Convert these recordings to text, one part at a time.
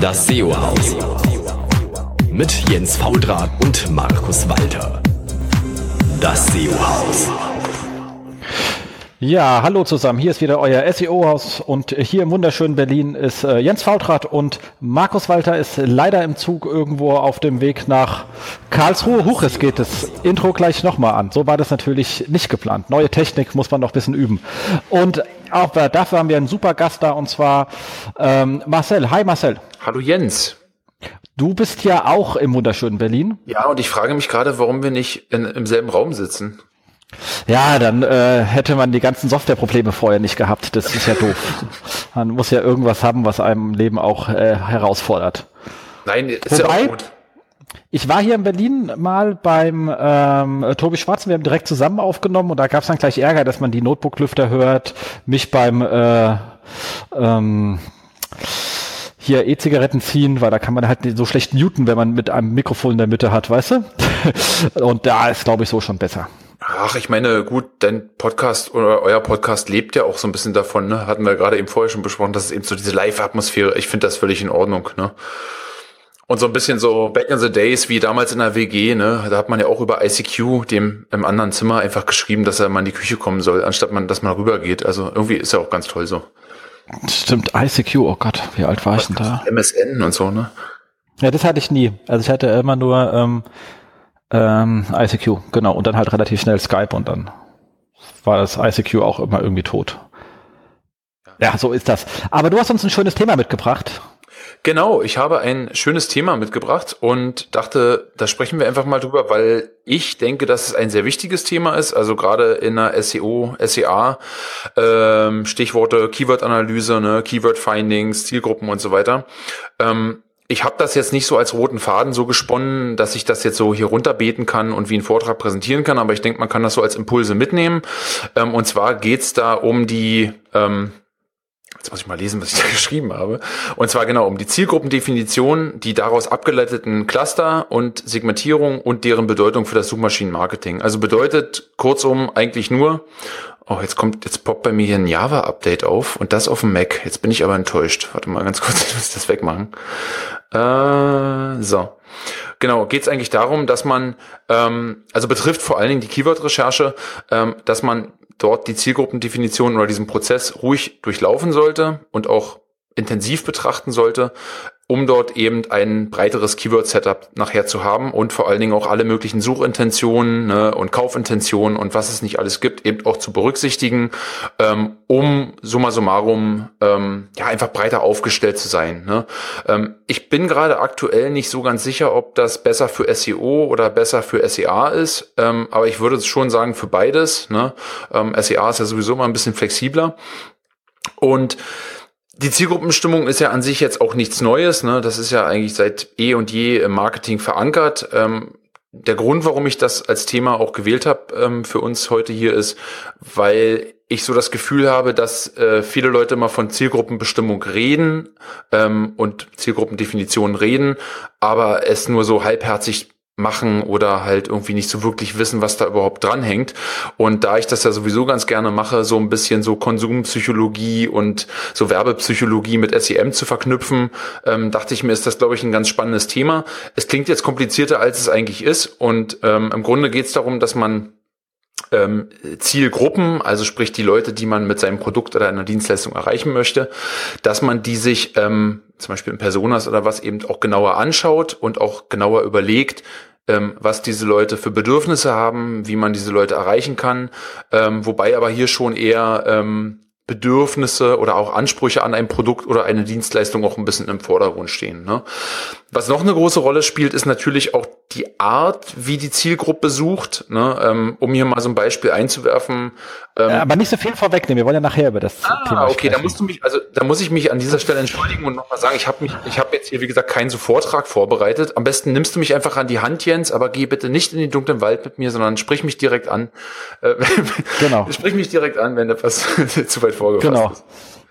Das SEO-Haus. Mit Jens Faudrat und Markus Walter. Das SEO-Haus. Ja, hallo zusammen. Hier ist wieder euer SEO-Haus und hier im wunderschönen Berlin ist äh, Jens Fautrat und Markus Walter ist leider im Zug irgendwo auf dem Weg nach Karlsruhe. Huch, es geht das Intro gleich nochmal an. So war das natürlich nicht geplant. Neue Technik muss man noch ein bisschen üben. Und auch dafür haben wir einen super Gast da und zwar ähm, Marcel. Hi Marcel. Hallo Jens. Du bist ja auch im wunderschönen Berlin. Ja, und ich frage mich gerade, warum wir nicht in, im selben Raum sitzen. Ja, dann äh, hätte man die ganzen Softwareprobleme vorher nicht gehabt. Das ist ja doof. Man muss ja irgendwas haben, was einem im Leben auch äh, herausfordert. Nein, ist Wobei, ja auch gut. Ich war hier in Berlin mal beim ähm, Tobi Schwarz, wir haben direkt zusammen aufgenommen und da gab es dann gleich Ärger, dass man die Notebook-Lüfter hört, mich beim äh, ähm, hier E-Zigaretten ziehen, weil da kann man halt so schlecht muten, wenn man mit einem Mikrofon in der Mitte hat, weißt du? und da ist, glaube ich, so schon besser. Ach, ich meine, gut, dein Podcast oder euer Podcast lebt ja auch so ein bisschen davon, ne? Hatten wir gerade eben vorher schon besprochen, dass es eben so diese Live-Atmosphäre, ich finde das völlig in Ordnung, ne? Und so ein bisschen so back in the days wie damals in der WG, ne? Da hat man ja auch über ICQ dem im anderen Zimmer einfach geschrieben, dass er mal in die Küche kommen soll, anstatt man, dass man rübergeht. Also irgendwie ist ja auch ganz toll so. Stimmt, ICQ, oh Gott, wie alt war ich denn da? MSN und so, ne? Ja, das hatte ich nie. Also ich hatte immer nur ähm, ähm, ICQ, genau. Und dann halt relativ schnell Skype und dann war das ICQ auch immer irgendwie tot. Ja, so ist das. Aber du hast uns ein schönes Thema mitgebracht. Genau, ich habe ein schönes Thema mitgebracht und dachte, da sprechen wir einfach mal drüber, weil ich denke, dass es ein sehr wichtiges Thema ist. Also gerade in der SEO, SEA, ähm, Stichworte Keyword-Analyse, ne, Keyword-Findings, Zielgruppen und so weiter. Ähm, ich habe das jetzt nicht so als roten Faden so gesponnen, dass ich das jetzt so hier runterbeten kann und wie einen Vortrag präsentieren kann, aber ich denke, man kann das so als Impulse mitnehmen. Ähm, und zwar geht's da um die, ähm, jetzt muss ich mal lesen, was ich da geschrieben habe, und zwar genau um die Zielgruppendefinition, die daraus abgeleiteten Cluster und Segmentierung und deren Bedeutung für das Suchmaschinenmarketing. Also bedeutet kurzum eigentlich nur, Oh, jetzt kommt, jetzt poppt bei mir hier ein Java-Update auf und das auf dem Mac. Jetzt bin ich aber enttäuscht. Warte mal ganz kurz, ich muss das wegmachen. Äh, so. Genau, geht es eigentlich darum, dass man, ähm, also betrifft vor allen Dingen die Keyword-Recherche, ähm, dass man dort die Zielgruppendefinition oder diesen Prozess ruhig durchlaufen sollte und auch intensiv betrachten sollte, um dort eben ein breiteres Keyword-Setup nachher zu haben und vor allen Dingen auch alle möglichen Suchintentionen ne, und Kaufintentionen und was es nicht alles gibt, eben auch zu berücksichtigen, ähm, um summa summarum ähm, ja einfach breiter aufgestellt zu sein. Ne? Ähm, ich bin gerade aktuell nicht so ganz sicher, ob das besser für SEO oder besser für SEA ist, ähm, aber ich würde schon sagen für beides. Ne? Ähm, SEA ist ja sowieso mal ein bisschen flexibler und die Zielgruppenbestimmung ist ja an sich jetzt auch nichts Neues. Ne? Das ist ja eigentlich seit eh und je im Marketing verankert. Ähm, der Grund, warum ich das als Thema auch gewählt habe ähm, für uns heute hier ist, weil ich so das Gefühl habe, dass äh, viele Leute mal von Zielgruppenbestimmung reden ähm, und Zielgruppendefinitionen reden, aber es nur so halbherzig machen oder halt irgendwie nicht so wirklich wissen, was da überhaupt dranhängt. Und da ich das ja sowieso ganz gerne mache, so ein bisschen so Konsumpsychologie und so Werbepsychologie mit SEM zu verknüpfen, ähm, dachte ich mir, ist das, glaube ich, ein ganz spannendes Thema. Es klingt jetzt komplizierter, als es eigentlich ist. Und ähm, im Grunde geht es darum, dass man ähm, Zielgruppen, also sprich die Leute, die man mit seinem Produkt oder einer Dienstleistung erreichen möchte, dass man die sich ähm, zum Beispiel in Personas oder was eben auch genauer anschaut und auch genauer überlegt, ähm, was diese Leute für Bedürfnisse haben, wie man diese Leute erreichen kann, ähm, wobei aber hier schon eher ähm, Bedürfnisse oder auch Ansprüche an ein Produkt oder eine Dienstleistung auch ein bisschen im Vordergrund stehen. Ne? Was noch eine große Rolle spielt, ist natürlich auch die Art, wie die Zielgruppe sucht. Ne? Ähm, um hier mal so ein Beispiel einzuwerfen. Ähm, ja, aber nicht so viel vorwegnehmen. Wir wollen ja nachher über das ah, Thema okay, da musst du mich, also da muss ich mich an dieser Stelle entschuldigen und nochmal sagen, ich habe mich, ich habe jetzt hier wie gesagt keinen so Vortrag vorbereitet. Am besten nimmst du mich einfach an die Hand, Jens, aber geh bitte nicht in den dunklen Wald mit mir, sondern sprich mich direkt an. Äh, genau. sprich mich direkt an, wenn etwas zu weit vorgefasst genau. ist.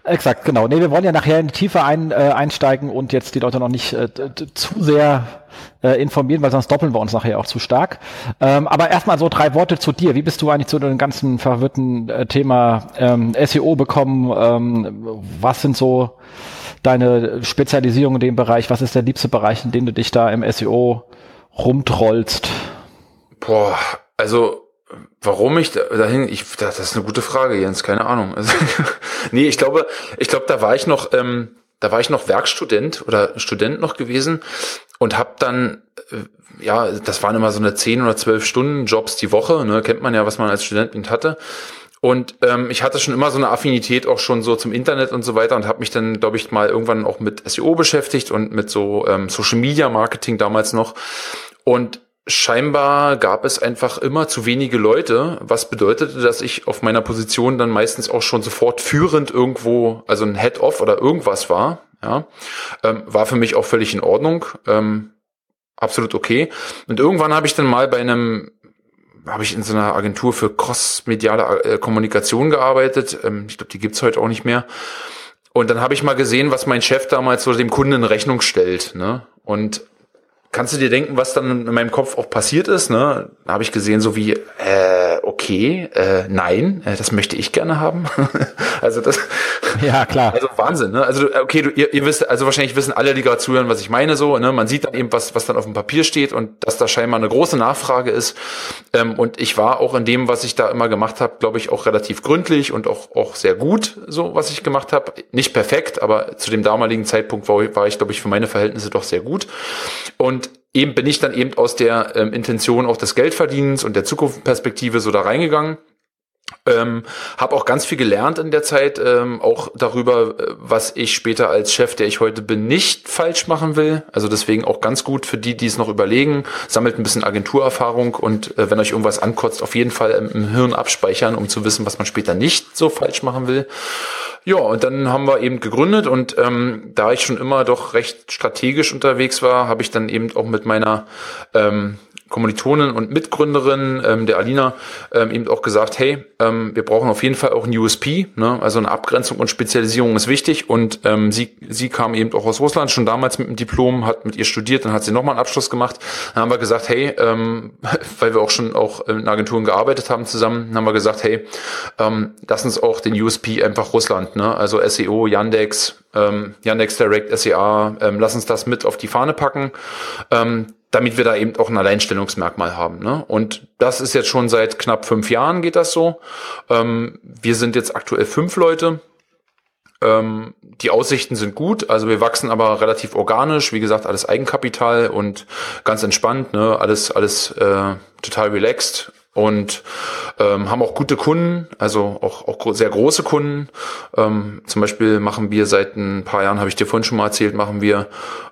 Exakt, genau. Nee, wir wollen ja nachher in die Tiefe ein, äh, einsteigen und jetzt die Leute noch nicht äh, zu sehr äh, informieren, weil sonst doppeln wir uns nachher auch zu stark. Ähm, aber erstmal so drei Worte zu dir. Wie bist du eigentlich zu dem ganzen verwirrten äh, Thema ähm, SEO bekommen? Ähm, was sind so deine Spezialisierung in dem Bereich? Was ist der liebste Bereich, in dem du dich da im SEO rumtrollst? Boah, also Warum ich dahin, ich, das ist eine gute Frage, Jens, keine Ahnung. Also, nee, ich glaube, ich glaube, da war ich noch, ähm, da war ich noch Werkstudent oder Student noch gewesen und habe dann, äh, ja, das waren immer so eine 10 oder 12 Stunden Jobs die Woche, ne, kennt man ja, was man als Student hatte. Und ähm, ich hatte schon immer so eine Affinität auch schon so zum Internet und so weiter und habe mich dann, glaube ich, mal irgendwann auch mit SEO beschäftigt und mit so ähm, Social Media Marketing damals noch. Und scheinbar gab es einfach immer zu wenige Leute, was bedeutete, dass ich auf meiner Position dann meistens auch schon sofort führend irgendwo, also ein Head-Off oder irgendwas war. Ja, ähm, war für mich auch völlig in Ordnung, ähm, absolut okay. Und irgendwann habe ich dann mal bei einem habe ich in so einer Agentur für crossmediale äh, Kommunikation gearbeitet. Ähm, ich glaube, die gibt's heute auch nicht mehr. Und dann habe ich mal gesehen, was mein Chef damals so dem Kunden in Rechnung stellt. Ne? Und kannst du dir denken, was dann in meinem Kopf auch passiert ist? Ne? Da habe ich gesehen, so wie, äh, okay, äh, nein, äh, das möchte ich gerne haben. also das. Ja, klar. Also Wahnsinn, ne? Also, okay, du, ihr, ihr wisst, also wahrscheinlich wissen alle, die gerade zuhören, was ich meine, so, ne? Man sieht dann eben, was, was dann auf dem Papier steht und dass da scheinbar eine große Nachfrage ist. Ähm, und ich war auch in dem, was ich da immer gemacht habe, glaube ich, auch relativ gründlich und auch, auch sehr gut, so was ich gemacht habe. Nicht perfekt, aber zu dem damaligen Zeitpunkt war, war ich, glaube ich, für meine Verhältnisse doch sehr gut. Und eben bin ich dann eben aus der ähm, Intention auch des Geldverdienens und der Zukunftsperspektive so da reingegangen. Ähm, habe auch ganz viel gelernt in der Zeit, ähm, auch darüber, äh, was ich später als Chef, der ich heute bin, nicht falsch machen will. Also deswegen auch ganz gut für die, die es noch überlegen. Sammelt ein bisschen Agenturerfahrung und äh, wenn euch irgendwas ankotzt, auf jeden Fall im, im Hirn abspeichern, um zu wissen, was man später nicht so falsch machen will. Ja, und dann haben wir eben gegründet und ähm, da ich schon immer doch recht strategisch unterwegs war, habe ich dann eben auch mit meiner ähm, Kommilitonin und Mitgründerin, ähm, der Alina, ähm, eben auch gesagt, hey, ähm, wir brauchen auf jeden Fall auch ein USP, ne? also eine Abgrenzung und Spezialisierung ist wichtig und ähm, sie, sie kam eben auch aus Russland, schon damals mit dem Diplom, hat mit ihr studiert, dann hat sie nochmal einen Abschluss gemacht, dann haben wir gesagt, hey, ähm, weil wir auch schon auch in Agenturen gearbeitet haben zusammen, haben wir gesagt, hey, ähm, lass uns auch den USP einfach Russland, ne? also SEO, Yandex, ähm, Yandex Direct, SEA, ähm, lass uns das mit auf die Fahne packen. Ähm, damit wir da eben auch ein Alleinstellungsmerkmal haben. Ne? Und das ist jetzt schon seit knapp fünf Jahren geht das so. Ähm, wir sind jetzt aktuell fünf Leute. Ähm, die Aussichten sind gut, also wir wachsen aber relativ organisch, wie gesagt, alles Eigenkapital und ganz entspannt, ne? alles, alles äh, total relaxed und ähm, haben auch gute Kunden, also auch, auch sehr große Kunden. Ähm, zum Beispiel machen wir seit ein paar Jahren, habe ich dir vorhin schon mal erzählt, machen wir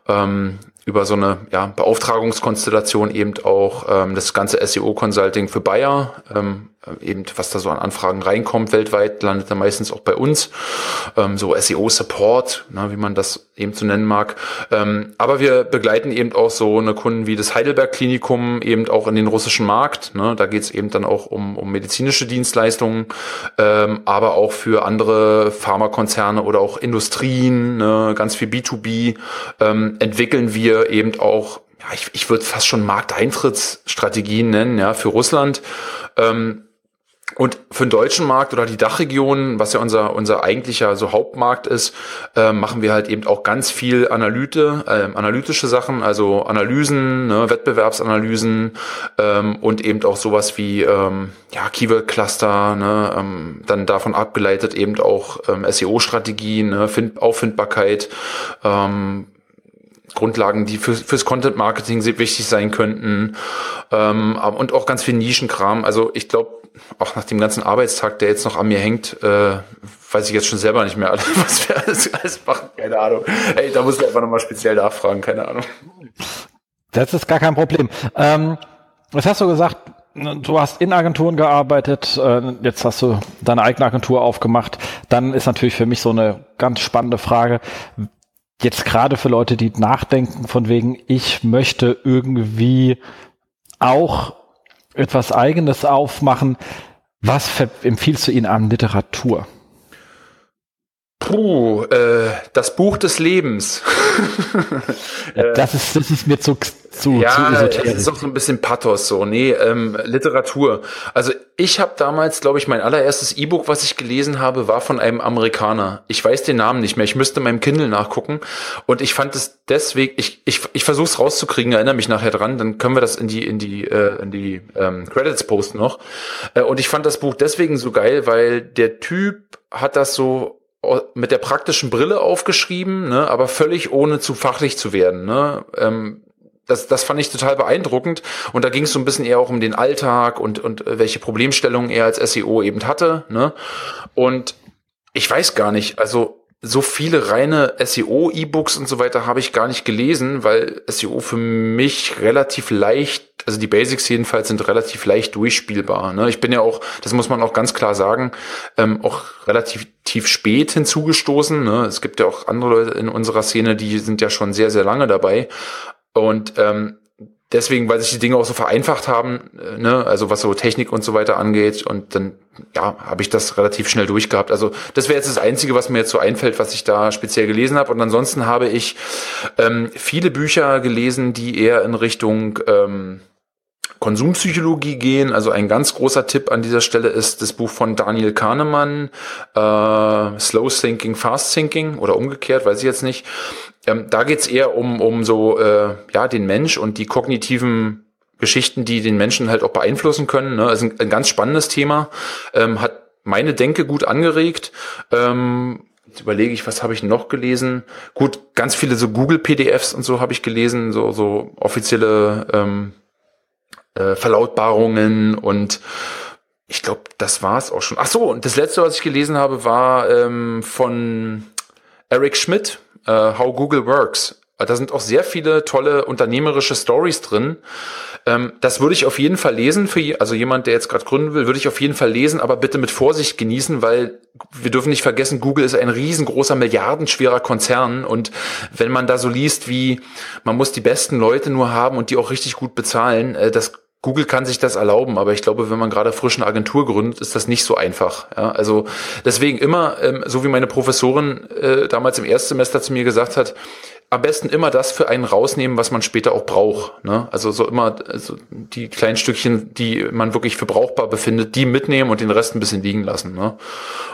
ähm, über so eine ja, Beauftragungskonstellation eben auch ähm, das ganze SEO-Consulting für Bayer, ähm, eben was da so an Anfragen reinkommt weltweit, landet da meistens auch bei uns. Ähm, so SEO-Support, ne, wie man das eben zu nennen mag. Ähm, aber wir begleiten eben auch so eine Kunden wie das Heidelberg-Klinikum eben auch in den russischen Markt. Ne, da geht es eben dann auch um, um medizinische Dienstleistungen, ähm, aber auch für andere Pharmakonzerne oder auch Industrien, ne, ganz viel B2B ähm, entwickeln wir eben auch, ich, ich würde fast schon Markteintrittsstrategien nennen, ja, für Russland. Ähm, und für den deutschen Markt oder die Dachregion, was ja unser, unser eigentlicher so Hauptmarkt ist, äh, machen wir halt eben auch ganz viel Analyte, äh, analytische Sachen, also Analysen, ne, Wettbewerbsanalysen ähm, und eben auch sowas wie ähm, ja, Keyword-Cluster, ne, ähm, dann davon abgeleitet eben auch ähm, SEO-Strategien, ne, Find Auffindbarkeit, ähm, Grundlagen, die für, fürs Content Marketing wichtig sein könnten ähm, und auch ganz viel Nischenkram. Also ich glaube, auch nach dem ganzen Arbeitstag, der jetzt noch an mir hängt, äh, weiß ich jetzt schon selber nicht mehr, alles, was wir alles, alles machen. Keine Ahnung. Ey, da muss ich einfach nochmal speziell nachfragen, keine Ahnung. Das ist gar kein Problem. Ähm, was hast du gesagt? Du hast in Agenturen gearbeitet, äh, jetzt hast du deine eigene Agentur aufgemacht. Dann ist natürlich für mich so eine ganz spannende Frage, jetzt gerade für Leute, die nachdenken von wegen, ich möchte irgendwie auch etwas Eigenes aufmachen, was empfiehlst du ihnen an Literatur? Puh, äh, das Buch des Lebens. das, ist, das ist mir zu, zu, ja, zu esoterisch. Das ist auch so ein bisschen Pathos so. Nee, ähm, Literatur. Also ich habe damals, glaube ich, mein allererstes E-Book, was ich gelesen habe, war von einem Amerikaner. Ich weiß den Namen nicht mehr. Ich müsste meinem Kindle nachgucken. Und ich fand es deswegen, ich, ich, ich versuche es rauszukriegen, erinnere mich nachher dran, dann können wir das in die, in die, äh, in die ähm, Credits posten noch. Äh, und ich fand das Buch deswegen so geil, weil der Typ hat das so mit der praktischen Brille aufgeschrieben, ne, aber völlig ohne zu fachlich zu werden. Ne. Ähm, das, das fand ich total beeindruckend. Und da ging es so ein bisschen eher auch um den Alltag und, und äh, welche Problemstellungen er als SEO eben hatte. Ne? Und ich weiß gar nicht, also so viele reine SEO-E-Books und so weiter habe ich gar nicht gelesen, weil SEO für mich relativ leicht, also die Basics jedenfalls sind relativ leicht durchspielbar. Ne? Ich bin ja auch, das muss man auch ganz klar sagen, ähm, auch relativ tief spät hinzugestoßen. Ne? Es gibt ja auch andere Leute in unserer Szene, die sind ja schon sehr, sehr lange dabei. Und ähm, deswegen, weil sich die Dinge auch so vereinfacht haben, äh, ne, also was so Technik und so weiter angeht, und dann ja, habe ich das relativ schnell durchgehabt. Also das wäre jetzt das Einzige, was mir jetzt so einfällt, was ich da speziell gelesen habe. Und ansonsten habe ich ähm, viele Bücher gelesen, die eher in Richtung ähm, Konsumpsychologie gehen. Also ein ganz großer Tipp an dieser Stelle ist das Buch von Daniel Kahnemann, äh, Slow Thinking, Fast Thinking oder umgekehrt, weiß ich jetzt nicht. Ähm, da geht's eher um, um so äh, ja den Mensch und die kognitiven Geschichten, die den Menschen halt auch beeinflussen können. Ne? Also ein, ein ganz spannendes Thema, ähm, hat meine Denke gut angeregt. Ähm, Jetzt überlege ich, was habe ich noch gelesen? Gut, ganz viele so Google-PDFs und so habe ich gelesen, so, so offizielle ähm, äh, Verlautbarungen und ich glaube, das war es auch schon. Ach so, und das letzte, was ich gelesen habe, war ähm, von Eric Schmidt, äh, How Google Works. Da sind auch sehr viele tolle unternehmerische Stories drin. Ähm, das würde ich auf jeden Fall lesen für also jemand, der jetzt gerade gründen will, würde ich auf jeden Fall lesen, aber bitte mit Vorsicht genießen, weil wir dürfen nicht vergessen, Google ist ein riesengroßer, milliardenschwerer Konzern und wenn man da so liest, wie man muss die besten Leute nur haben und die auch richtig gut bezahlen, äh, das Google kann sich das erlauben, aber ich glaube, wenn man gerade frisch eine Agentur gründet, ist das nicht so einfach. Ja, also deswegen immer, ähm, so wie meine Professorin äh, damals im Erstsemester zu mir gesagt hat, am besten immer das für einen rausnehmen, was man später auch braucht. Ne? Also so immer also die kleinen Stückchen, die man wirklich für brauchbar befindet, die mitnehmen und den Rest ein bisschen liegen lassen. Ne?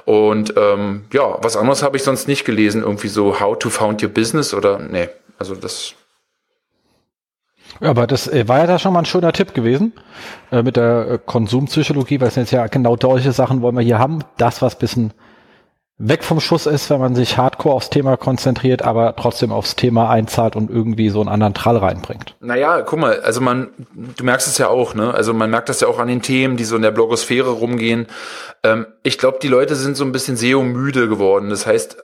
Und ähm, ja, was anderes habe ich sonst nicht gelesen. Irgendwie so How to Found Your Business oder nee, also das ja, aber das äh, war ja da schon mal ein schöner Tipp gewesen äh, mit der äh, Konsumpsychologie, weil es jetzt ja genau solche Sachen wollen wir hier haben. Das, was bisschen weg vom Schuss ist, wenn man sich hardcore aufs Thema konzentriert, aber trotzdem aufs Thema einzahlt und irgendwie so einen anderen Trall reinbringt. Naja, guck mal, also man, du merkst es ja auch, ne? Also man merkt das ja auch an den Themen, die so in der Blogosphäre rumgehen. Ähm, ich glaube, die Leute sind so ein bisschen SEO-müde geworden. Das heißt,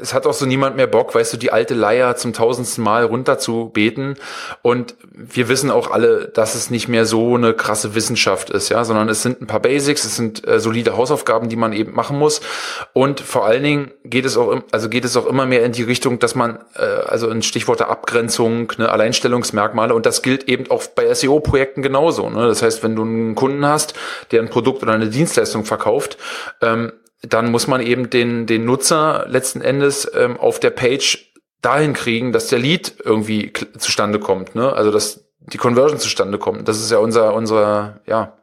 es hat auch so niemand mehr Bock, weißt du, die alte Leier zum tausendsten Mal runter zu beten. Und wir wissen auch alle, dass es nicht mehr so eine krasse Wissenschaft ist, ja, sondern es sind ein paar Basics, es sind äh, solide Hausaufgaben, die man eben machen muss. Und vor allen Dingen geht es auch, also geht es auch immer mehr in die Richtung, dass man, äh, also ein Stichwort der Abgrenzung, ne, Alleinstellungsmerkmale, und das gilt eben auch bei SEO-Projekten genauso. Ne? Das heißt, wenn du einen Kunden hast, der ein Produkt oder eine Dienstleistung verkauft, ähm, dann muss man eben den, den Nutzer letzten Endes ähm, auf der Page dahin kriegen, dass der Lead irgendwie zustande kommt, ne? Also dass die Conversion zustande kommt. Das ist ja unser, unser, ja,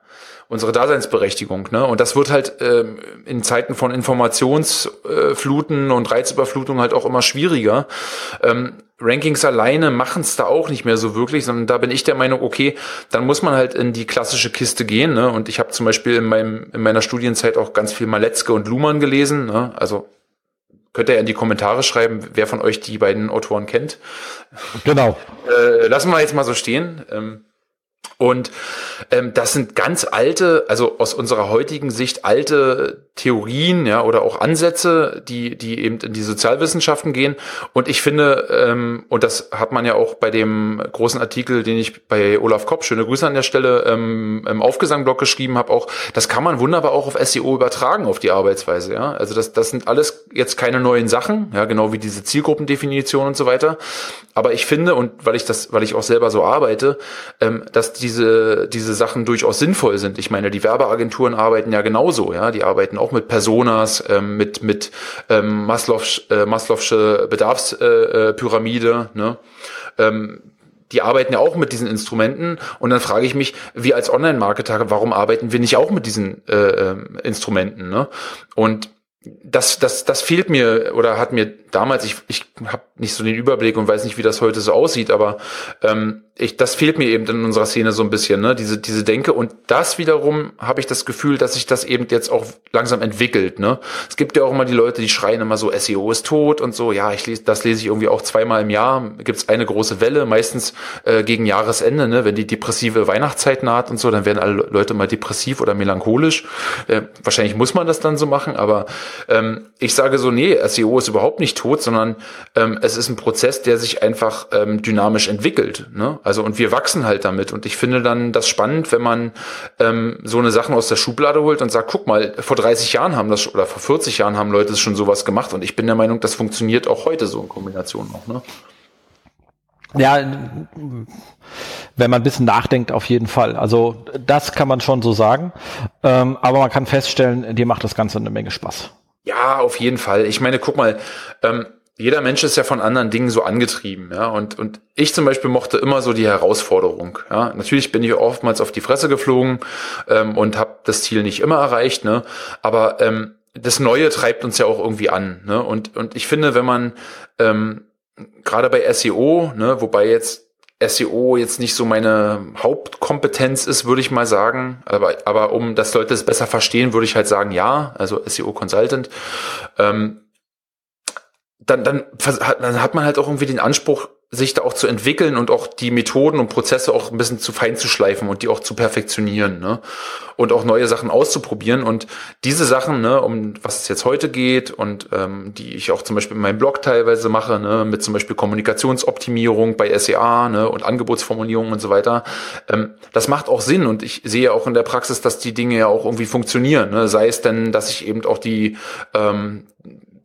unsere Daseinsberechtigung. Ne? Und das wird halt ähm, in Zeiten von Informationsfluten und Reizüberflutung halt auch immer schwieriger. Ähm, Rankings alleine machen es da auch nicht mehr so wirklich, sondern da bin ich der Meinung, okay, dann muss man halt in die klassische Kiste gehen. Ne? Und ich habe zum Beispiel in, meinem, in meiner Studienzeit auch ganz viel Maletzke und Luhmann gelesen. Ne? Also könnt ihr in die Kommentare schreiben, wer von euch die beiden Autoren kennt. Genau. Äh, lassen wir jetzt mal so stehen. Ähm, und ähm, das sind ganz alte, also aus unserer heutigen Sicht alte Theorien, ja, oder auch Ansätze, die, die eben in die Sozialwissenschaften gehen. Und ich finde, ähm, und das hat man ja auch bei dem großen Artikel, den ich bei Olaf Kopp, schöne Grüße an der Stelle, ähm, im Aufgesangblog geschrieben habe, auch, das kann man wunderbar auch auf SEO übertragen, auf die Arbeitsweise, ja. Also das, das sind alles jetzt keine neuen Sachen, ja, genau wie diese Zielgruppendefinition und so weiter. Aber ich finde, und weil ich das, weil ich auch selber so arbeite, ähm, dass diese, diese Sachen durchaus sinnvoll sind. Ich meine, die Werbeagenturen arbeiten ja genauso, ja. Die arbeiten auch mit Personas, ähm, mit, mit ähm, Maslow'sch, äh, Maslow'sche Bedarfspyramide, äh, äh, ne? Ähm, die arbeiten ja auch mit diesen Instrumenten und dann frage ich mich, wir als Online-Marketer, warum arbeiten wir nicht auch mit diesen äh, ähm, Instrumenten? Ne? Und das, das, das fehlt mir oder hat mir damals, ich, ich habe nicht so den Überblick und weiß nicht, wie das heute so aussieht, aber ähm, ich, das fehlt mir eben in unserer Szene so ein bisschen, ne? diese, diese Denke. Und das wiederum habe ich das Gefühl, dass sich das eben jetzt auch langsam entwickelt. Ne? Es gibt ja auch immer die Leute, die schreien immer so, SEO ist tot und so. Ja, ich lese, das lese ich irgendwie auch zweimal im Jahr. Gibt es eine große Welle, meistens äh, gegen Jahresende, ne? wenn die depressive Weihnachtszeit naht und so, dann werden alle Leute mal depressiv oder melancholisch. Äh, wahrscheinlich muss man das dann so machen, aber ähm, ich sage so, nee, SEO ist überhaupt nicht tot, sondern ähm, es ist ein Prozess, der sich einfach ähm, dynamisch entwickelt. Ne? Also und wir wachsen halt damit. Und ich finde dann das spannend, wenn man ähm, so eine Sachen aus der Schublade holt und sagt, guck mal, vor 30 Jahren haben das oder vor 40 Jahren haben Leute schon sowas gemacht. Und ich bin der Meinung, das funktioniert auch heute so in Kombination noch. Ne? Ja, wenn man ein bisschen nachdenkt, auf jeden Fall. Also das kann man schon so sagen. Ähm, aber man kann feststellen, dir macht das Ganze eine Menge Spaß. Ja, auf jeden Fall. Ich meine, guck mal, ähm, jeder Mensch ist ja von anderen Dingen so angetrieben, ja. Und, und ich zum Beispiel mochte immer so die Herausforderung. Ja. Natürlich bin ich oftmals auf die Fresse geflogen ähm, und habe das Ziel nicht immer erreicht, ne? Aber ähm, das Neue treibt uns ja auch irgendwie an. Ne? Und, und ich finde, wenn man ähm, gerade bei SEO, ne, wobei jetzt SEO jetzt nicht so meine Hauptkompetenz ist, würde ich mal sagen. Aber, aber um dass Leute es besser verstehen, würde ich halt sagen, ja, also SEO Consultant. Ähm, dann, dann, dann hat man halt auch irgendwie den Anspruch, sich da auch zu entwickeln und auch die Methoden und Prozesse auch ein bisschen zu fein zu schleifen und die auch zu perfektionieren, ne? Und auch neue Sachen auszuprobieren. Und diese Sachen, ne, um was es jetzt heute geht und ähm, die ich auch zum Beispiel in meinem Blog teilweise mache, ne, mit zum Beispiel Kommunikationsoptimierung bei SEA, ne, und Angebotsformulierung und so weiter, ähm, das macht auch Sinn. Und ich sehe auch in der Praxis, dass die Dinge ja auch irgendwie funktionieren. Ne? Sei es denn, dass ich eben auch die ähm,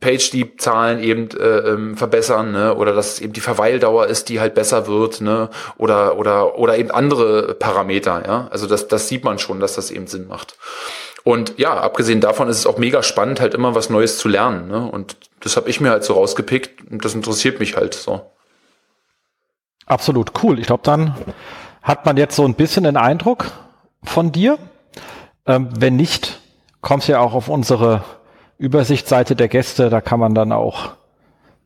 Page-Deep-Zahlen eben äh, ähm, verbessern, ne? oder dass eben die Verweildauer ist, die halt besser wird, ne? oder oder oder eben andere Parameter, ja. Also das das sieht man schon, dass das eben Sinn macht. Und ja, abgesehen davon ist es auch mega spannend, halt immer was Neues zu lernen. Ne? Und das habe ich mir halt so rausgepickt und das interessiert mich halt so. Absolut cool. Ich glaube, dann hat man jetzt so ein bisschen den Eindruck von dir. Ähm, wenn nicht, kommst du ja auch auf unsere Übersichtsseite der Gäste, da kann man dann auch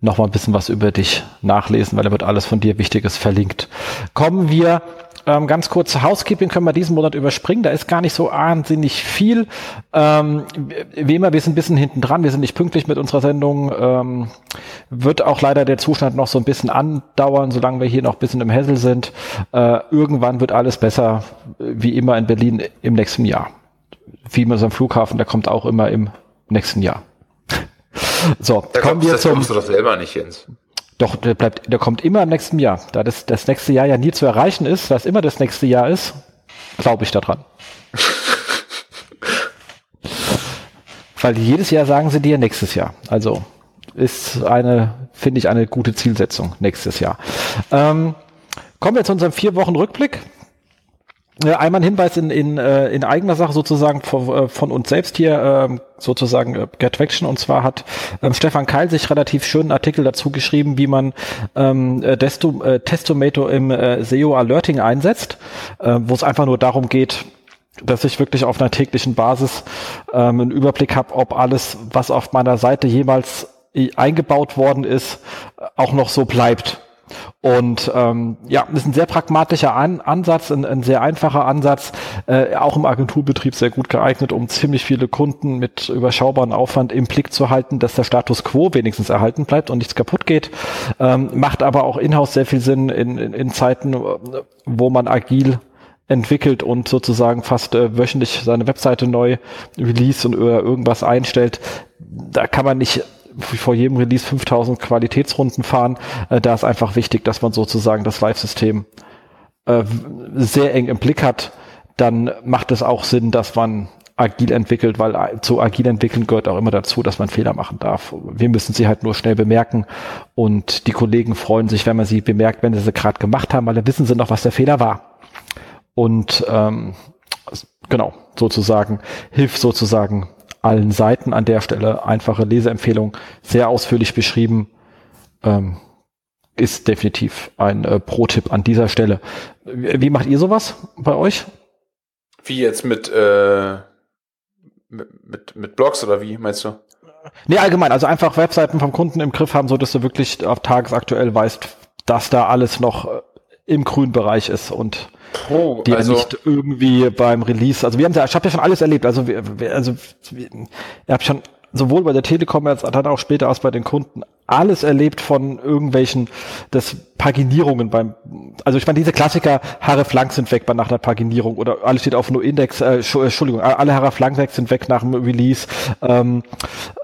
noch mal ein bisschen was über dich nachlesen, weil da wird alles von dir Wichtiges verlinkt. Kommen wir ähm, ganz kurz Housekeeping können wir diesen Monat überspringen. Da ist gar nicht so wahnsinnig viel. Ähm, wie immer, wir sind ein bisschen hinten dran. Wir sind nicht pünktlich mit unserer Sendung. Ähm, wird auch leider der Zustand noch so ein bisschen andauern, solange wir hier noch ein bisschen im Hessel sind. Äh, irgendwann wird alles besser, wie immer in Berlin im nächsten Jahr. Wie immer so ein Flughafen, der kommt auch immer im nächsten Jahr. So, da kommen wir das zum. du doch selber nicht, Jens. Doch, der bleibt, der kommt immer im nächsten Jahr. Da das, das nächste Jahr ja nie zu erreichen ist, was immer das nächste Jahr ist, glaube ich daran. Weil jedes Jahr sagen sie dir nächstes Jahr. Also ist eine, finde ich, eine gute Zielsetzung nächstes Jahr. Ähm, kommen wir zu unserem vier Wochen Rückblick. Äh, einmal ein Hinweis in, in, äh, in eigener Sache sozusagen von, äh, von uns selbst hier, ähm, sozusagen Get Traction. Und zwar hat ähm, Stefan Keil sich relativ schönen Artikel dazu geschrieben, wie man ähm, äh, Testomato im äh, SEO Alerting einsetzt, äh, wo es einfach nur darum geht, dass ich wirklich auf einer täglichen Basis ähm, einen Überblick habe, ob alles, was auf meiner Seite jemals eingebaut worden ist, auch noch so bleibt. Und ähm, ja, das ist ein sehr pragmatischer An Ansatz, ein, ein, sehr einfacher Ansatz, äh, auch im Agenturbetrieb sehr gut geeignet, um ziemlich viele Kunden mit überschaubarem Aufwand im Blick zu halten, dass der Status quo wenigstens erhalten bleibt und nichts kaputt geht. Ähm, macht aber auch in-house sehr viel Sinn in, in, in Zeiten, wo man agil entwickelt und sozusagen fast äh, wöchentlich seine Webseite neu release und oder irgendwas einstellt. Da kann man nicht vor jedem Release 5000 Qualitätsrunden fahren. Äh, da ist einfach wichtig, dass man sozusagen das Live-System äh, sehr eng im Blick hat. Dann macht es auch Sinn, dass man agil entwickelt, weil zu agil entwickeln gehört auch immer dazu, dass man Fehler machen darf. Wir müssen sie halt nur schnell bemerken und die Kollegen freuen sich, wenn man sie bemerkt, wenn sie sie gerade gemacht haben, weil dann wissen sie noch, was der Fehler war. und ähm, genau, sozusagen, hilft sozusagen allen Seiten an der Stelle. Einfache Leseempfehlung, sehr ausführlich beschrieben. Ähm, ist definitiv ein äh, Pro-Tipp an dieser Stelle. Wie, wie, macht ihr sowas bei euch? Wie jetzt mit, äh, mit, mit, Blogs oder wie meinst du? Nee, allgemein, also einfach Webseiten vom Kunden im Griff haben, so dass du wirklich auf tagesaktuell weißt, dass da alles noch äh, im grünen Bereich ist und oh, die also nicht irgendwie beim Release, also wir haben ja, ich habe ja schon alles erlebt, also wir, also wir, ihr habt schon sowohl bei der Telekom als dann auch später aus bei den Kunden alles erlebt von irgendwelchen das Paginierungen beim also ich meine diese Klassiker Haare Flank sind weg bei nach einer Paginierung oder alles steht auf nur Index äh, Entschuldigung alle Haare Flank weg sind weg nach dem Release ähm,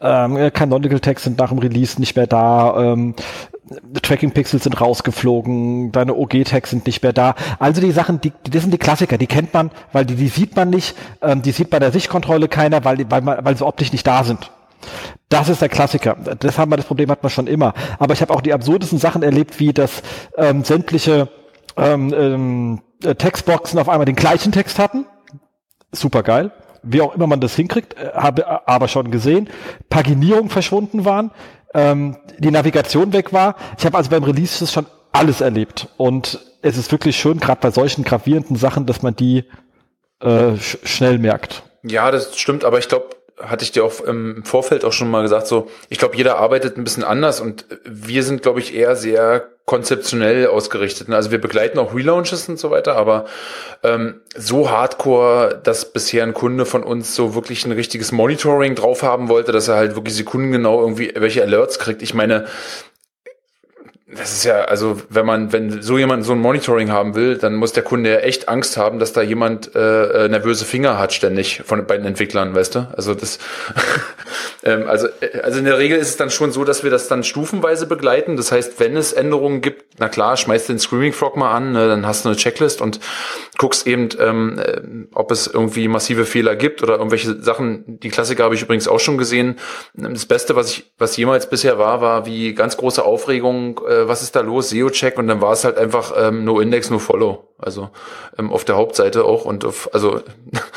ähm, Canonical Text sind nach dem Release nicht mehr da ähm, Tracking Pixels sind rausgeflogen, deine OG-Tags sind nicht mehr da. Also die Sachen, die, das sind die Klassiker, die kennt man, weil die, die sieht man nicht, ähm, die sieht bei der Sichtkontrolle keiner, weil, weil, weil sie optisch nicht da sind. Das ist der Klassiker. Das haben wir, das Problem hat man schon immer. Aber ich habe auch die absurdesten Sachen erlebt, wie dass ähm, sämtliche ähm, ähm, Textboxen auf einmal den gleichen Text hatten. Super geil wie auch immer man das hinkriegt, äh, habe aber schon gesehen, Paginierung verschwunden waren, ähm, die Navigation weg war. Ich habe also beim Release schon alles erlebt und es ist wirklich schön, gerade bei solchen gravierenden Sachen, dass man die äh, sch schnell merkt. Ja, das stimmt, aber ich glaube, hatte ich dir auch im Vorfeld auch schon mal gesagt, so, ich glaube, jeder arbeitet ein bisschen anders und wir sind, glaube ich, eher sehr konzeptionell ausgerichtet. Also wir begleiten auch Relaunches und so weiter, aber ähm, so hardcore, dass bisher ein Kunde von uns so wirklich ein richtiges Monitoring drauf haben wollte, dass er halt wirklich sekundengenau irgendwie welche Alerts kriegt. Ich meine, das ist ja, also wenn man, wenn so jemand so ein Monitoring haben will, dann muss der Kunde ja echt Angst haben, dass da jemand äh, äh nervöse Finger hat ständig von bei den Entwicklern, weißt du? Also das, ähm, also äh, also in der Regel ist es dann schon so, dass wir das dann stufenweise begleiten. Das heißt, wenn es Änderungen gibt, na klar, schmeißt den Screaming Frog mal an, ne, dann hast du eine Checklist und guckst eben, ähm, äh, ob es irgendwie massive Fehler gibt oder irgendwelche Sachen. Die Klassiker habe ich übrigens auch schon gesehen. Das Beste, was ich, was jemals bisher war, war wie ganz große Aufregung. Was ist da los, SEO-Check und dann war es halt einfach ähm, no Index, no Follow. Also ähm, auf der Hauptseite auch und auf, also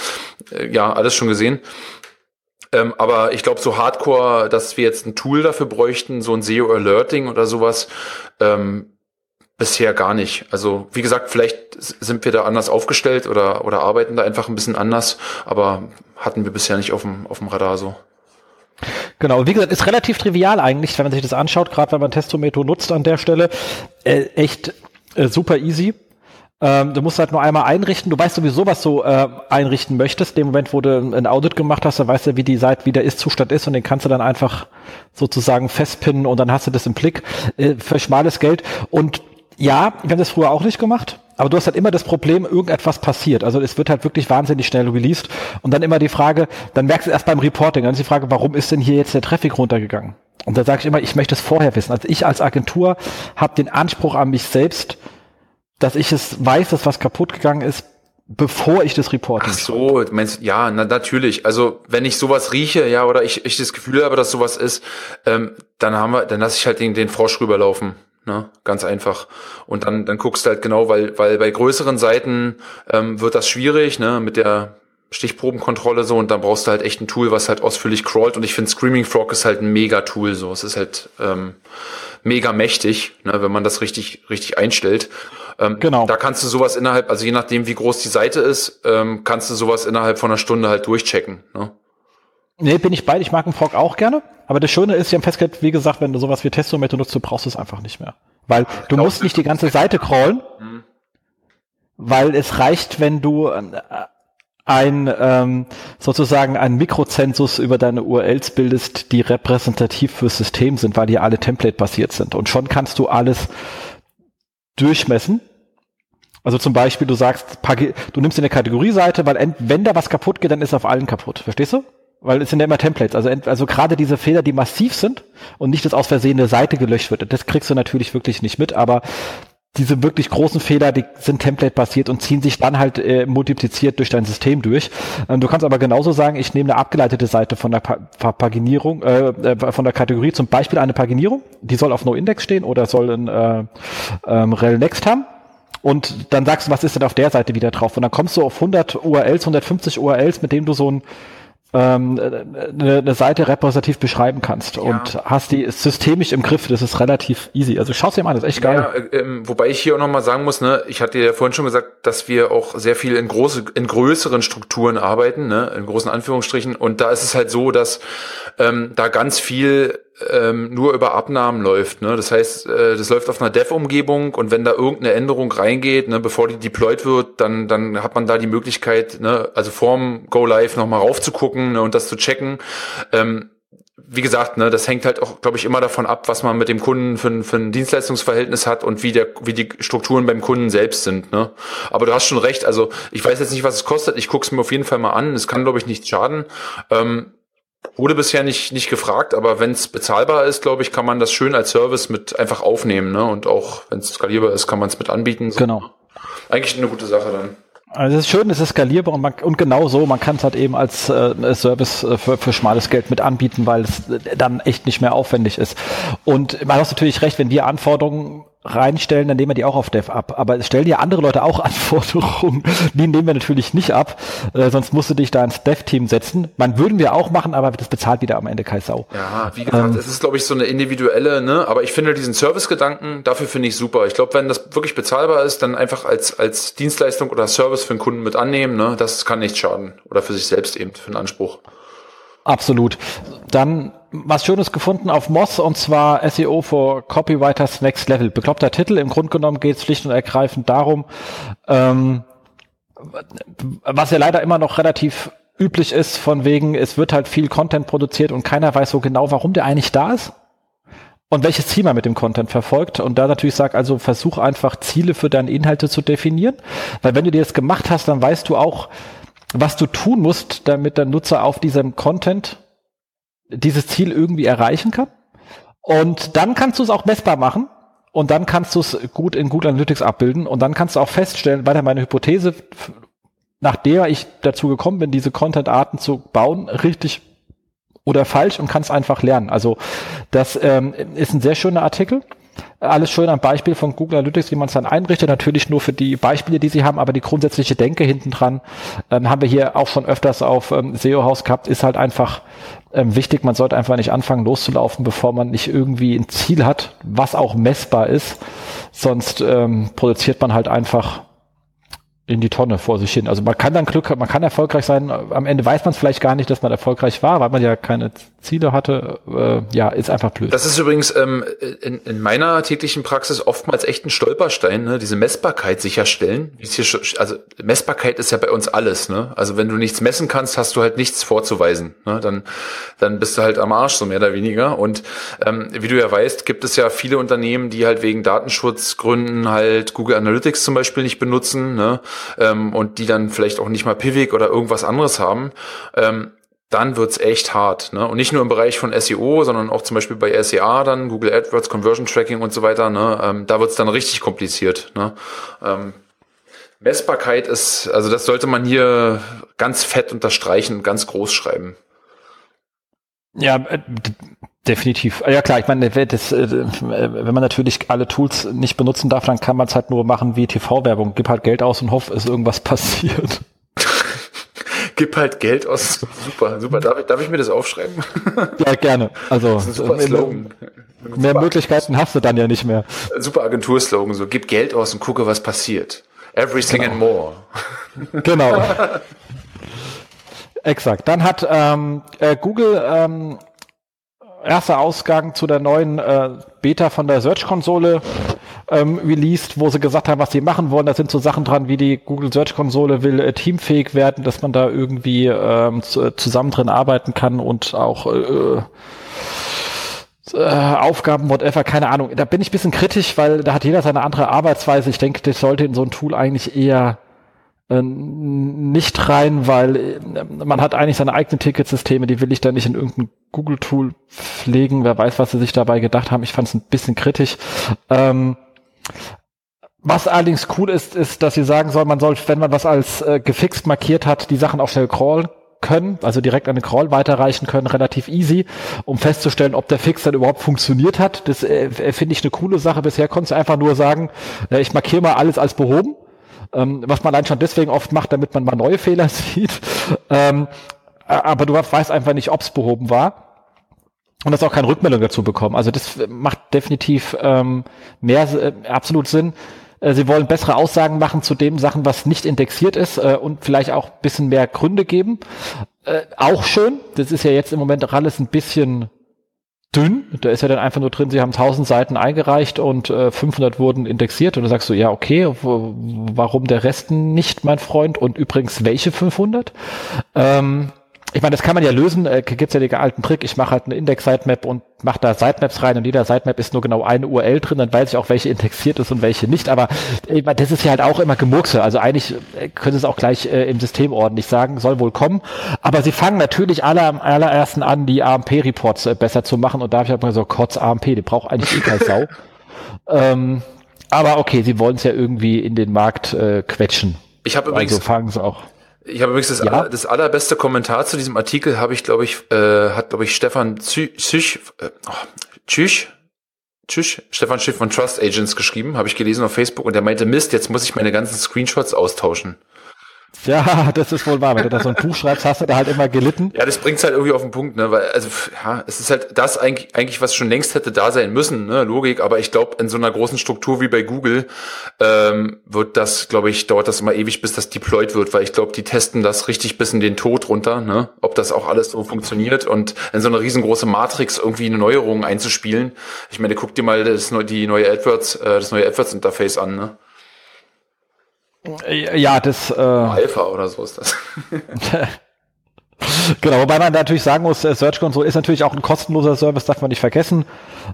ja, alles schon gesehen. Ähm, aber ich glaube, so hardcore, dass wir jetzt ein Tool dafür bräuchten, so ein SEO-Alerting oder sowas, ähm, bisher gar nicht. Also wie gesagt, vielleicht sind wir da anders aufgestellt oder, oder arbeiten da einfach ein bisschen anders, aber hatten wir bisher nicht auf dem, auf dem Radar so. Genau, wie gesagt, ist relativ trivial eigentlich, wenn man sich das anschaut, gerade wenn man Testometo nutzt an der Stelle. Äh, echt äh, super easy. Ähm, du musst halt nur einmal einrichten. Du weißt sowieso, was du äh, einrichten möchtest. Dem Moment, wo du ein Audit gemacht hast, dann weißt du, wie die Seite, wie der Ist-Zustand ist und den kannst du dann einfach sozusagen festpinnen und dann hast du das im Blick äh, für schmales Geld. Und ja, wir haben das früher auch nicht gemacht. Aber du hast halt immer das Problem, irgendetwas passiert. Also es wird halt wirklich wahnsinnig schnell released. Und dann immer die Frage, dann merkst du erst beim Reporting, dann ist die Frage, warum ist denn hier jetzt der Traffic runtergegangen? Und da sage ich immer, ich möchte es vorher wissen. Also ich als Agentur habe den Anspruch an mich selbst, dass ich es weiß, dass was kaputt gegangen ist, bevor ich das Reporting. Ach so, meinst, ja, na, natürlich. Also wenn ich sowas rieche, ja, oder ich, ich das Gefühl habe, dass sowas ist, ähm, dann haben wir, dann lasse ich halt den, den Frosch rüberlaufen. Ne? Ganz einfach. Und dann, dann guckst du halt genau, weil, weil bei größeren Seiten ähm, wird das schwierig, ne, mit der Stichprobenkontrolle so und dann brauchst du halt echt ein Tool, was halt ausführlich crawlt und ich finde Screaming Frog ist halt ein mega Tool so. Es ist halt ähm, mega mächtig, ne, wenn man das richtig, richtig einstellt. Ähm, genau. Da kannst du sowas innerhalb, also je nachdem, wie groß die Seite ist, ähm, kannst du sowas innerhalb von einer Stunde halt durchchecken. Ne? Nee, bin ich bei. Ich mag einen Frog auch gerne. Aber das Schöne ist, ja im Festgeld, wie gesagt, wenn du sowas wie Testometer nutzt, du brauchst es einfach nicht mehr. Weil du Glaub musst nicht die ganze Seite crawlen, hm. weil es reicht, wenn du ein ähm, sozusagen ein Mikrozensus über deine URLs bildest, die repräsentativ fürs System sind, weil die alle Template-basiert sind. Und schon kannst du alles durchmessen. Also zum Beispiel, du sagst, du nimmst eine Kategorieseite, weil wenn da was kaputt geht, dann ist auf allen kaputt. Verstehst du? Weil es sind ja immer Templates. Also, also gerade diese Fehler, die massiv sind und nicht, dass aus Versehen eine Seite gelöscht wird, das kriegst du natürlich wirklich nicht mit, aber diese wirklich großen Fehler, die sind Template-basiert und ziehen sich dann halt äh, multipliziert durch dein System durch. Ähm, du kannst aber genauso sagen, ich nehme eine abgeleitete Seite von der pa Paginierung, äh, äh, von der Kategorie, zum Beispiel eine Paginierung, die soll auf No-Index stehen oder soll ein äh, ähm, rel Next haben und dann sagst du, was ist denn auf der Seite wieder drauf? Und dann kommst du auf 100 URLs, 150 URLs, mit denen du so ein ähm, eine, eine Seite repräsentativ beschreiben kannst ja. und hast die systemisch im Griff. Das ist relativ easy. Also schau dir mal an, das ist echt geil. Ja, äh, ähm, wobei ich hier auch nochmal sagen muss, ne, ich hatte ja vorhin schon gesagt, dass wir auch sehr viel in große, in größeren Strukturen arbeiten, ne, in großen Anführungsstrichen. Und da ist es halt so, dass ähm, da ganz viel ähm, nur über Abnahmen läuft. Ne? Das heißt, äh, das läuft auf einer Dev-Umgebung und wenn da irgendeine Änderung reingeht, ne, bevor die deployed wird, dann, dann hat man da die Möglichkeit, ne, also vorm Go Live nochmal raufzugucken ne, und das zu checken. Ähm, wie gesagt, ne, das hängt halt auch, glaube ich, immer davon ab, was man mit dem Kunden für, ein, für ein Dienstleistungsverhältnis hat und wie der, wie die Strukturen beim Kunden selbst sind. Ne? Aber du hast schon recht. Also ich weiß jetzt nicht, was es kostet. Ich gucke es mir auf jeden Fall mal an. Es kann, glaube ich, nicht schaden. Ähm, Wurde bisher nicht, nicht gefragt, aber wenn es bezahlbar ist, glaube ich, kann man das schön als Service mit einfach aufnehmen. Ne? Und auch wenn es skalierbar ist, kann man es mit anbieten. So. Genau. Eigentlich eine gute Sache dann. Also es ist schön, es ist skalierbar und, man, und genau so, man kann es halt eben als äh, Service äh, für, für schmales Geld mit anbieten, weil es dann echt nicht mehr aufwendig ist. Und man hat natürlich recht, wenn wir Anforderungen reinstellen, dann nehmen wir die auch auf Dev ab. Aber es stellen ja andere Leute auch Anforderungen. Die nehmen wir natürlich nicht ab, äh, sonst musst du dich da ins Dev-Team setzen. Man würden wir auch machen, aber das bezahlt wieder am Ende kein Sau. Ja, wie gesagt, ähm, es ist, glaube ich, so eine individuelle, ne? Aber ich finde diesen Service-Gedanken, dafür finde ich super. Ich glaube, wenn das wirklich bezahlbar ist, dann einfach als, als Dienstleistung oder Service für den Kunden mit annehmen, ne? Das kann nicht schaden. Oder für sich selbst eben, für einen Anspruch. Absolut. Dann was Schönes gefunden auf Moss und zwar SEO for Copywriters Next Level. Bekloppter Titel. Im Grunde genommen geht es schlicht und ergreifend darum, ähm, was ja leider immer noch relativ üblich ist, von wegen, es wird halt viel Content produziert und keiner weiß so genau, warum der eigentlich da ist und welches Ziel man mit dem Content verfolgt. Und da natürlich sag, also versuch einfach Ziele für deine Inhalte zu definieren, weil wenn du dir das gemacht hast, dann weißt du auch, was du tun musst, damit der Nutzer auf diesem Content dieses Ziel irgendwie erreichen kann. Und dann kannst du es auch messbar machen. Und dann kannst du es gut in Google Analytics abbilden. Und dann kannst du auch feststellen, weiter meine Hypothese, nach der ich dazu gekommen bin, diese Content-Arten zu bauen, richtig oder falsch und kannst einfach lernen. Also das ähm, ist ein sehr schöner Artikel. Alles schön am Beispiel von Google Analytics, wie man es dann einrichtet. Natürlich nur für die Beispiele, die sie haben, aber die grundsätzliche Denke hinten dran ähm, haben wir hier auch schon öfters auf ähm, SEO House gehabt, ist halt einfach ähm, wichtig. Man sollte einfach nicht anfangen loszulaufen, bevor man nicht irgendwie ein Ziel hat, was auch messbar ist. Sonst ähm, produziert man halt einfach in die Tonne vor sich hin. Also man kann dann Glück, man kann erfolgreich sein. Am Ende weiß man es vielleicht gar nicht, dass man erfolgreich war, weil man ja keine Ziele hatte. Äh, ja, ist einfach blöd. Das ist übrigens ähm, in, in meiner täglichen Praxis oftmals echt ein Stolperstein, ne? diese Messbarkeit sicherstellen. also Messbarkeit ist ja bei uns alles. Ne? Also wenn du nichts messen kannst, hast du halt nichts vorzuweisen. Ne? Dann, dann bist du halt am Arsch, so mehr oder weniger. Und ähm, wie du ja weißt, gibt es ja viele Unternehmen, die halt wegen Datenschutzgründen halt Google Analytics zum Beispiel nicht benutzen. Ne? ähm, und die dann vielleicht auch nicht mal Pivik oder irgendwas anderes haben, ähm, dann wird's echt hart. Ne? Und nicht nur im Bereich von SEO, sondern auch zum Beispiel bei SEA dann, Google AdWords, Conversion Tracking und so weiter. Ne? Ähm, da wird's dann richtig kompliziert. Ne? Ähm, Messbarkeit ist, also das sollte man hier ganz fett unterstreichen, ganz groß schreiben. Ja, äh, Definitiv. Ja klar, ich meine, das, äh, wenn man natürlich alle Tools nicht benutzen darf, dann kann man es halt nur machen wie TV-Werbung. Gib halt Geld aus und hoff, ist irgendwas passiert. Gib halt Geld aus. Super, super. Darf ich, darf ich mir das aufschreiben? Ja, gerne. Also das ist ein super Slogan. Mehr super Möglichkeiten hast du dann ja nicht mehr. Super Agenturslogan, so gib Geld aus und gucke, was passiert. Everything genau. and more. Genau. Exakt. Dann hat ähm, äh, Google ähm, erster Ausgang zu der neuen äh, Beta von der Search-Konsole ähm, released, wo sie gesagt haben, was sie machen wollen. Da sind so Sachen dran, wie die Google Search-Konsole will äh, teamfähig werden, dass man da irgendwie ähm, zu, zusammen drin arbeiten kann und auch äh, äh, Aufgaben, whatever, keine Ahnung. Da bin ich bisschen kritisch, weil da hat jeder seine andere Arbeitsweise. Ich denke, das sollte in so ein Tool eigentlich eher äh, nicht rein, weil äh, man hat eigentlich seine eigenen Ticketsysteme, die will ich da nicht in irgendein Google-Tool pflegen. Wer weiß, was sie sich dabei gedacht haben. Ich fand es ein bisschen kritisch. Ähm, was allerdings cool ist, ist, dass sie sagen soll, man soll, wenn man was als äh, gefixt markiert hat, die Sachen auch schnell crawlen können, also direkt an den Crawl weiterreichen können, relativ easy, um festzustellen, ob der Fix dann überhaupt funktioniert hat. Das äh, finde ich eine coole Sache. Bisher konntest du einfach nur sagen, äh, ich markiere mal alles als behoben, ähm, was man allein schon deswegen oft macht, damit man mal neue Fehler sieht. Ähm, aber du weißt einfach nicht, ob es behoben war. Und das auch keine Rückmeldung dazu bekommen. Also das macht definitiv ähm, mehr äh, absolut Sinn. Äh, sie wollen bessere Aussagen machen zu dem Sachen, was nicht indexiert ist äh, und vielleicht auch ein bisschen mehr Gründe geben. Äh, auch schön. Das ist ja jetzt im Moment alles ein bisschen dünn. Da ist ja dann einfach nur drin, sie haben 1000 Seiten eingereicht und äh, 500 wurden indexiert. Und dann sagst du, ja, okay, warum der Rest nicht, mein Freund? Und übrigens, welche 500? Ähm, ich meine, das kann man ja lösen. Äh, gibt's ja den alten Trick. Ich mache halt eine Index-Sitemap und mache da Sitemaps rein und jeder Sitemap ist nur genau eine URL drin. Dann weiß ich auch, welche indexiert ist und welche nicht. Aber ich meine, das ist ja halt auch immer Gemurkse. Also eigentlich äh, können es auch gleich äh, im System ordentlich sagen. Soll wohl kommen. Aber sie fangen natürlich alle am allerersten an, die AMP-Reports äh, besser zu machen. Und da habe ich halt mal so, Kotz AMP, die braucht eigentlich eh keine Sau. ähm, aber okay, sie wollen es ja irgendwie in den Markt äh, quetschen. Ich habe übrigens also fangen sie auch. Ich habe übrigens das, ja? aller, das allerbeste Kommentar zu diesem Artikel habe ich, glaube ich, äh, hat, glaube ich, Stefan Züch, äh, oh, Tschüch, Tschüch, Stefan Schiff von Trust Agents geschrieben, habe ich gelesen auf Facebook und der meinte, Mist, jetzt muss ich meine ganzen Screenshots austauschen. Ja, das ist wohl wahr. Wenn du da so ein Buch schreibst, hast du da halt immer gelitten. Ja, das bringt's halt irgendwie auf den Punkt, ne? Weil, also, ja, es ist halt das eigentlich, eigentlich was schon längst hätte da sein müssen, ne? Logik, aber ich glaube, in so einer großen Struktur wie bei Google ähm, wird das, glaube ich, dauert das immer ewig, bis das deployed wird, weil ich glaube, die testen das richtig bis in den Tod runter, ne? Ob das auch alles so funktioniert und in so eine riesengroße Matrix irgendwie eine Neuerung einzuspielen. Ich meine, guck dir mal das, die neue AdWords, äh, das neue AdWords-Interface an, ne? Ja, das. Äh, Alpha oder so ist das. genau, wobei man natürlich sagen muss, äh, Search Console ist natürlich auch ein kostenloser Service, darf man nicht vergessen.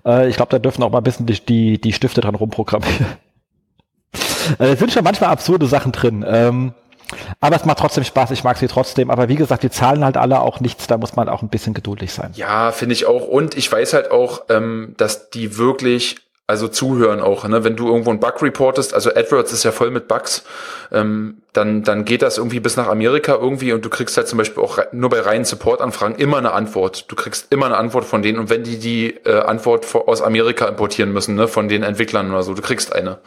Äh, ich glaube, da dürfen auch mal ein bisschen die, die, die Stifte dran rumprogrammieren. äh, es sind schon manchmal absurde Sachen drin. Ähm, aber es macht trotzdem Spaß, ich mag sie trotzdem. Aber wie gesagt, die zahlen halt alle auch nichts, da muss man auch ein bisschen geduldig sein. Ja, finde ich auch. Und ich weiß halt auch, ähm, dass die wirklich also zuhören auch, ne? Wenn du irgendwo einen Bug reportest, also AdWords ist ja voll mit Bugs, ähm, dann, dann geht das irgendwie bis nach Amerika irgendwie und du kriegst halt zum Beispiel auch nur bei reinen Support-Anfragen immer eine Antwort. Du kriegst immer eine Antwort von denen und wenn die die äh, Antwort aus Amerika importieren müssen, ne, von den Entwicklern oder so, du kriegst eine.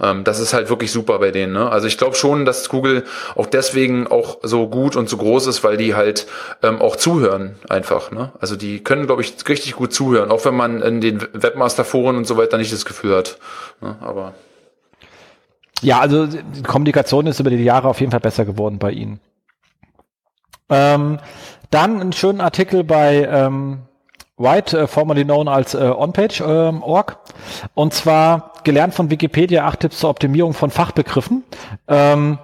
Ähm, das ist halt wirklich super bei denen. Ne? Also ich glaube schon, dass Google auch deswegen auch so gut und so groß ist, weil die halt ähm, auch zuhören einfach. Ne? Also die können, glaube ich, richtig gut zuhören, auch wenn man in den Webmaster-Foren und so weiter nicht das Gefühl hat. Ne? Aber ja, also die Kommunikation ist über die Jahre auf jeden Fall besser geworden bei Ihnen. Ähm, dann einen schönen Artikel bei ähm, White, äh, formerly known als äh, OnPage.org. Ähm, und zwar gelernt von Wikipedia acht Tipps zur Optimierung von Fachbegriffen. Ähm,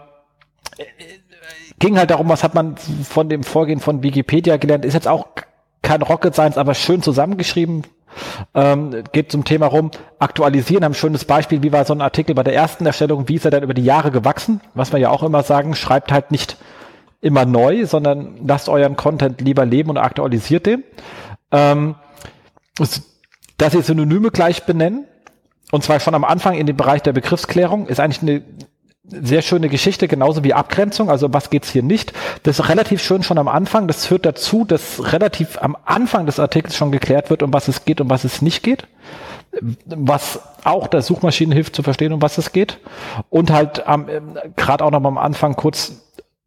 ging halt darum, was hat man von dem Vorgehen von Wikipedia gelernt. Ist jetzt auch kein Rocket Science, aber schön zusammengeschrieben. Ähm, geht zum Thema rum, aktualisieren, haben ein schönes Beispiel, wie war so ein Artikel bei der ersten Erstellung, wie ist er dann über die Jahre gewachsen, was wir ja auch immer sagen, schreibt halt nicht immer neu, sondern lasst euren Content lieber leben und aktualisiert den. Ähm, dass ihr Synonyme gleich benennen, und zwar schon am Anfang in dem Bereich der Begriffsklärung, ist eigentlich eine sehr schöne Geschichte, genauso wie Abgrenzung. Also was geht's hier nicht? Das ist relativ schön schon am Anfang. Das führt dazu, dass relativ am Anfang des Artikels schon geklärt wird, um was es geht, um was es nicht geht. Was auch der Suchmaschinen hilft zu verstehen, um was es geht. Und halt ähm, gerade auch noch mal am Anfang kurz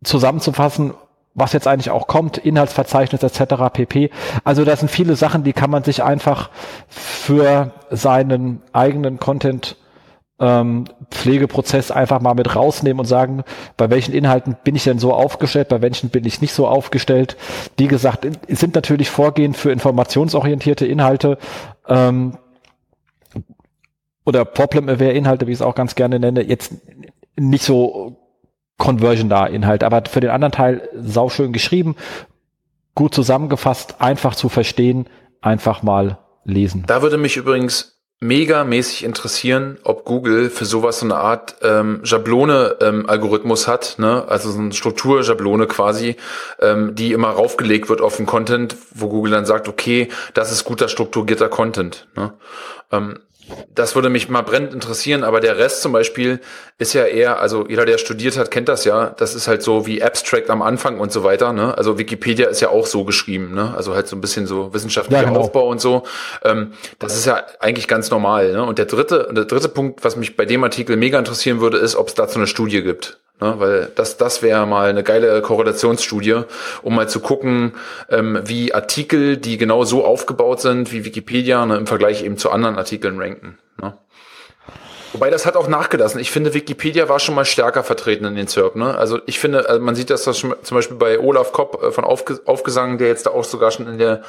zusammenzufassen, was jetzt eigentlich auch kommt, Inhaltsverzeichnis etc. pp. Also das sind viele Sachen, die kann man sich einfach für seinen eigenen Content ähm, Pflegeprozess einfach mal mit rausnehmen und sagen, bei welchen Inhalten bin ich denn so aufgestellt, bei welchen bin ich nicht so aufgestellt. Wie gesagt, sind natürlich Vorgehen für informationsorientierte Inhalte ähm, oder Problem-Aware-Inhalte, wie ich es auch ganz gerne nenne, jetzt nicht so Conversion-da-Inhalt, aber für den anderen Teil sauschön geschrieben, gut zusammengefasst, einfach zu verstehen, einfach mal lesen. Da würde mich übrigens megamäßig interessieren, ob Google für sowas so eine Art ähm, Schablone-Algorithmus ähm, hat, ne? also so eine Struktur-Schablone quasi, ähm, die immer raufgelegt wird auf den Content, wo Google dann sagt, okay, das ist guter strukturierter Content. Ne? Ähm, das würde mich mal brennend interessieren, aber der Rest zum Beispiel ist ja eher, also jeder, der studiert hat, kennt das ja. Das ist halt so wie Abstract am Anfang und so weiter. Ne? Also Wikipedia ist ja auch so geschrieben, ne? Also halt so ein bisschen so wissenschaftlicher ja, genau. Aufbau und so. Ähm, das ist ja eigentlich ganz normal. Ne? Und der dritte, der dritte Punkt, was mich bei dem Artikel mega interessieren würde, ist, ob es dazu eine Studie gibt. Ne, weil das, das wäre mal eine geile Korrelationsstudie, um mal zu gucken, ähm, wie Artikel, die genau so aufgebaut sind wie Wikipedia, ne, im Vergleich eben zu anderen Artikeln ranken. Ne? Wobei das hat auch nachgelassen. Ich finde, Wikipedia war schon mal stärker vertreten in den SERP. Ne? Also ich finde, also man sieht das, zum Beispiel bei Olaf Kopp äh, von Aufge Aufgesang, der jetzt da auch sogar schon in der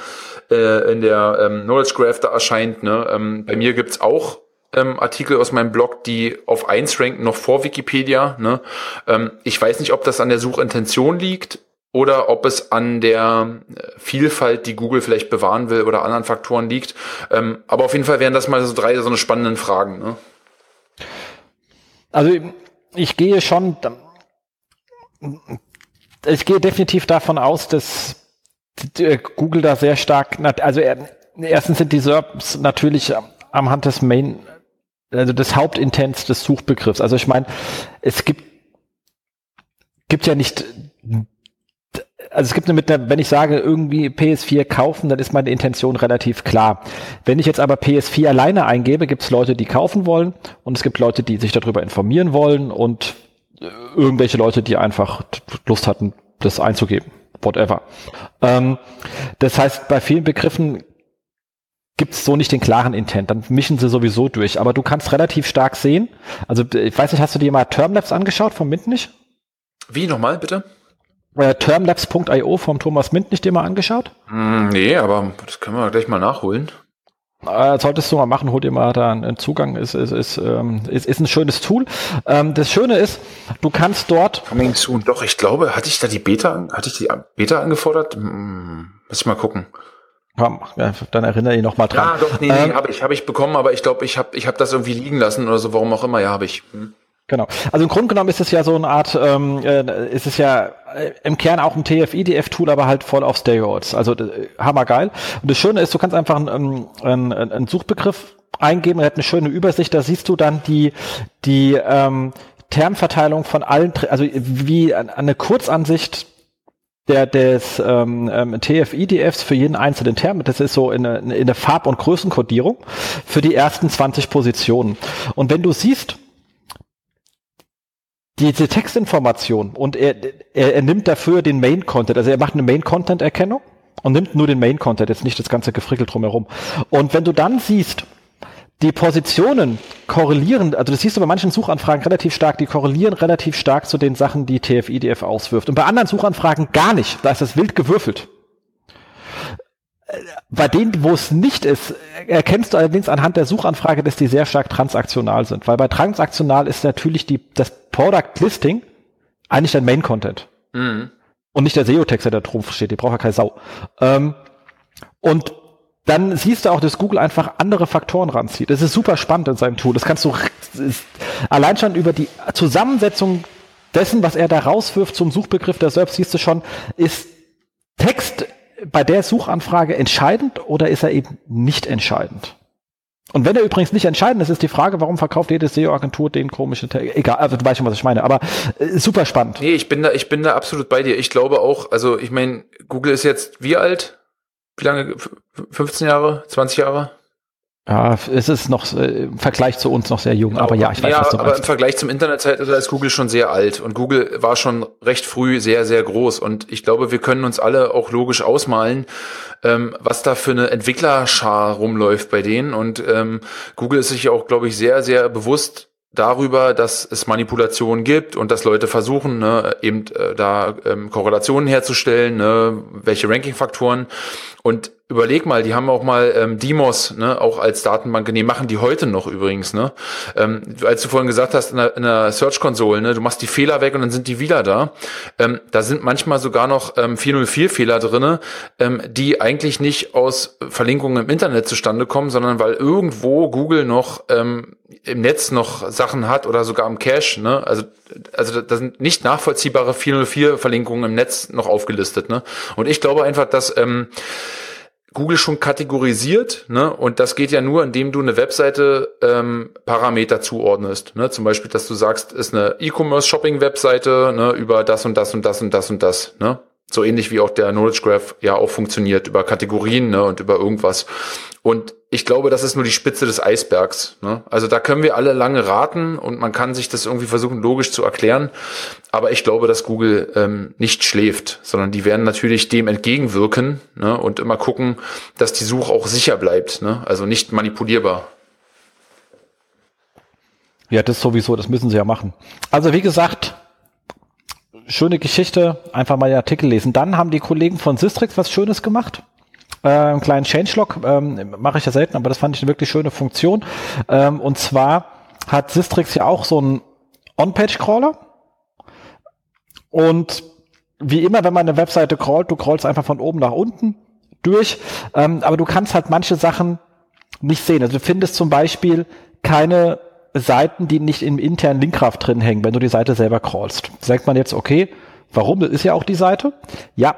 äh, in der ähm, Knowledge Graph da erscheint. Ne? Ähm, bei mir gibt's auch ähm, Artikel aus meinem Blog, die auf eins ranken, noch vor Wikipedia. Ne? Ähm, ich weiß nicht, ob das an der Suchintention liegt oder ob es an der äh, Vielfalt, die Google vielleicht bewahren will oder anderen Faktoren liegt. Ähm, aber auf jeden Fall wären das mal so drei so eine spannenden Fragen. Ne? Also ich gehe schon, ich gehe definitiv davon aus, dass Google da sehr stark, also erstens sind die SERPs natürlich am Hand des Main also des Hauptintents des Suchbegriffs. Also ich meine, es gibt, gibt ja nicht, also es gibt eine mit einer, wenn ich sage irgendwie PS4 kaufen, dann ist meine Intention relativ klar. Wenn ich jetzt aber PS4 alleine eingebe, gibt es Leute, die kaufen wollen und es gibt Leute, die sich darüber informieren wollen und äh, irgendwelche Leute, die einfach Lust hatten, das einzugeben. Whatever. Ähm, das heißt, bei vielen Begriffen gibt es so nicht den klaren Intent, dann mischen sie sowieso durch. Aber du kannst relativ stark sehen. Also ich weiß nicht, hast du dir mal Termlabs angeschaut vom Mint nicht? Wie nochmal, bitte? Äh, Termlabs.io vom Thomas Mint nicht dir mal angeschaut? Mm, nee, aber das können wir gleich mal nachholen. Äh, solltest du mal machen, hol dir mal da einen Zugang, ist, ist, ist, ähm, ist, ist ein schönes Tool. Ähm, das Schöne ist, du kannst dort. Coming soon. Doch, ich glaube, hatte ich da die Beta, hatte ich die Beta angefordert? Hm, muss ich mal gucken. Dann erinnere ich noch mal dran. Ja, doch, nee, nee, ähm, habe ich, hab ich bekommen, aber ich glaube, ich habe ich hab das irgendwie liegen lassen oder so, warum auch immer, ja, habe ich. Hm. Genau. Also im Grunde genommen ist es ja so eine Art, ähm, äh, ist es ja äh, im Kern auch ein TF-IDF-Tool, aber halt voll auf Steroids. Also äh, hammergeil. Und das Schöne ist, du kannst einfach einen, einen, einen Suchbegriff eingeben, er hat eine schöne Übersicht, da siehst du dann die, die ähm, Termverteilung von allen, also wie eine Kurzansicht der des ähm, ähm, TF-IDFs für jeden einzelnen Term. Das ist so in, in der Farb- und Größenkodierung für die ersten 20 Positionen. Und wenn du siehst, diese Textinformation und er, er, er nimmt dafür den Main-Content, also er macht eine Main-Content-Erkennung und nimmt nur den Main-Content, jetzt nicht das ganze Gefrickel drumherum. Und wenn du dann siehst, die Positionen korrelieren, also das siehst du bei manchen Suchanfragen relativ stark, die korrelieren relativ stark zu den Sachen, die TF-IDF auswirft. Und bei anderen Suchanfragen gar nicht, da ist das wild gewürfelt. Bei denen, wo es nicht ist, erkennst du allerdings anhand der Suchanfrage, dass die sehr stark transaktional sind. Weil bei transaktional ist natürlich die, das Product Listing eigentlich dein Main Content. Mhm. Und nicht der SEO-Text, der da drauf steht. Die braucht ja keine Sau. Ähm, und dann siehst du auch, dass Google einfach andere Faktoren ranzieht. Das ist super spannend in seinem Tool. Das kannst du allein schon über die Zusammensetzung dessen, was er da rauswirft zum Suchbegriff der SERP, siehst du schon, ist Text bei der Suchanfrage entscheidend oder ist er eben nicht entscheidend? Und wenn er übrigens nicht entscheidend ist, ist die Frage, warum verkauft jede SEO-Agentur den komischen Text? Egal, also du weißt schon, was ich meine, aber äh, super spannend. Nee, ich bin da, ich bin da absolut bei dir. Ich glaube auch, also ich meine, Google ist jetzt wie alt? Wie lange? 15 Jahre? 20 Jahre? Ja, es ist noch äh, im Vergleich zu uns noch sehr jung, aber ja, ich weiß, ja, was du aber meinst. im Vergleich zum Internetzeitalter ist Google schon sehr alt und Google war schon recht früh sehr, sehr groß und ich glaube, wir können uns alle auch logisch ausmalen, ähm, was da für eine Entwicklerschar rumläuft bei denen und ähm, Google ist sich auch, glaube ich, sehr, sehr bewusst darüber, dass es Manipulationen gibt und dass Leute versuchen, ne, eben äh, da ähm, Korrelationen herzustellen, ne, welche Ranking-Faktoren. Und überleg mal, die haben auch mal ähm, Demos ne, auch als Datenbank genehm, machen die heute noch übrigens. Ne? Ähm, als du vorhin gesagt hast, in der, in der Search Console, ne, du machst die Fehler weg und dann sind die wieder da. Ähm, da sind manchmal sogar noch ähm, 404-Fehler drinne, ähm, die eigentlich nicht aus Verlinkungen im Internet zustande kommen, sondern weil irgendwo Google noch ähm, im Netz noch Sachen hat oder sogar am Cache. Ne? Also, also da sind nicht nachvollziehbare 404-Verlinkungen im Netz noch aufgelistet. Ne? Und ich glaube einfach, dass ähm, Google schon kategorisiert, ne? Und das geht ja nur, indem du eine Webseite ähm, Parameter zuordnest. Ne? Zum Beispiel, dass du sagst, ist eine E-Commerce-Shopping-Webseite ne, über das und das und das und das und das. Ne? So ähnlich wie auch der Knowledge Graph ja auch funktioniert über Kategorien ne, und über irgendwas. Und ich glaube, das ist nur die Spitze des Eisbergs. Ne? Also da können wir alle lange raten und man kann sich das irgendwie versuchen, logisch zu erklären. Aber ich glaube, dass Google ähm, nicht schläft, sondern die werden natürlich dem entgegenwirken ne? und immer gucken, dass die Suche auch sicher bleibt, ne? also nicht manipulierbar. Ja, das sowieso, das müssen sie ja machen. Also wie gesagt, schöne Geschichte, einfach mal den Artikel lesen. Dann haben die Kollegen von Systrix was Schönes gemacht. Äh, einen kleinen Changelog, ähm, mache ich ja selten, aber das fand ich eine wirklich schöne Funktion. Ähm, und zwar hat Systrix ja auch so einen On-Page-Crawler. Und wie immer, wenn man eine Webseite crawlt, du crawlst einfach von oben nach unten durch. Ähm, aber du kannst halt manche Sachen nicht sehen. Also du findest zum Beispiel keine Seiten, die nicht im internen Linkgraph drin hängen, wenn du die Seite selber crawlst. Sagt man jetzt, okay, warum? Das ist ja auch die Seite. Ja,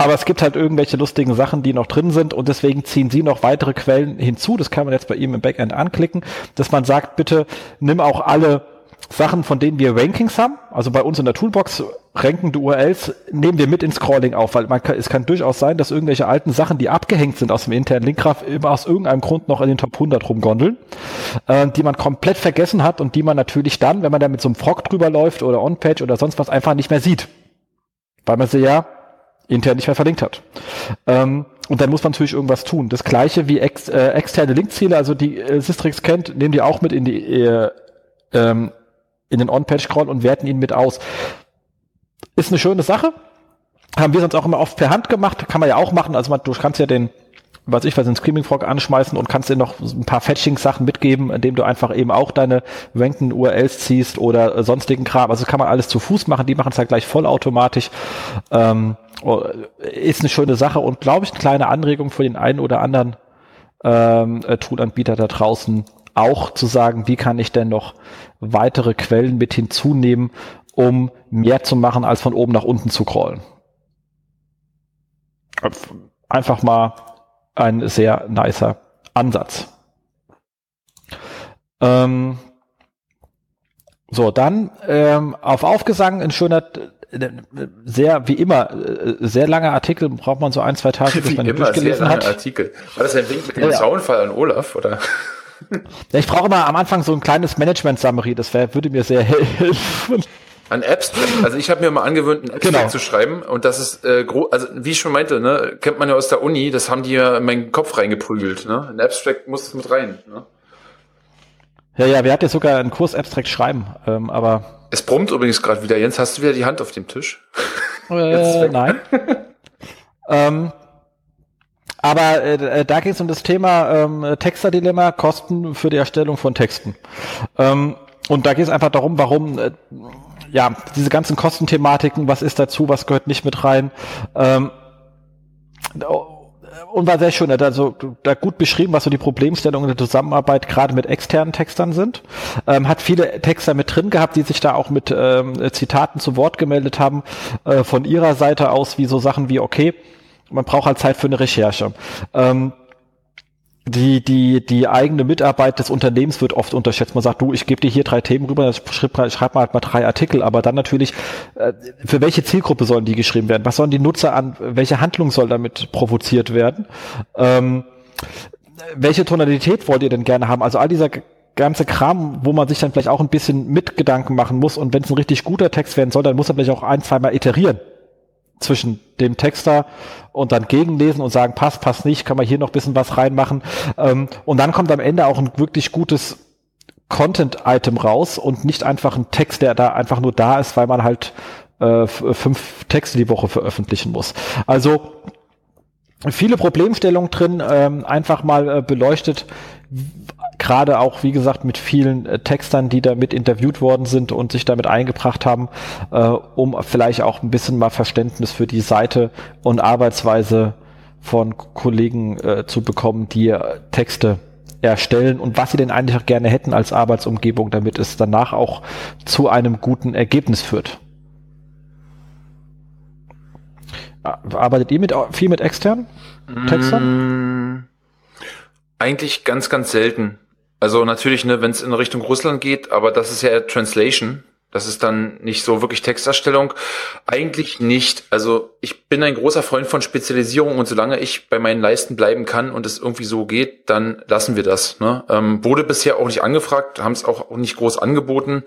aber es gibt halt irgendwelche lustigen Sachen, die noch drin sind und deswegen ziehen sie noch weitere Quellen hinzu. Das kann man jetzt bei ihm im Backend anklicken, dass man sagt, bitte nimm auch alle Sachen, von denen wir Rankings haben. Also bei uns in der Toolbox rankende URLs nehmen wir mit ins Scrolling auf, weil man kann, es kann durchaus sein, dass irgendwelche alten Sachen, die abgehängt sind aus dem internen Linkgraph, aus irgendeinem Grund noch in den Top 100 rumgondeln, äh, die man komplett vergessen hat und die man natürlich dann, wenn man da mit so einem Frog drüber läuft oder On-Page oder sonst was, einfach nicht mehr sieht. Weil man sie ja intern nicht mehr verlinkt hat. Ähm, und dann muss man natürlich irgendwas tun. Das gleiche wie ex, äh, externe Linkziele, also die äh, Systrix kennt, nehmen die auch mit in die äh, ähm, in den On-Page-Crawl und werten ihn mit aus. Ist eine schöne Sache. Haben wir sonst auch immer oft per Hand gemacht. Kann man ja auch machen. Also man, du kannst ja den, was ich weiß, den Screaming Frog anschmeißen und kannst dir noch ein paar Fetching-Sachen mitgeben, indem du einfach eben auch deine rankten URLs ziehst oder sonstigen Kram. Also kann man alles zu Fuß machen. Die machen es halt gleich vollautomatisch. Ähm, oh, ist eine schöne Sache und glaube ich eine kleine Anregung für den einen oder anderen ähm, äh, Toolanbieter da draußen, auch zu sagen, wie kann ich denn noch weitere Quellen mit hinzunehmen, um mehr zu machen, als von oben nach unten zu crawlen. Einfach mal ein sehr nicer Ansatz. Ähm, so, dann ähm, auf Aufgesang ein schöner, äh, sehr, wie immer, äh, sehr langer Artikel, braucht man so ein, zwei Tage, bis man ihn durchgelesen sehr hat. Artikel. War das ein Wink mit dem ja, Zaunfall an Olaf, oder? Ich brauche mal am Anfang so ein kleines Management-Summary, das wär, würde mir sehr helfen. An Abstract, also ich habe mir mal angewöhnt, ein Abstract genau. zu schreiben und das ist äh, also wie ich schon meinte, ne, kennt man ja aus der Uni, das haben die ja in meinen Kopf reingeprügelt, ne? Ein Abstract muss es mit rein, ne? Ja, ja, wir hatten ja sogar einen Kurs Abstract schreiben, ähm, aber. Es brummt übrigens gerade wieder. Jens, hast du wieder die Hand auf dem Tisch? Äh, nein. ähm, aber äh, da ging es um das Thema ähm, Texter-Dilemma, Kosten für die Erstellung von Texten. Ähm, und da geht es einfach darum, warum äh, ja diese ganzen Kostenthematiken, was ist dazu, was gehört nicht mit rein. Ähm, und war sehr schön, also da gut beschrieben, was so die Problemstellungen der Zusammenarbeit gerade mit externen Textern sind. Ähm, hat viele Texter mit drin gehabt, die sich da auch mit ähm, Zitaten zu Wort gemeldet haben, äh, von ihrer Seite aus, wie so Sachen wie, okay, man braucht halt Zeit für eine Recherche. Ähm, die, die, die eigene Mitarbeit des Unternehmens wird oft unterschätzt. Man sagt, du, ich gebe dir hier drei Themen rüber, schreib, schreib mal halt mal drei Artikel, aber dann natürlich, äh, für welche Zielgruppe sollen die geschrieben werden? Was sollen die Nutzer an, welche Handlung soll damit provoziert werden? Ähm, welche Tonalität wollt ihr denn gerne haben? Also all dieser ganze Kram, wo man sich dann vielleicht auch ein bisschen mit Gedanken machen muss und wenn es ein richtig guter Text werden soll, dann muss er vielleicht auch ein, zweimal iterieren zwischen dem Texter und dann gegenlesen und sagen, passt, passt nicht, kann man hier noch ein bisschen was reinmachen. Ähm, und dann kommt am Ende auch ein wirklich gutes Content-Item raus und nicht einfach ein Text, der da einfach nur da ist, weil man halt äh, fünf Texte die Woche veröffentlichen muss. Also viele Problemstellungen drin, ähm, einfach mal äh, beleuchtet, gerade auch, wie gesagt, mit vielen äh, Textern, die damit interviewt worden sind und sich damit eingebracht haben, äh, um vielleicht auch ein bisschen mal Verständnis für die Seite und Arbeitsweise von Kollegen äh, zu bekommen, die äh, Texte erstellen und was sie denn eigentlich auch gerne hätten als Arbeitsumgebung, damit es danach auch zu einem guten Ergebnis führt. Arbeitet ihr mit, viel mit externen Textern? Mm, eigentlich ganz, ganz selten. Also natürlich, ne, wenn es in Richtung Russland geht, aber das ist ja Translation. Das ist dann nicht so wirklich Texterstellung. Eigentlich nicht. Also ich bin ein großer Freund von Spezialisierung und solange ich bei meinen Leisten bleiben kann und es irgendwie so geht, dann lassen wir das. Ne? Ähm, wurde bisher auch nicht angefragt, haben es auch nicht groß angeboten,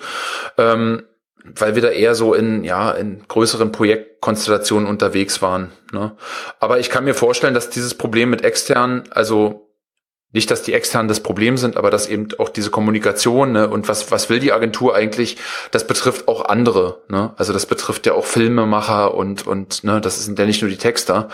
ähm, weil wir da eher so in ja in größeren Projektkonstellationen unterwegs waren. Ne? Aber ich kann mir vorstellen, dass dieses Problem mit externen, also nicht, dass die externen das Problem sind, aber dass eben auch diese Kommunikation ne, und was, was will die Agentur eigentlich, das betrifft auch andere. Ne? Also das betrifft ja auch Filmemacher und, und ne, das sind ja nicht nur die Texter.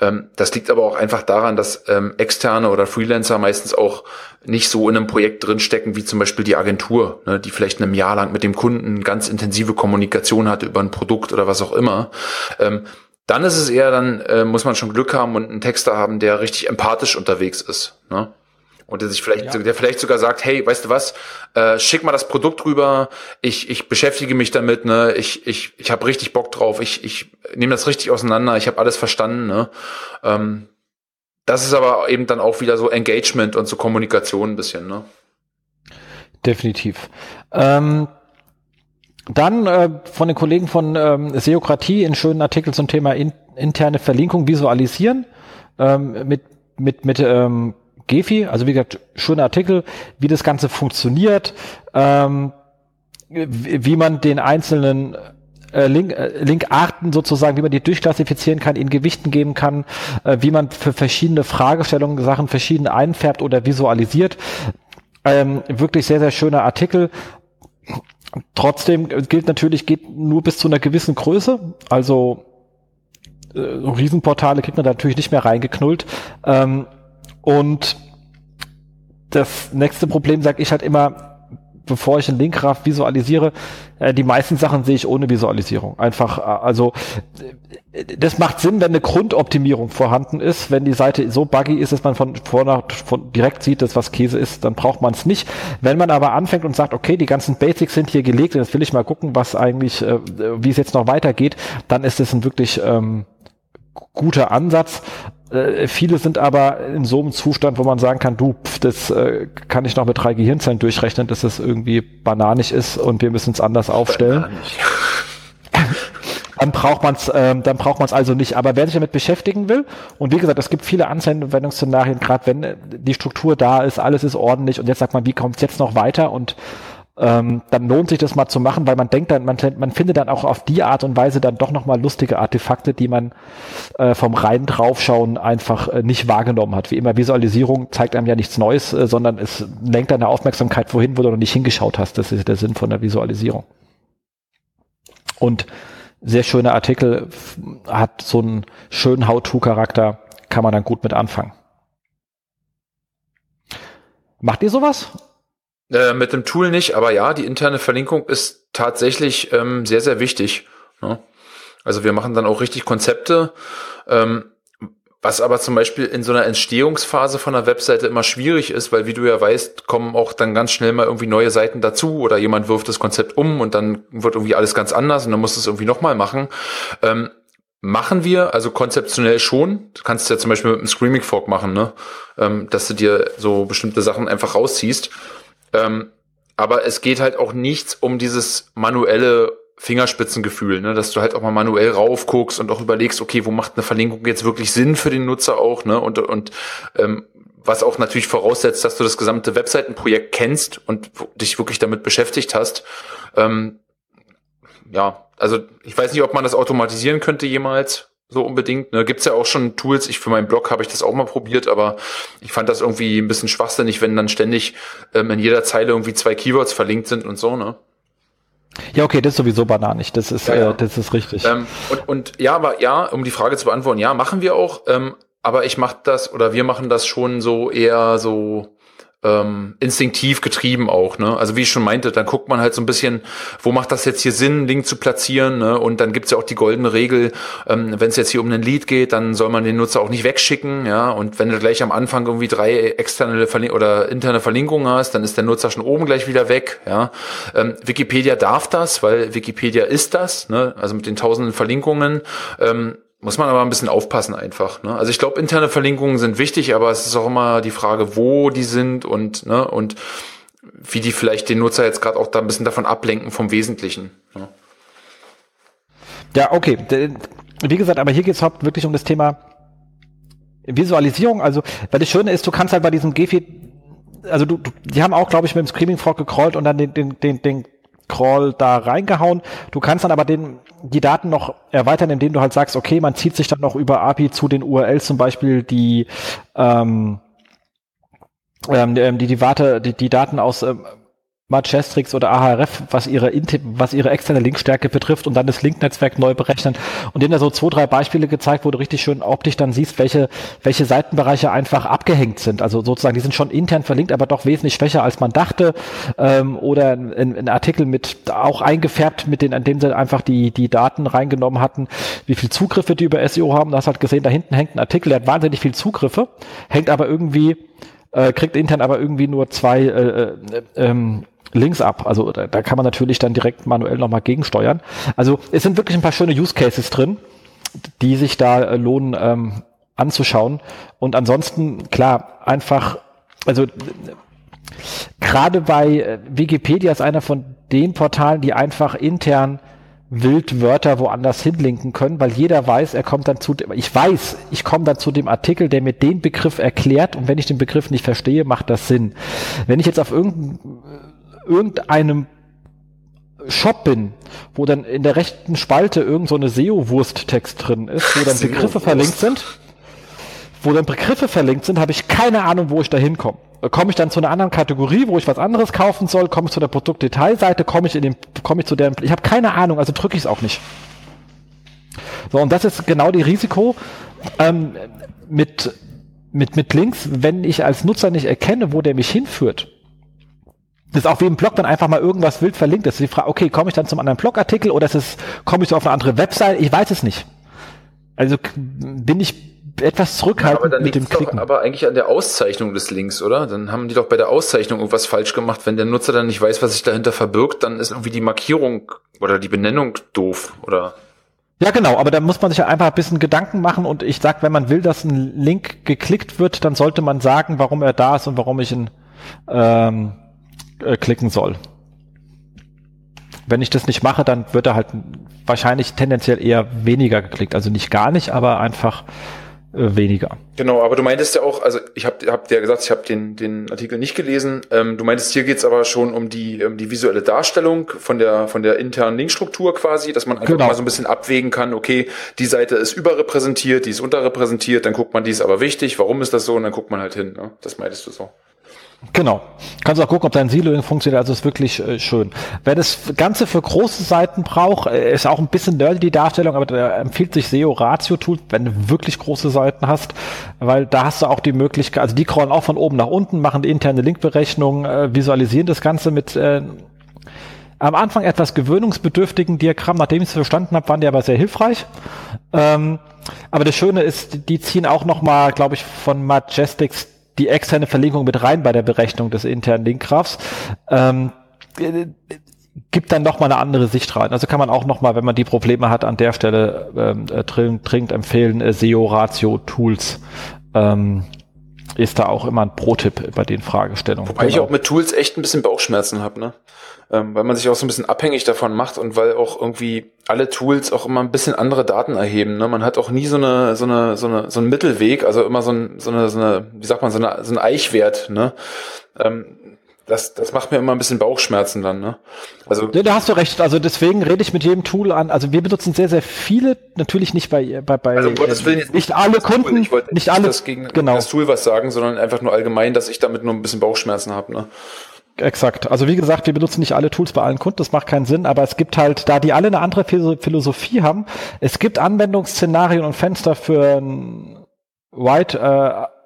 Ähm, das liegt aber auch einfach daran, dass ähm, externe oder Freelancer meistens auch nicht so in einem Projekt drinstecken wie zum Beispiel die Agentur, ne, die vielleicht einem Jahr lang mit dem Kunden ganz intensive Kommunikation hatte über ein Produkt oder was auch immer. Ähm, dann ist es eher, dann äh, muss man schon Glück haben und einen Texter haben, der richtig empathisch unterwegs ist. Ne? Und der sich vielleicht, ja. der vielleicht sogar sagt, hey, weißt du was, äh, schick mal das Produkt rüber, ich, ich beschäftige mich damit, ne, ich, ich, ich habe richtig Bock drauf, ich, ich nehme das richtig auseinander, ich habe alles verstanden, ne. Ähm, das ist aber eben dann auch wieder so Engagement und so Kommunikation ein bisschen, ne. Definitiv. Ähm, dann äh, von den Kollegen von ähm, Seokratie in schönen Artikel zum Thema in, interne Verlinkung visualisieren ähm, mit mit mit ähm, Gefi, also wie gesagt, schöner Artikel, wie das Ganze funktioniert, ähm, wie man den einzelnen äh, Link, äh, Linkarten sozusagen, wie man die durchklassifizieren kann, ihnen Gewichten geben kann, äh, wie man für verschiedene Fragestellungen Sachen verschieden einfärbt oder visualisiert. Ähm, wirklich sehr, sehr schöner Artikel. Trotzdem gilt natürlich, geht nur bis zu einer gewissen Größe. Also äh, Riesenportale kriegt man da natürlich nicht mehr reingeknullt. Ähm, und das nächste Problem sage ich halt immer, bevor ich einen Linkgraph visualisiere, äh, die meisten Sachen sehe ich ohne Visualisierung. Einfach, äh, also äh, das macht Sinn, wenn eine Grundoptimierung vorhanden ist. Wenn die Seite so buggy ist, dass man von vorne von direkt sieht, dass was Käse ist, dann braucht man es nicht. Wenn man aber anfängt und sagt, okay, die ganzen Basics sind hier gelegt und jetzt will ich mal gucken, was eigentlich, äh, wie es jetzt noch weitergeht, dann ist es ein wirklich ähm, guter Ansatz. Äh, viele sind aber in so einem Zustand, wo man sagen kann, du, pf, das äh, kann ich noch mit drei Gehirnzellen durchrechnen, dass das irgendwie bananig ist und wir müssen es anders aufstellen. dann braucht man es, ähm, dann braucht man es also nicht. Aber wer sich damit beschäftigen will, und wie gesagt, es gibt viele Anwendungsszenarien, gerade wenn äh, die Struktur da ist, alles ist ordentlich und jetzt sagt man, wie kommt es jetzt noch weiter und ähm, dann lohnt sich das mal zu machen, weil man denkt dann, man, man findet dann auch auf die Art und Weise dann doch nochmal lustige Artefakte, die man äh, vom rein draufschauen einfach äh, nicht wahrgenommen hat. Wie immer, Visualisierung zeigt einem ja nichts Neues, äh, sondern es lenkt deine Aufmerksamkeit wohin, wo du noch nicht hingeschaut hast. Das ist der Sinn von der Visualisierung. Und sehr schöner Artikel, hat so einen schönen How-To-Charakter, kann man dann gut mit anfangen. Macht ihr sowas? Äh, mit dem Tool nicht, aber ja, die interne Verlinkung ist tatsächlich ähm, sehr, sehr wichtig. Ne? Also wir machen dann auch richtig Konzepte, ähm, was aber zum Beispiel in so einer Entstehungsphase von einer Webseite immer schwierig ist, weil wie du ja weißt, kommen auch dann ganz schnell mal irgendwie neue Seiten dazu oder jemand wirft das Konzept um und dann wird irgendwie alles ganz anders und dann musst du es irgendwie nochmal machen. Ähm, machen wir, also konzeptionell schon. Du kannst ja zum Beispiel mit einem Screaming Fork machen, ne? Ähm, dass du dir so bestimmte Sachen einfach rausziehst. Ähm, aber es geht halt auch nichts um dieses manuelle Fingerspitzengefühl, ne, dass du halt auch mal manuell raufguckst und auch überlegst, okay, wo macht eine Verlinkung jetzt wirklich Sinn für den Nutzer auch, ne? Und, und ähm, was auch natürlich voraussetzt, dass du das gesamte Webseitenprojekt kennst und dich wirklich damit beschäftigt hast. Ähm, ja, also ich weiß nicht, ob man das automatisieren könnte jemals so unbedingt. Ne? Gibt ja auch schon Tools. Ich für meinen Blog habe ich das auch mal probiert, aber ich fand das irgendwie ein bisschen schwachsinnig, wenn dann ständig ähm, in jeder Zeile irgendwie zwei Keywords verlinkt sind und so, ne? Ja, okay, das ist sowieso bananig. Das ist, ja, ja. Äh, das ist richtig. Ähm, und, und ja, aber ja, um die Frage zu beantworten, ja, machen wir auch. Ähm, aber ich mache das oder wir machen das schon so eher so ähm, instinktiv getrieben auch. Ne? Also wie ich schon meinte, dann guckt man halt so ein bisschen, wo macht das jetzt hier Sinn, Link zu platzieren. Ne? Und dann gibt's ja auch die goldene Regel, ähm, wenn es jetzt hier um ein Lied geht, dann soll man den Nutzer auch nicht wegschicken. Ja? Und wenn du gleich am Anfang irgendwie drei externe Verlin oder interne Verlinkungen hast, dann ist der Nutzer schon oben gleich wieder weg. Ja? Ähm, Wikipedia darf das, weil Wikipedia ist das, ne? also mit den tausenden Verlinkungen. Ähm, muss man aber ein bisschen aufpassen einfach. Ne? Also ich glaube, interne Verlinkungen sind wichtig, aber es ist auch immer die Frage, wo die sind und ne, und wie die vielleicht den Nutzer jetzt gerade auch da ein bisschen davon ablenken vom Wesentlichen. Ne? Ja, okay. Wie gesagt, aber hier geht es wirklich um das Thema Visualisierung. Also, weil das Schöne ist, du kannst halt bei diesem Gefi, also du, du die haben auch, glaube ich, mit dem Screaming Frog gecrawlt und dann den, den, den, den Crawl da reingehauen. Du kannst dann aber den, die Daten noch erweitern, indem du halt sagst, okay, man zieht sich dann noch über API zu den URLs zum Beispiel die ähm, ähm, die, die, Warte, die, die Daten aus ähm, Majestrix oder AHRF, was ihre, was ihre externe Linkstärke betrifft und dann das Linknetzwerk neu berechnen. Und denen da so zwei, drei Beispiele gezeigt, wo du richtig schön optisch dann siehst, welche, welche Seitenbereiche einfach abgehängt sind. Also sozusagen, die sind schon intern verlinkt, aber doch wesentlich schwächer, als man dachte. Ähm, oder ein, ein, Artikel mit auch eingefärbt, mit denen, an dem sie einfach die, die Daten reingenommen hatten, wie viel Zugriffe die über SEO haben. Du hast halt gesehen, da hinten hängt ein Artikel, der hat wahnsinnig viel Zugriffe, hängt aber irgendwie äh, kriegt intern aber irgendwie nur zwei äh, äh, ähm, Links ab. Also da, da kann man natürlich dann direkt manuell nochmal gegensteuern. Also es sind wirklich ein paar schöne Use Cases drin, die sich da äh, lohnen ähm, anzuschauen. Und ansonsten, klar, einfach, also gerade bei äh, Wikipedia ist einer von den Portalen, die einfach intern wild Wörter woanders hinlinken können, weil jeder weiß, er kommt dann zu dem, ich weiß, ich komme dann zu dem Artikel, der mir den Begriff erklärt und wenn ich den Begriff nicht verstehe, macht das Sinn. Wenn ich jetzt auf irgendein, irgendeinem Shop bin, wo dann in der rechten Spalte irgend so eine SEO-Wurst-Text drin ist, wo dann Begriffe verlinkt sind, wo dann Begriffe verlinkt sind, habe ich keine Ahnung, wo ich da hinkomme. Komme ich dann zu einer anderen Kategorie, wo ich was anderes kaufen soll? Komme ich zu der Produktdetailseite? Komme ich in den, komme ich zu der, ich habe keine Ahnung, also drücke ich es auch nicht. So, und das ist genau die Risiko ähm, mit, mit, mit Links, wenn ich als Nutzer nicht erkenne, wo der mich hinführt. Das ist auch wie im Blog dann einfach mal irgendwas wild verlinkt ist. Die Frage, okay, komme ich dann zum anderen Blogartikel oder ist es, komme ich so auf eine andere Website? Ich weiß es nicht. Also bin ich etwas zurückhaltend ja, mit dem Klicken. aber eigentlich an der Auszeichnung des Links, oder? Dann haben die doch bei der Auszeichnung irgendwas falsch gemacht. Wenn der Nutzer dann nicht weiß, was sich dahinter verbirgt, dann ist irgendwie die Markierung oder die Benennung doof, oder? Ja, genau, aber da muss man sich ja einfach ein bisschen Gedanken machen und ich sag, wenn man will, dass ein Link geklickt wird, dann sollte man sagen, warum er da ist und warum ich ihn ähm, äh, klicken soll. Wenn ich das nicht mache, dann wird er halt wahrscheinlich tendenziell eher weniger geklickt. Also nicht gar nicht, aber einfach äh, weniger. Genau, aber du meintest ja auch, also ich habe hab dir gesagt, ich habe den, den Artikel nicht gelesen. Ähm, du meintest, hier geht's aber schon um die, um die visuelle Darstellung von der, von der internen Linkstruktur quasi, dass man einfach genau. mal so ein bisschen abwägen kann, okay, die Seite ist überrepräsentiert, die ist unterrepräsentiert, dann guckt man, die ist aber wichtig, warum ist das so und dann guckt man halt hin. Ne? Das meintest du so. Genau. Kannst auch gucken, ob dein Siloing funktioniert. Also ist wirklich äh, schön. Wer das Ganze für große Seiten braucht, äh, ist auch ein bisschen nerdy die Darstellung, aber da empfiehlt sich SEO Ratio Tool, wenn du wirklich große Seiten hast, weil da hast du auch die Möglichkeit, also die crawlen auch von oben nach unten, machen die interne Linkberechnung, äh, visualisieren das Ganze mit äh, am Anfang etwas gewöhnungsbedürftigen Diagramm, nachdem ich es verstanden habe, waren die aber sehr hilfreich. Ähm, aber das Schöne ist, die ziehen auch nochmal, glaube ich, von Majestics die externe Verlinkung mit rein bei der Berechnung des internen Linkgrafs. Ähm, gibt dann noch mal eine andere Sicht rein. Also kann man auch noch mal, wenn man die Probleme hat, an der Stelle ähm, äh, dringend, dringend empfehlen, äh, SEO-Ratio-Tools ähm, ist da auch immer ein Pro-Tipp bei den Fragestellungen. Wobei genau. ich auch mit Tools echt ein bisschen Bauchschmerzen habe, ne? Ähm, weil man sich auch so ein bisschen abhängig davon macht und weil auch irgendwie alle Tools auch immer ein bisschen andere Daten erheben. Ne? Man hat auch nie so eine, so eine, so eine, so einen Mittelweg, also immer so, ein, so, eine, so eine, wie sagt man, so, eine, so ein Eichwert, ne? Ähm, das, das macht mir immer ein bisschen Bauchschmerzen dann, ne? Also ja, da hast du recht. Also deswegen rede ich mit jedem Tool an. Also wir benutzen sehr, sehr viele, natürlich nicht bei bei bei also, Gottes Willen jetzt nicht alle Kunden, ich wollte nicht alle das gegen genau. das Tool was sagen, sondern einfach nur allgemein, dass ich damit nur ein bisschen Bauchschmerzen habe, ne? Exakt. Also wie gesagt, wir benutzen nicht alle Tools bei allen Kunden, das macht keinen Sinn, aber es gibt halt, da die alle eine andere Philosophie haben, es gibt Anwendungsszenarien und Fenster für ein White, äh,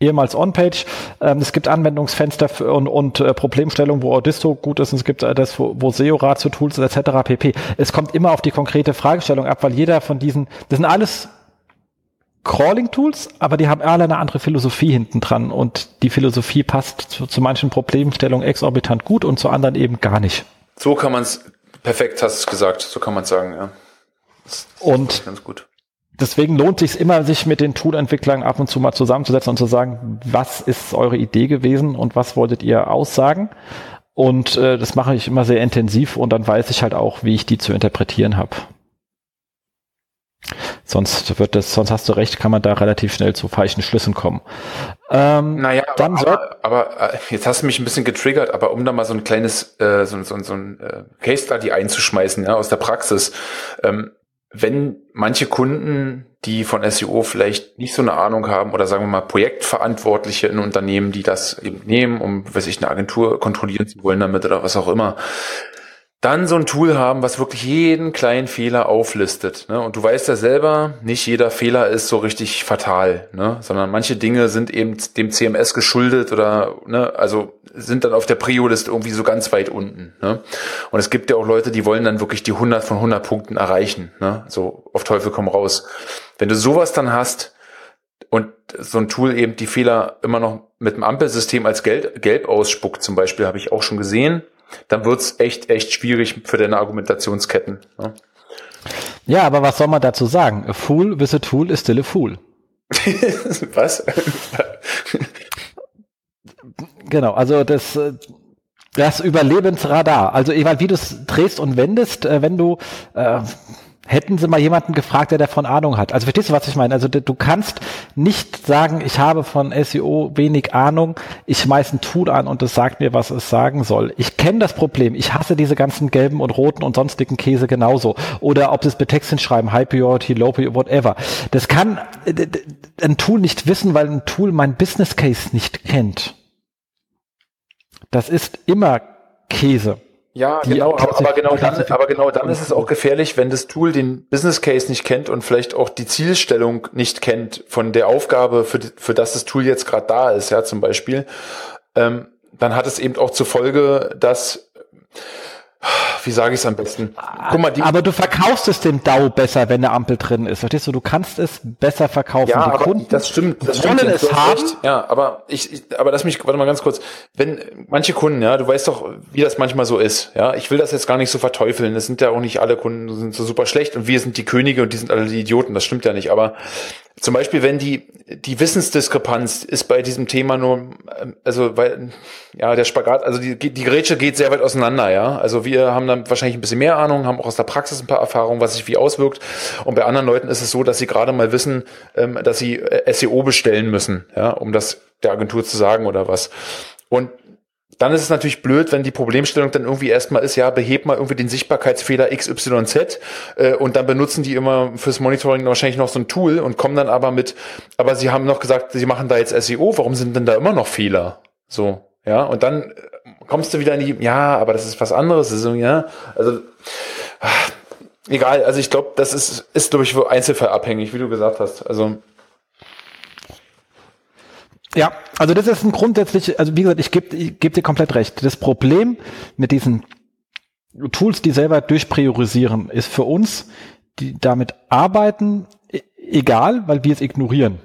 ehemals On-Page. Ähm, es gibt Anwendungsfenster und, und äh, Problemstellungen, wo Audisto gut ist, und es gibt äh, das, wo, wo SEO-Ratio-Tools etc. pp. Es kommt immer auf die konkrete Fragestellung ab, weil jeder von diesen, das sind alles Crawling-Tools, aber die haben alle eine andere Philosophie hinten dran und die Philosophie passt zu, zu manchen Problemstellungen exorbitant gut und zu anderen eben gar nicht. So kann man es, perfekt hast du es gesagt, so kann man es sagen, ja. Das und ganz gut. Deswegen lohnt sich immer, sich mit den Tool-Entwicklern ab und zu mal zusammenzusetzen und zu sagen, was ist eure Idee gewesen und was wolltet ihr aussagen? Und äh, das mache ich immer sehr intensiv und dann weiß ich halt auch, wie ich die zu interpretieren habe. Sonst wird das, sonst hast du recht, kann man da relativ schnell zu falschen Schlüssen kommen. Ähm, naja, dann aber, aber, aber, äh, jetzt hast du mich ein bisschen getriggert, aber um da mal so ein kleines, äh, so, so, so ein äh, Case Study einzuschmeißen, ja, aus der Praxis. Ähm, wenn manche Kunden, die von SEO vielleicht nicht so eine Ahnung haben oder sagen wir mal Projektverantwortliche in Unternehmen, die das eben nehmen, um, weiß ich, eine Agentur kontrollieren zu wollen damit oder was auch immer, dann so ein Tool haben, was wirklich jeden kleinen Fehler auflistet. Ne? Und du weißt ja selber, nicht jeder Fehler ist so richtig fatal, ne? sondern manche Dinge sind eben dem CMS geschuldet oder ne, also sind dann auf der Prio-Liste irgendwie so ganz weit unten. Ne? Und es gibt ja auch Leute, die wollen dann wirklich die 100 von 100 Punkten erreichen. Ne? So auf Teufel komm raus. Wenn du sowas dann hast und so ein Tool eben die Fehler immer noch mit dem Ampelsystem als gelb, gelb ausspuckt, zum Beispiel, habe ich auch schon gesehen dann wird's echt, echt schwierig für deine Argumentationsketten. Ne? Ja, aber was soll man dazu sagen? A fool with a tool is still a fool. was? genau, also das, das Überlebensradar. Also, wie du es drehst und wendest, äh, wenn du äh, hätten sie mal jemanden gefragt, der davon Ahnung hat. Also verstehst du, was ich meine? Also du kannst nicht sagen, ich habe von SEO wenig Ahnung, ich schmeiß ein Tool an und es sagt mir, was es sagen soll. Ich kenne das Problem. Ich hasse diese ganzen gelben und roten und sonstigen Käse genauso. Oder ob sie es mit Texten schreiben, High Priority, Low Priority, whatever. Das kann ein Tool nicht wissen, weil ein Tool mein Business Case nicht kennt. Das ist immer Käse. Ja, genau, aber, genau dann, aber genau dann ist es auch gefährlich, wenn das Tool den Business Case nicht kennt und vielleicht auch die Zielstellung nicht kennt von der Aufgabe, für, die, für das das Tool jetzt gerade da ist, ja, zum Beispiel. Ähm, dann hat es eben auch zur Folge, dass wie sage ich es am besten? Guck mal, die aber du verkaufst es dem DAO besser, wenn eine Ampel drin ist. Verstehst du? Du kannst es besser verkaufen. Ja, aber Kunden das stimmt. Das wollen stimmt, es haben. Recht. Ja, aber ich, ich, aber lass mich, warte mal ganz kurz. Wenn manche Kunden, ja, du weißt doch, wie das manchmal so ist. Ja, ich will das jetzt gar nicht so verteufeln. Das sind ja auch nicht alle Kunden sind so super schlecht und wir sind die Könige und die sind alle die Idioten. Das stimmt ja nicht. Aber zum Beispiel, wenn die, die Wissensdiskrepanz ist bei diesem Thema nur, also weil, ja, der Spagat, also die, die Grätsche geht sehr weit auseinander, ja. Also wir haben dann wahrscheinlich ein bisschen mehr Ahnung, haben auch aus der Praxis ein paar Erfahrungen, was sich wie auswirkt. Und bei anderen Leuten ist es so, dass sie gerade mal wissen, ähm, dass sie äh, SEO bestellen müssen, ja, um das der Agentur zu sagen oder was. Und dann ist es natürlich blöd, wenn die Problemstellung dann irgendwie erstmal ist, ja, beheb mal irgendwie den Sichtbarkeitsfehler XYZ äh, und dann benutzen die immer fürs Monitoring wahrscheinlich noch so ein Tool und kommen dann aber mit, aber sie haben noch gesagt, sie machen da jetzt SEO, warum sind denn da immer noch Fehler? So, ja, und dann äh, kommst du wieder in die, ja, aber das ist was anderes, ist ja, also ach, egal, also ich glaube, das ist, ist glaube ich, einzelfallabhängig, wie du gesagt hast, also ja, also das ist ein grundsätzlich, also wie gesagt, ich gebe geb dir komplett recht. Das Problem mit diesen Tools, die selber durchpriorisieren, ist für uns, die damit arbeiten, e, egal, weil wir es ignorieren.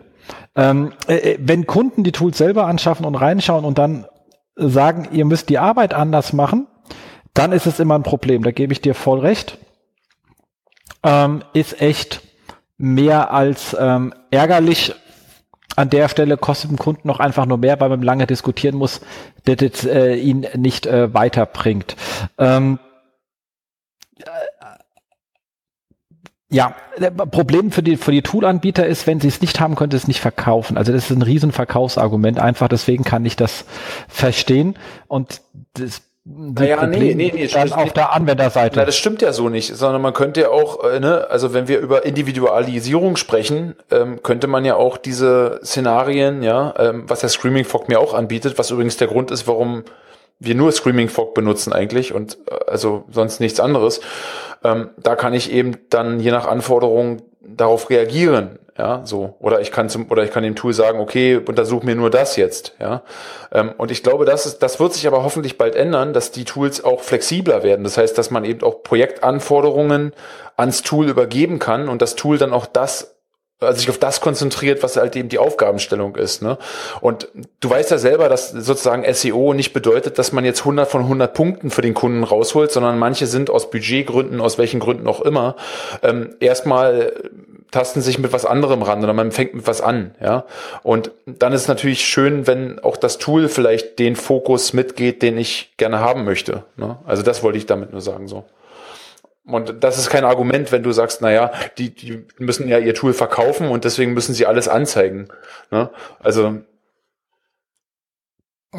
Ähm, äh, äh, wenn Kunden die Tools selber anschaffen und reinschauen und dann sagen, ihr müsst die Arbeit anders machen, dann ist es immer ein Problem. Da gebe ich dir voll recht. Ähm, ist echt mehr als ähm, ärgerlich an der Stelle kostet dem Kunden noch einfach nur mehr, weil man lange diskutieren muss, dass es äh, ihn nicht äh, weiterbringt. Ähm, äh, ja, Problem für die, für die Tool-Anbieter ist, wenn sie es nicht haben, könnte es nicht verkaufen. Also das ist ein riesen Verkaufsargument einfach, deswegen kann ich das verstehen. Und das naja, nee, nee, nee, dann auf der Anwenderseite. Na, das stimmt ja so nicht, sondern man könnte ja auch, äh, ne, also wenn wir über Individualisierung sprechen, ähm, könnte man ja auch diese Szenarien, ja, ähm, was der Screaming Fog mir auch anbietet, was übrigens der Grund ist, warum wir nur Screaming Fog benutzen eigentlich und äh, also sonst nichts anderes. Ähm, da kann ich eben dann je nach Anforderung darauf reagieren ja, so. Oder ich kann zum, oder ich kann dem Tool sagen, okay, untersuch mir nur das jetzt, ja. Ähm, und ich glaube, das ist, das wird sich aber hoffentlich bald ändern, dass die Tools auch flexibler werden. Das heißt, dass man eben auch Projektanforderungen ans Tool übergeben kann und das Tool dann auch das also sich auf das konzentriert, was halt eben die Aufgabenstellung ist. Ne? Und du weißt ja selber, dass sozusagen SEO nicht bedeutet, dass man jetzt 100 von 100 Punkten für den Kunden rausholt, sondern manche sind aus Budgetgründen, aus welchen Gründen auch immer, ähm, erstmal tasten sich mit was anderem ran oder man fängt mit was an, ja. Und dann ist es natürlich schön, wenn auch das Tool vielleicht den Fokus mitgeht, den ich gerne haben möchte. Ne? Also das wollte ich damit nur sagen so. Und das ist kein Argument, wenn du sagst, naja, die, die müssen ja ihr Tool verkaufen und deswegen müssen sie alles anzeigen. Ne? Also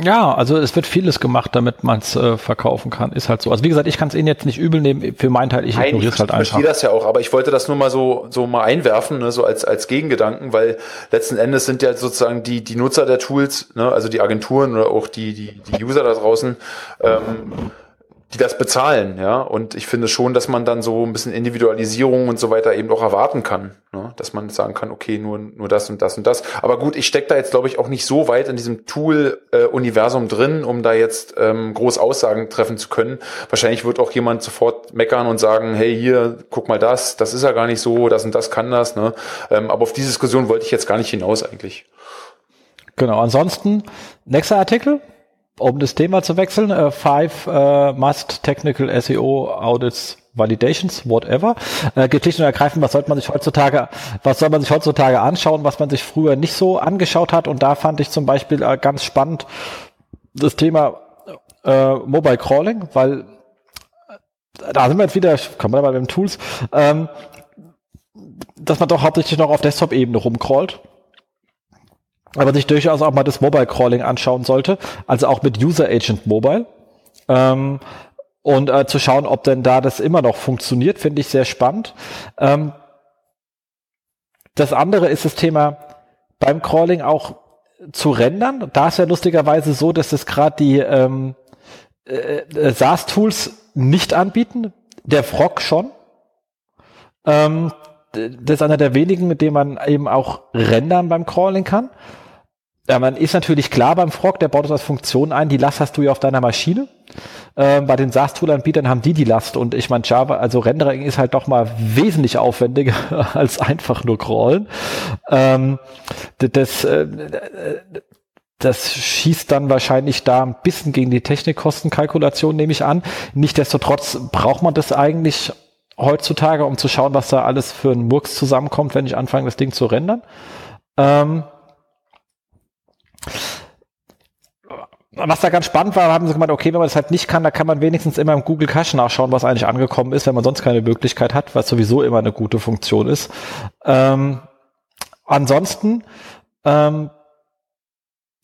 ja, also es wird vieles gemacht, damit man es äh, verkaufen kann. Ist halt so. Also wie gesagt, ich kann es Ihnen jetzt nicht übel nehmen. Für meinen Teil, ich ignoriere es halt einfach. Ich verstehe das ja auch, aber ich wollte das nur mal so so mal einwerfen, ne, so als als Gegengedanken, weil letzten Endes sind ja sozusagen die die Nutzer der Tools, ne, also die Agenturen oder auch die die die User da draußen. Ähm, die das bezahlen, ja. Und ich finde schon, dass man dann so ein bisschen Individualisierung und so weiter eben auch erwarten kann, ne? dass man sagen kann, okay, nur nur das und das und das. Aber gut, ich stecke da jetzt glaube ich auch nicht so weit in diesem Tool-Universum drin, um da jetzt ähm, groß Aussagen treffen zu können. Wahrscheinlich wird auch jemand sofort meckern und sagen, hey, hier, guck mal das, das ist ja gar nicht so, das und das kann das. Ne? Ähm, aber auf die Diskussion wollte ich jetzt gar nicht hinaus eigentlich. Genau, ansonsten, nächster Artikel, um das Thema zu wechseln, uh, five uh, must technical SEO audits Validations, whatever. Äh, und ergreifend, was sollte man sich heutzutage, was soll man sich heutzutage anschauen, was man sich früher nicht so angeschaut hat. Und da fand ich zum Beispiel äh, ganz spannend das Thema äh, Mobile Crawling, weil äh, da sind wir jetzt wieder, kommen wir mal mit den Tools, ähm, dass man doch hauptsächlich noch auf Desktop-Ebene rumcrawlt aber sich durchaus auch mal das Mobile Crawling anschauen sollte, also auch mit User Agent Mobile. Ähm, und äh, zu schauen, ob denn da das immer noch funktioniert, finde ich sehr spannend. Ähm, das andere ist das Thema beim Crawling auch zu rendern. Da ist ja lustigerweise so, dass das gerade die ähm, äh, äh SaaS-Tools nicht anbieten. Der Frog schon. Ähm, das ist einer der wenigen, mit dem man eben auch rendern beim Crawling kann. Ja, man ist natürlich klar beim Frog, der baut das als Funktion ein, die Last hast du ja auf deiner Maschine. Ähm, bei den SaaS-Tool-Anbietern haben die die Last und ich meine Java, also Rendering ist halt doch mal wesentlich aufwendiger als einfach nur crawlen. Ähm, das, äh, das schießt dann wahrscheinlich da ein bisschen gegen die Technikkostenkalkulation, nehme ich an. Nichtsdestotrotz braucht man das eigentlich heutzutage, um zu schauen, was da alles für ein Murks zusammenkommt, wenn ich anfange, das Ding zu rendern. Ähm, was da ganz spannend war, haben sie gemeint, okay, wenn man das halt nicht kann, da kann man wenigstens immer im Google Cache nachschauen, was eigentlich angekommen ist, wenn man sonst keine Möglichkeit hat, was sowieso immer eine gute Funktion ist. Ähm, ansonsten ähm,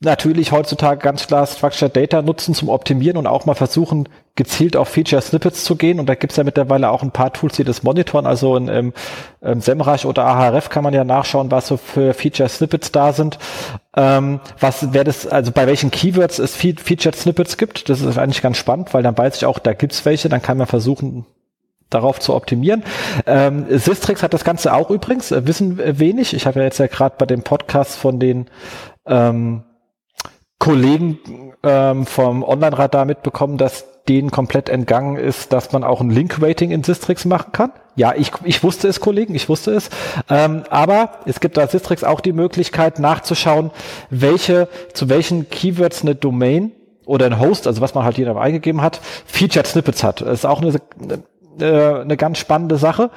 natürlich heutzutage ganz klar Structured Data nutzen zum Optimieren und auch mal versuchen, gezielt auf Feature Snippets zu gehen. Und da gibt's ja mittlerweile auch ein paar Tools, die das monitoren. Also in ähm, ähm, SEMrush oder Ahref kann man ja nachschauen, was so für Feature Snippets da sind. Ähm, was wäre das, also bei welchen Keywords es Fe Featured Snippets gibt. Das ist eigentlich ganz spannend, weil dann weiß ich auch, da gibt's welche, dann kann man versuchen, darauf zu optimieren. Ähm, Sistrix hat das Ganze auch übrigens, äh, wissen wenig. Ich habe ja jetzt ja gerade bei dem Podcast von den ähm, Kollegen ähm, vom Online-Radar mitbekommen, dass denen komplett entgangen ist, dass man auch ein Link-Rating in Sistrix machen kann. Ja, ich, ich wusste es, Kollegen, ich wusste es. Ähm, aber es gibt da Sistrix auch die Möglichkeit nachzuschauen, welche, zu welchen Keywords eine Domain oder ein Host, also was man halt hier eingegeben hat, Featured Snippets hat. Das ist auch eine, eine, eine ganz spannende Sache.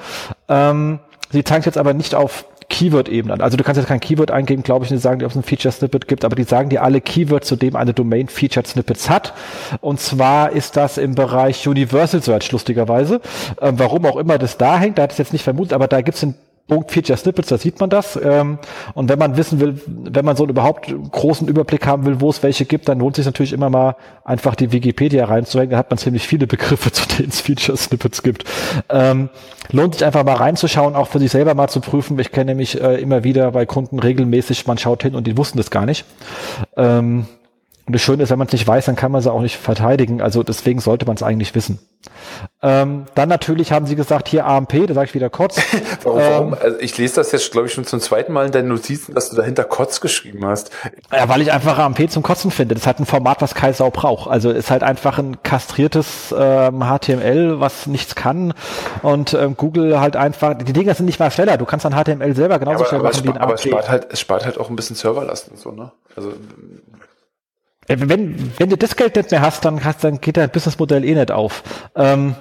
Ähm, sie zeigt jetzt aber nicht auf Keyword-Ebene. Also du kannst jetzt kein Keyword eingeben, glaube ich, und sagen, ob es ein Feature-Snippet gibt, aber die sagen dir alle Keywords, zu dem eine Domain Featured Snippets hat. Und zwar ist das im Bereich Universal Search, lustigerweise. Ähm, warum auch immer das da hängt, da hat es jetzt nicht vermutet, aber da gibt es ein Punkt Feature Snippets, da sieht man das. Ähm, und wenn man wissen will, wenn man so einen überhaupt großen Überblick haben will, wo es welche gibt, dann lohnt sich natürlich immer mal einfach die Wikipedia reinzuhängen. Da hat man ziemlich viele Begriffe, zu denen es Feature Snippets gibt. Ähm, lohnt sich einfach mal reinzuschauen, auch für sich selber mal zu prüfen. Ich kenne nämlich äh, immer wieder bei Kunden regelmäßig, man schaut hin und die wussten das gar nicht. Ähm, und das Schöne ist, wenn man es nicht weiß, dann kann man sie auch nicht verteidigen. Also deswegen sollte man es eigentlich wissen. Ähm, dann natürlich haben sie gesagt, hier AMP, da sage ich wieder Kotz. warum, warum? Ähm, also ich lese das jetzt, glaube ich, schon zum zweiten Mal in deinen Notizen, dass du dahinter Kotz geschrieben hast. Ja, weil ich einfach AMP zum Kotzen finde. Das hat ein Format, was Kaisau braucht. Also ist halt einfach ein kastriertes ähm, HTML, was nichts kann. Und ähm, Google halt einfach, die Dinger sind nicht mal schneller. Du kannst dann HTML selber genauso ja, aber, schnell machen wie ein AMP. Aber es spart halt, es spart halt auch ein bisschen Serverlast und so, ne? Also wenn, wenn du das Geld nicht mehr hast, dann, hast, dann geht dein Businessmodell eh nicht auf. Ähm,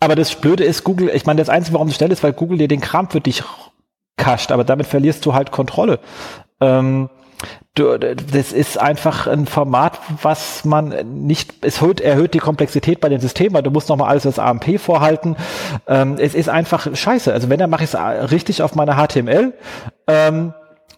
Aber das Blöde ist, Google, ich meine, das Einzige, warum du schnell ist, weil Google dir den Kram für dich kascht, aber damit verlierst du halt Kontrolle. Ähm, du, das ist einfach ein Format, was man nicht, es erhöht, erhöht die Komplexität bei den Systemen, weil du musst nochmal alles als AMP vorhalten. Ähm, es ist einfach scheiße. Also wenn, dann mache ich es richtig auf meiner HTML. Ähm,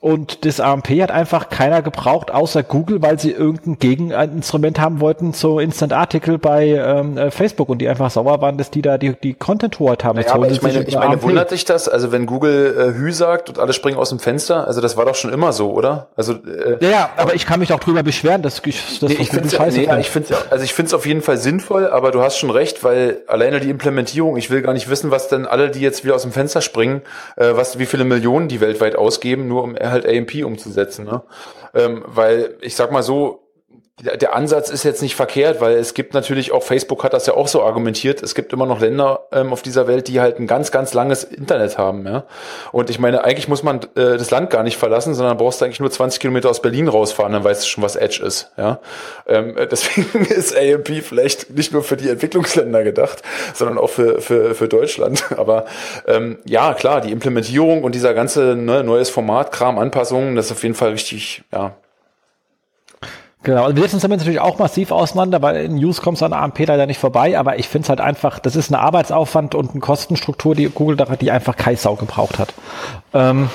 und das AMP hat einfach keiner gebraucht, außer Google, weil sie irgendein Gegeninstrument haben wollten zu Instant-Artikel bei ähm, äh, Facebook und die einfach sauer waren, dass die da die, die Content-Hoheit haben. Naja, aber ich meine, ich meine wundert sich das? Also wenn Google äh, Hü sagt und alle springen aus dem Fenster, also das war doch schon immer so, oder? Also äh, Ja, ja aber ich kann mich auch drüber beschweren, dass, dass nee, ich finde ja, nee, ich also ich finde es auf jeden Fall sinnvoll, aber du hast schon recht, weil alleine die Implementierung, ich will gar nicht wissen, was denn alle, die jetzt wieder aus dem Fenster springen, äh, was wie viele Millionen die weltweit ausgeben, nur um halt AMP umzusetzen. Ne? Ähm, weil ich sag mal so, der Ansatz ist jetzt nicht verkehrt, weil es gibt natürlich auch, Facebook hat das ja auch so argumentiert, es gibt immer noch Länder ähm, auf dieser Welt, die halt ein ganz, ganz langes Internet haben. Ja? Und ich meine, eigentlich muss man äh, das Land gar nicht verlassen, sondern brauchst du eigentlich nur 20 Kilometer aus Berlin rausfahren, dann weißt du schon, was Edge ist. Ja? Ähm, äh, deswegen ist AMP vielleicht nicht nur für die Entwicklungsländer gedacht, sondern auch für, für, für Deutschland. Aber ähm, ja, klar, die Implementierung und dieser ganze ne, neues Format, Kram, Anpassungen, das ist auf jeden Fall richtig, ja, Genau, also wir setzen uns damit natürlich auch massiv auseinander, weil in News kommst du an AMP leider nicht vorbei, aber ich finde es halt einfach, das ist eine Arbeitsaufwand und eine Kostenstruktur, die Google da, die einfach Kaisau gebraucht hat. Ähm,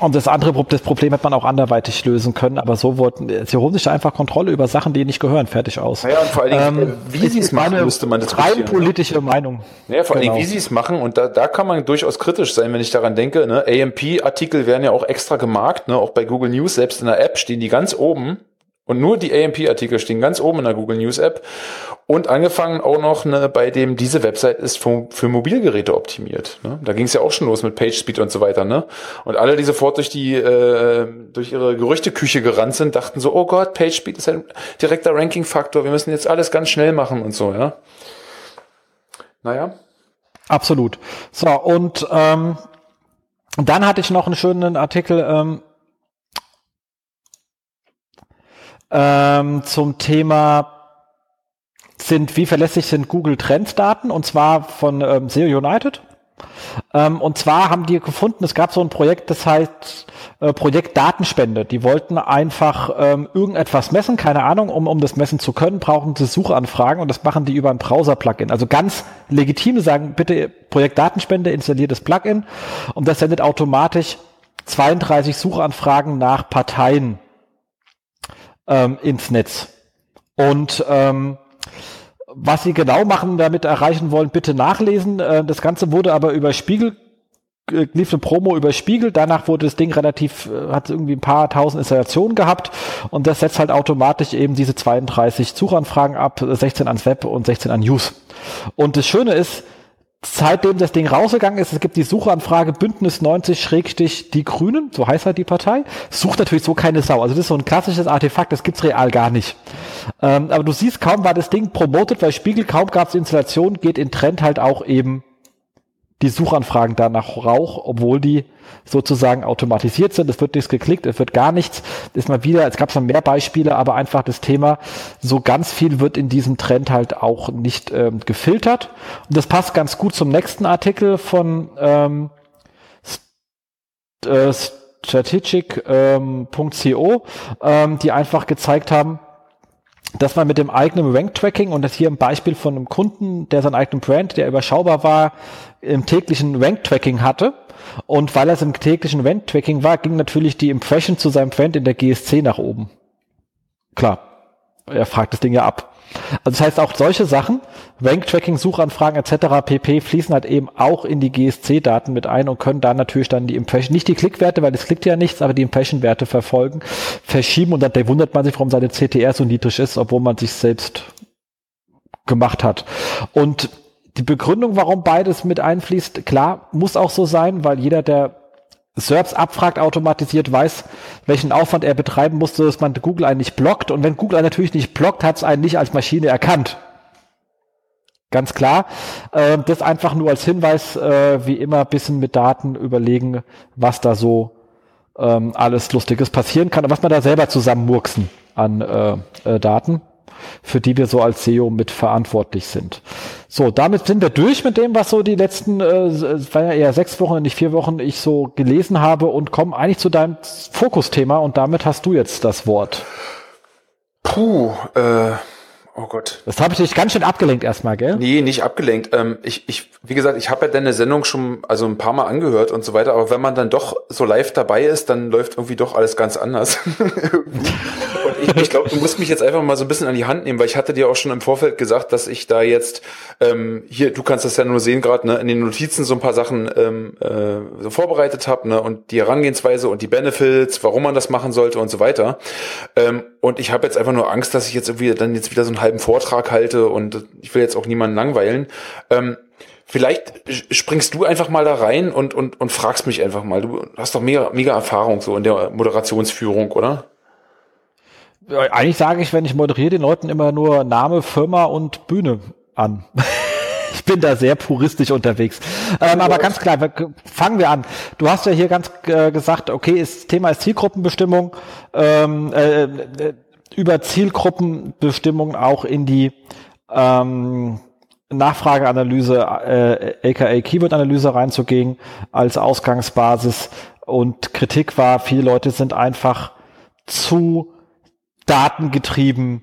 und das andere das Problem hätte man auch anderweitig lösen können, aber so wurden, sie holen sich einfach Kontrolle über Sachen, die nicht gehören, fertig aus. Naja, und vor allen Dingen, ähm, wie sie es machen, müsste man das rein politische. Meinung. Naja, vor allen Dingen, genau. wie sie es machen, und da, da kann man durchaus kritisch sein, wenn ich daran denke, ne, AMP-Artikel werden ja auch extra gemarkt, ne, auch bei Google News, selbst in der App stehen die ganz oben und nur die AMP-Artikel stehen ganz oben in der Google News App. Und angefangen auch noch ne, bei dem, diese Website ist für, für Mobilgeräte optimiert. Ne? Da ging es ja auch schon los mit PageSpeed und so weiter. Ne? Und alle, die sofort durch die äh, durch ihre Gerüchteküche gerannt sind, dachten so, oh Gott, PageSpeed ist ein direkter Ranking-Faktor. Wir müssen jetzt alles ganz schnell machen und so. Ja. Naja. Absolut. So, und ähm, dann hatte ich noch einen schönen Artikel ähm, ähm, zum Thema sind, wie verlässlich sind Google Trends Daten und zwar von ähm, SEO United. Ähm, und zwar haben die gefunden, es gab so ein Projekt, das heißt äh, Projekt Datenspende. Die wollten einfach ähm, irgendetwas messen, keine Ahnung, um, um das messen zu können, brauchen sie Suchanfragen und das machen die über ein Browser-Plugin. Also ganz legitim, sagen bitte Projekt Datenspende, installiert das Plugin und das sendet automatisch 32 Suchanfragen nach Parteien ähm, ins Netz. Und ähm, was sie genau machen, damit erreichen wollen, bitte nachlesen. Äh, das Ganze wurde aber über Spiegel äh, lief eine Promo über Spiegel, danach wurde das Ding relativ, äh, hat irgendwie ein paar tausend Installationen gehabt und das setzt halt automatisch eben diese 32 Suchanfragen ab, 16 ans Web und 16 an News. Und das Schöne ist, seitdem das Ding rausgegangen ist, es gibt die Suchanfrage Bündnis 90 Schrägstich die Grünen, so heißt halt die Partei, sucht natürlich so keine Sau. Also das ist so ein klassisches Artefakt, das gibt's real gar nicht. Ähm, aber du siehst, kaum war das Ding promotet, weil Spiegel, kaum gab's Installation, geht in Trend halt auch eben die Suchanfragen da nach Rauch, obwohl die sozusagen automatisiert sind. Es wird nichts geklickt, es wird gar nichts. Ist mal wieder, es gab schon mehr Beispiele, aber einfach das Thema, so ganz viel wird in diesem Trend halt auch nicht ähm, gefiltert. Und das passt ganz gut zum nächsten Artikel von ähm, äh, strategic.co, ähm, ähm, die einfach gezeigt haben, dass man mit dem eigenen Rank-Tracking und das hier ein Beispiel von einem Kunden, der seinen eigenen Brand, der überschaubar war, im täglichen Rank-Tracking hatte. Und weil er es im täglichen Rank-Tracking war, ging natürlich die Impression zu seinem Brand in der GSC nach oben. Klar, er fragt das Ding ja ab. Also das heißt auch solche Sachen, Rank-Tracking, Suchanfragen etc. pp. fließen halt eben auch in die GSC-Daten mit ein und können dann natürlich dann die Impression, nicht die Klickwerte, weil das klickt ja nichts, aber die Impression-Werte verfolgen, verschieben und dann wundert man sich, warum seine CTR so niedrig ist, obwohl man sich selbst gemacht hat. Und die Begründung, warum beides mit einfließt, klar, muss auch so sein, weil jeder, der SERPs abfragt, automatisiert weiß, welchen Aufwand er betreiben musste, dass man Google einen nicht blockt. Und wenn Google einen natürlich nicht blockt, hat es einen nicht als Maschine erkannt. Ganz klar. Äh, das einfach nur als Hinweis, äh, wie immer, bisschen mit Daten überlegen, was da so ähm, alles Lustiges passieren kann und was man da selber zusammenmurksen an äh, äh, Daten, für die wir so als SEO mit verantwortlich sind. So, damit sind wir durch mit dem, was so die letzten, äh, es waren ja eher sechs Wochen, nicht vier Wochen, ich so gelesen habe und kommen eigentlich zu deinem Fokusthema und damit hast du jetzt das Wort. Puh, äh, Oh Gott. Das habe ich dich ganz schön abgelenkt erstmal, gell? Nee, nicht abgelenkt. Ähm, ich, ich, wie gesagt, ich habe ja deine Sendung schon also ein paar Mal angehört und so weiter, aber wenn man dann doch so live dabei ist, dann läuft irgendwie doch alles ganz anders. und ich, ich glaube, du musst mich jetzt einfach mal so ein bisschen an die Hand nehmen, weil ich hatte dir auch schon im Vorfeld gesagt, dass ich da jetzt ähm, hier, du kannst das ja nur sehen gerade, ne, in den Notizen so ein paar Sachen ähm, äh, so vorbereitet habe, ne, und die Herangehensweise und die Benefits, warum man das machen sollte und so weiter. Ähm, und ich habe jetzt einfach nur Angst, dass ich jetzt irgendwie dann jetzt wieder so einen halben Vortrag halte und ich will jetzt auch niemanden langweilen. Ähm, vielleicht springst du einfach mal da rein und, und, und fragst mich einfach mal. Du hast doch mega, mega Erfahrung so in der Moderationsführung, oder? Eigentlich sage ich, wenn ich moderiere, den Leuten immer nur Name, Firma und Bühne an. ich bin da sehr puristisch unterwegs. Ähm, aber ganz klar, fangen wir an. Du hast ja hier ganz äh, gesagt, okay, das Thema ist Zielgruppenbestimmung. Ähm, äh, äh, über Zielgruppenbestimmung auch in die ähm, Nachfrageanalyse, äh, aka Keyword-Analyse reinzugehen als Ausgangsbasis. Und Kritik war, viele Leute sind einfach zu datengetrieben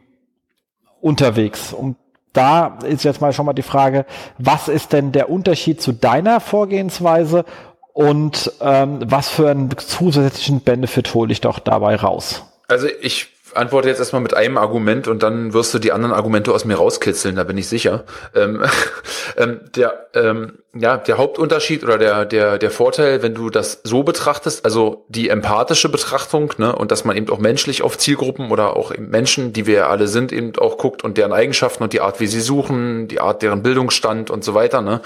unterwegs. Und da ist jetzt mal schon mal die Frage, was ist denn der Unterschied zu deiner Vorgehensweise und ähm, was für einen zusätzlichen Benefit hole ich doch dabei raus? Also ich antworte jetzt erstmal mit einem Argument und dann wirst du die anderen Argumente aus mir rauskitzeln, da bin ich sicher. Ähm, ähm, der, ähm, ja, der Hauptunterschied oder der, der, der Vorteil, wenn du das so betrachtest, also die empathische Betrachtung, ne, und dass man eben auch menschlich auf Zielgruppen oder auch Menschen, die wir ja alle sind, eben auch guckt und deren Eigenschaften und die Art, wie sie suchen, die Art, deren Bildungsstand und so weiter, ne,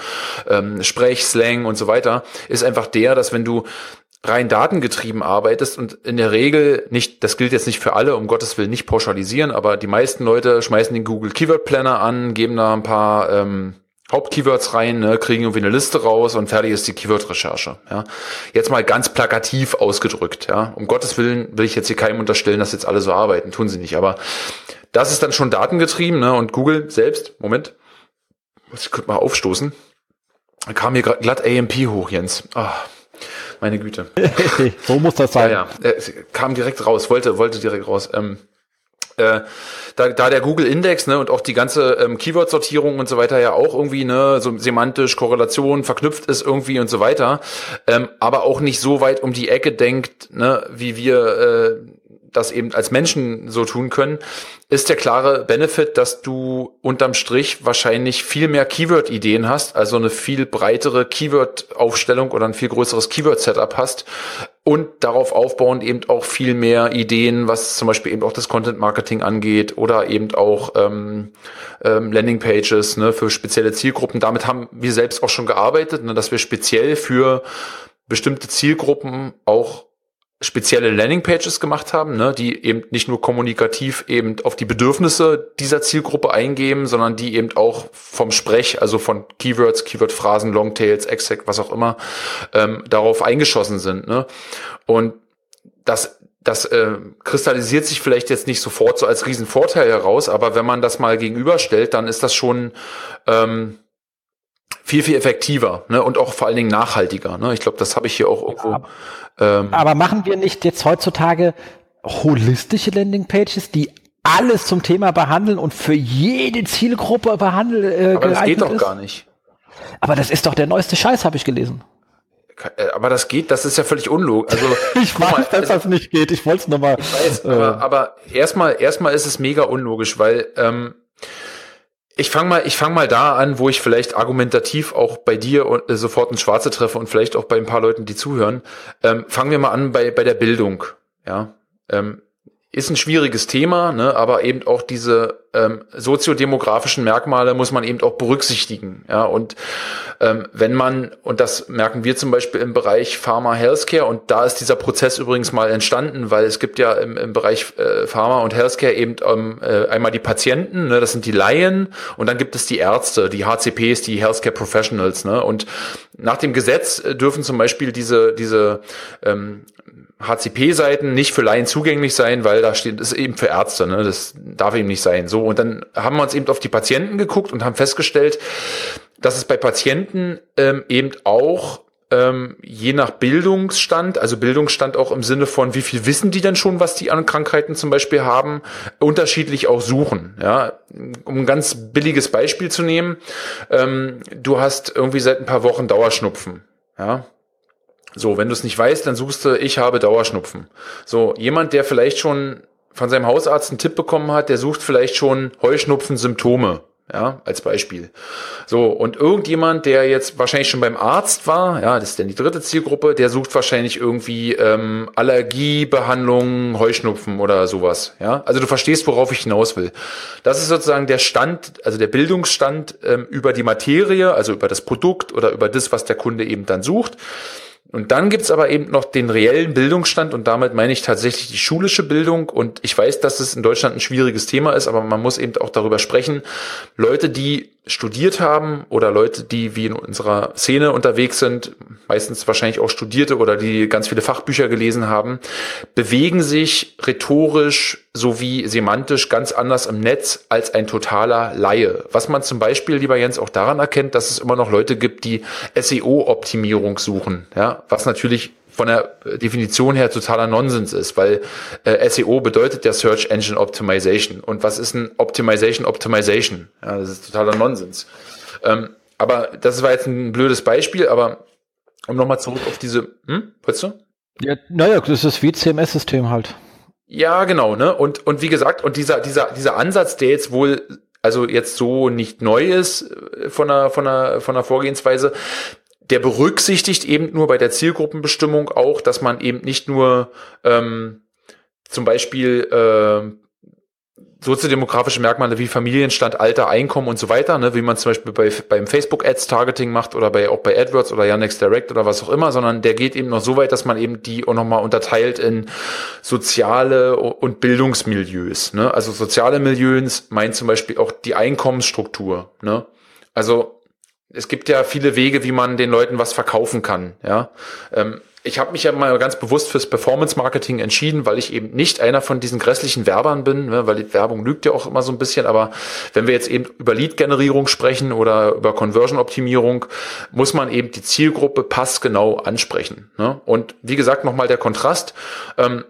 ähm, Sprechslang und so weiter, ist einfach der, dass wenn du rein datengetrieben arbeitest und in der Regel nicht, das gilt jetzt nicht für alle, um Gottes Willen nicht pauschalisieren, aber die meisten Leute schmeißen den Google Keyword Planner an, geben da ein paar ähm, Hauptkeywords rein, ne, kriegen irgendwie eine Liste raus und fertig ist die Keyword-Recherche. Ja. Jetzt mal ganz plakativ ausgedrückt. Ja. Um Gottes Willen will ich jetzt hier keinem unterstellen, dass jetzt alle so arbeiten, tun sie nicht. Aber das ist dann schon datengetrieben ne, und Google selbst, Moment, ich kurz mal aufstoßen, kam hier glatt AMP hoch, Jens. Oh. Meine Güte. so muss das sein. Ja, ja. Es kam direkt raus, wollte, wollte direkt raus. Ähm, äh, da, da der Google Index ne, und auch die ganze ähm, Keyword-Sortierung und so weiter ja auch irgendwie ne, so semantisch Korrelation verknüpft ist irgendwie und so weiter, ähm, aber auch nicht so weit um die Ecke denkt, ne, wie wir äh, das eben als Menschen so tun können, ist der klare Benefit, dass du unterm Strich wahrscheinlich viel mehr Keyword-Ideen hast, also eine viel breitere Keyword-Aufstellung oder ein viel größeres Keyword-Setup hast und darauf aufbauend eben auch viel mehr Ideen, was zum Beispiel eben auch das Content-Marketing angeht oder eben auch ähm, ähm, Landing-Pages ne, für spezielle Zielgruppen. Damit haben wir selbst auch schon gearbeitet, ne, dass wir speziell für bestimmte Zielgruppen auch spezielle Landingpages gemacht haben, ne, die eben nicht nur kommunikativ eben auf die Bedürfnisse dieser Zielgruppe eingeben, sondern die eben auch vom Sprech, also von Keywords, Keywordphrasen, Longtails, Exec, was auch immer, ähm, darauf eingeschossen sind. Ne? Und das das äh, kristallisiert sich vielleicht jetzt nicht sofort so als Riesenvorteil heraus, aber wenn man das mal gegenüberstellt, dann ist das schon ähm, viel, viel effektiver ne? und auch vor allen Dingen nachhaltiger. Ne? Ich glaube, das habe ich hier auch irgendwo. Aber, ähm, aber machen wir nicht jetzt heutzutage holistische Landingpages, die alles zum Thema behandeln und für jede Zielgruppe behandeln? Äh, aber das geht doch ist? gar nicht. Aber das ist doch der neueste Scheiß, habe ich gelesen. Äh, aber das geht, das ist ja völlig unlogisch. Also ich weiß, mal, dass also, das nicht geht. Ich wollte es nochmal. Äh, aber, aber erstmal, erstmal ist es mega unlogisch, weil ähm, ich fange mal, ich fange mal da an, wo ich vielleicht argumentativ auch bei dir und, äh, sofort ins Schwarze treffe und vielleicht auch bei ein paar Leuten, die zuhören. Ähm, fangen wir mal an bei bei der Bildung. Ja, ähm, ist ein schwieriges Thema, ne, aber eben auch diese ähm, soziodemografischen Merkmale muss man eben auch berücksichtigen. Ja, und ähm, wenn man, und das merken wir zum Beispiel im Bereich Pharma Healthcare, und da ist dieser Prozess übrigens mal entstanden, weil es gibt ja im, im Bereich äh, Pharma und Healthcare eben ähm, äh, einmal die Patienten, ne, das sind die Laien, und dann gibt es die Ärzte, die HCPs, die Healthcare Professionals. Ne, und nach dem Gesetz äh, dürfen zum Beispiel diese, diese ähm, HCP-Seiten nicht für Laien zugänglich sein, weil da steht, ist eben für Ärzte, ne? das darf eben nicht sein. So, So, und dann haben wir uns eben auf die Patienten geguckt und haben festgestellt, dass es bei Patienten ähm, eben auch ähm, je nach Bildungsstand, also Bildungsstand auch im Sinne von, wie viel wissen die denn schon, was die an Krankheiten zum Beispiel haben, unterschiedlich auch suchen. Ja, um ein ganz billiges Beispiel zu nehmen, ähm, du hast irgendwie seit ein paar Wochen Dauerschnupfen. Ja, so, wenn du es nicht weißt, dann suchst du, ich habe Dauerschnupfen. So, jemand, der vielleicht schon von seinem Hausarzt einen Tipp bekommen hat, der sucht vielleicht schon Heuschnupfen-Symptome ja, als Beispiel. So, und irgendjemand, der jetzt wahrscheinlich schon beim Arzt war, ja, das ist dann die dritte Zielgruppe, der sucht wahrscheinlich irgendwie ähm, Allergiebehandlung, Heuschnupfen oder sowas. Ja, also du verstehst, worauf ich hinaus will. Das ist sozusagen der Stand, also der Bildungsstand ähm, über die Materie, also über das Produkt oder über das, was der Kunde eben dann sucht. Und dann gibt's aber eben noch den reellen Bildungsstand und damit meine ich tatsächlich die schulische Bildung. Und ich weiß, dass es in Deutschland ein schwieriges Thema ist, aber man muss eben auch darüber sprechen. Leute, die studiert haben oder Leute, die wie in unserer Szene unterwegs sind, meistens wahrscheinlich auch Studierte oder die ganz viele Fachbücher gelesen haben, bewegen sich rhetorisch sowie semantisch ganz anders im Netz als ein totaler Laie. Was man zum Beispiel, lieber Jens, auch daran erkennt, dass es immer noch Leute gibt, die SEO-Optimierung suchen, ja, was natürlich von der Definition her totaler Nonsens ist, weil äh, SEO bedeutet ja Search Engine Optimization. Und was ist ein Optimization Optimization? Ja, das ist totaler Nonsens. Ähm, aber das war jetzt ein blödes Beispiel, aber um nochmal zurück auf diese, hm, wolltest du? Ja, naja, das ist wie CMS-System halt. Ja, genau, ne? Und, und wie gesagt, und dieser, dieser, dieser Ansatz, der jetzt wohl also jetzt so nicht neu ist äh, von der, von der, von der Vorgehensweise, der berücksichtigt eben nur bei der Zielgruppenbestimmung auch, dass man eben nicht nur ähm, zum Beispiel äh, soziodemografische Merkmale wie Familienstand, Alter, Einkommen und so weiter, ne, wie man zum Beispiel bei, beim Facebook-Ads-Targeting macht oder bei, auch bei AdWords oder Yandex Direct oder was auch immer, sondern der geht eben noch so weit, dass man eben die auch nochmal unterteilt in soziale und Bildungsmilieus. Ne? Also soziale Milieus meint zum Beispiel auch die Einkommensstruktur. Ne? Also es gibt ja viele Wege, wie man den Leuten was verkaufen kann. Ja, ähm, ich habe mich ja mal ganz bewusst fürs Performance Marketing entschieden, weil ich eben nicht einer von diesen grässlichen Werbern bin, ne, weil die Werbung lügt ja auch immer so ein bisschen. Aber wenn wir jetzt eben über Lead-Generierung sprechen oder über Conversion-Optimierung, muss man eben die Zielgruppe passgenau ansprechen. Ne? Und wie gesagt, nochmal der Kontrast. Ähm,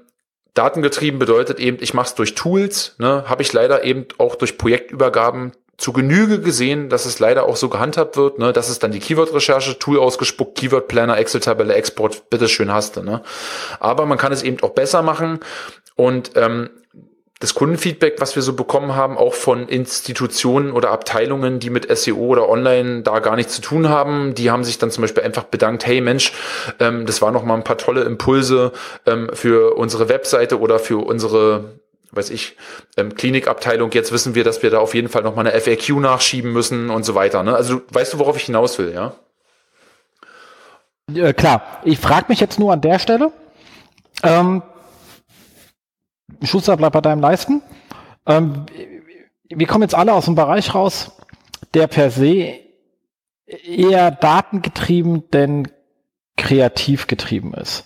Datengetrieben bedeutet eben, ich mache es durch Tools, ne, habe ich leider eben auch durch Projektübergaben zu Genüge gesehen, dass es leider auch so gehandhabt wird, ne, dass es dann die Keyword-Recherche, Tool ausgespuckt, Keyword-Planner, Excel-Tabelle, Export, bitteschön hast du. Ne? Aber man kann es eben auch besser machen und ähm, das Kundenfeedback, was wir so bekommen haben, auch von Institutionen oder Abteilungen, die mit SEO oder Online da gar nichts zu tun haben, die haben sich dann zum Beispiel einfach bedankt, hey Mensch, ähm, das waren noch mal ein paar tolle Impulse ähm, für unsere Webseite oder für unsere weiß ich, ähm, Klinikabteilung, jetzt wissen wir, dass wir da auf jeden Fall nochmal eine FAQ nachschieben müssen und so weiter. Ne? Also weißt du, worauf ich hinaus will, ja? ja klar, ich frage mich jetzt nur an der Stelle, ähm, Schuster bleibt bei deinem Leisten. Ähm, wir kommen jetzt alle aus dem Bereich raus, der per se eher datengetrieben denn kreativ getrieben ist.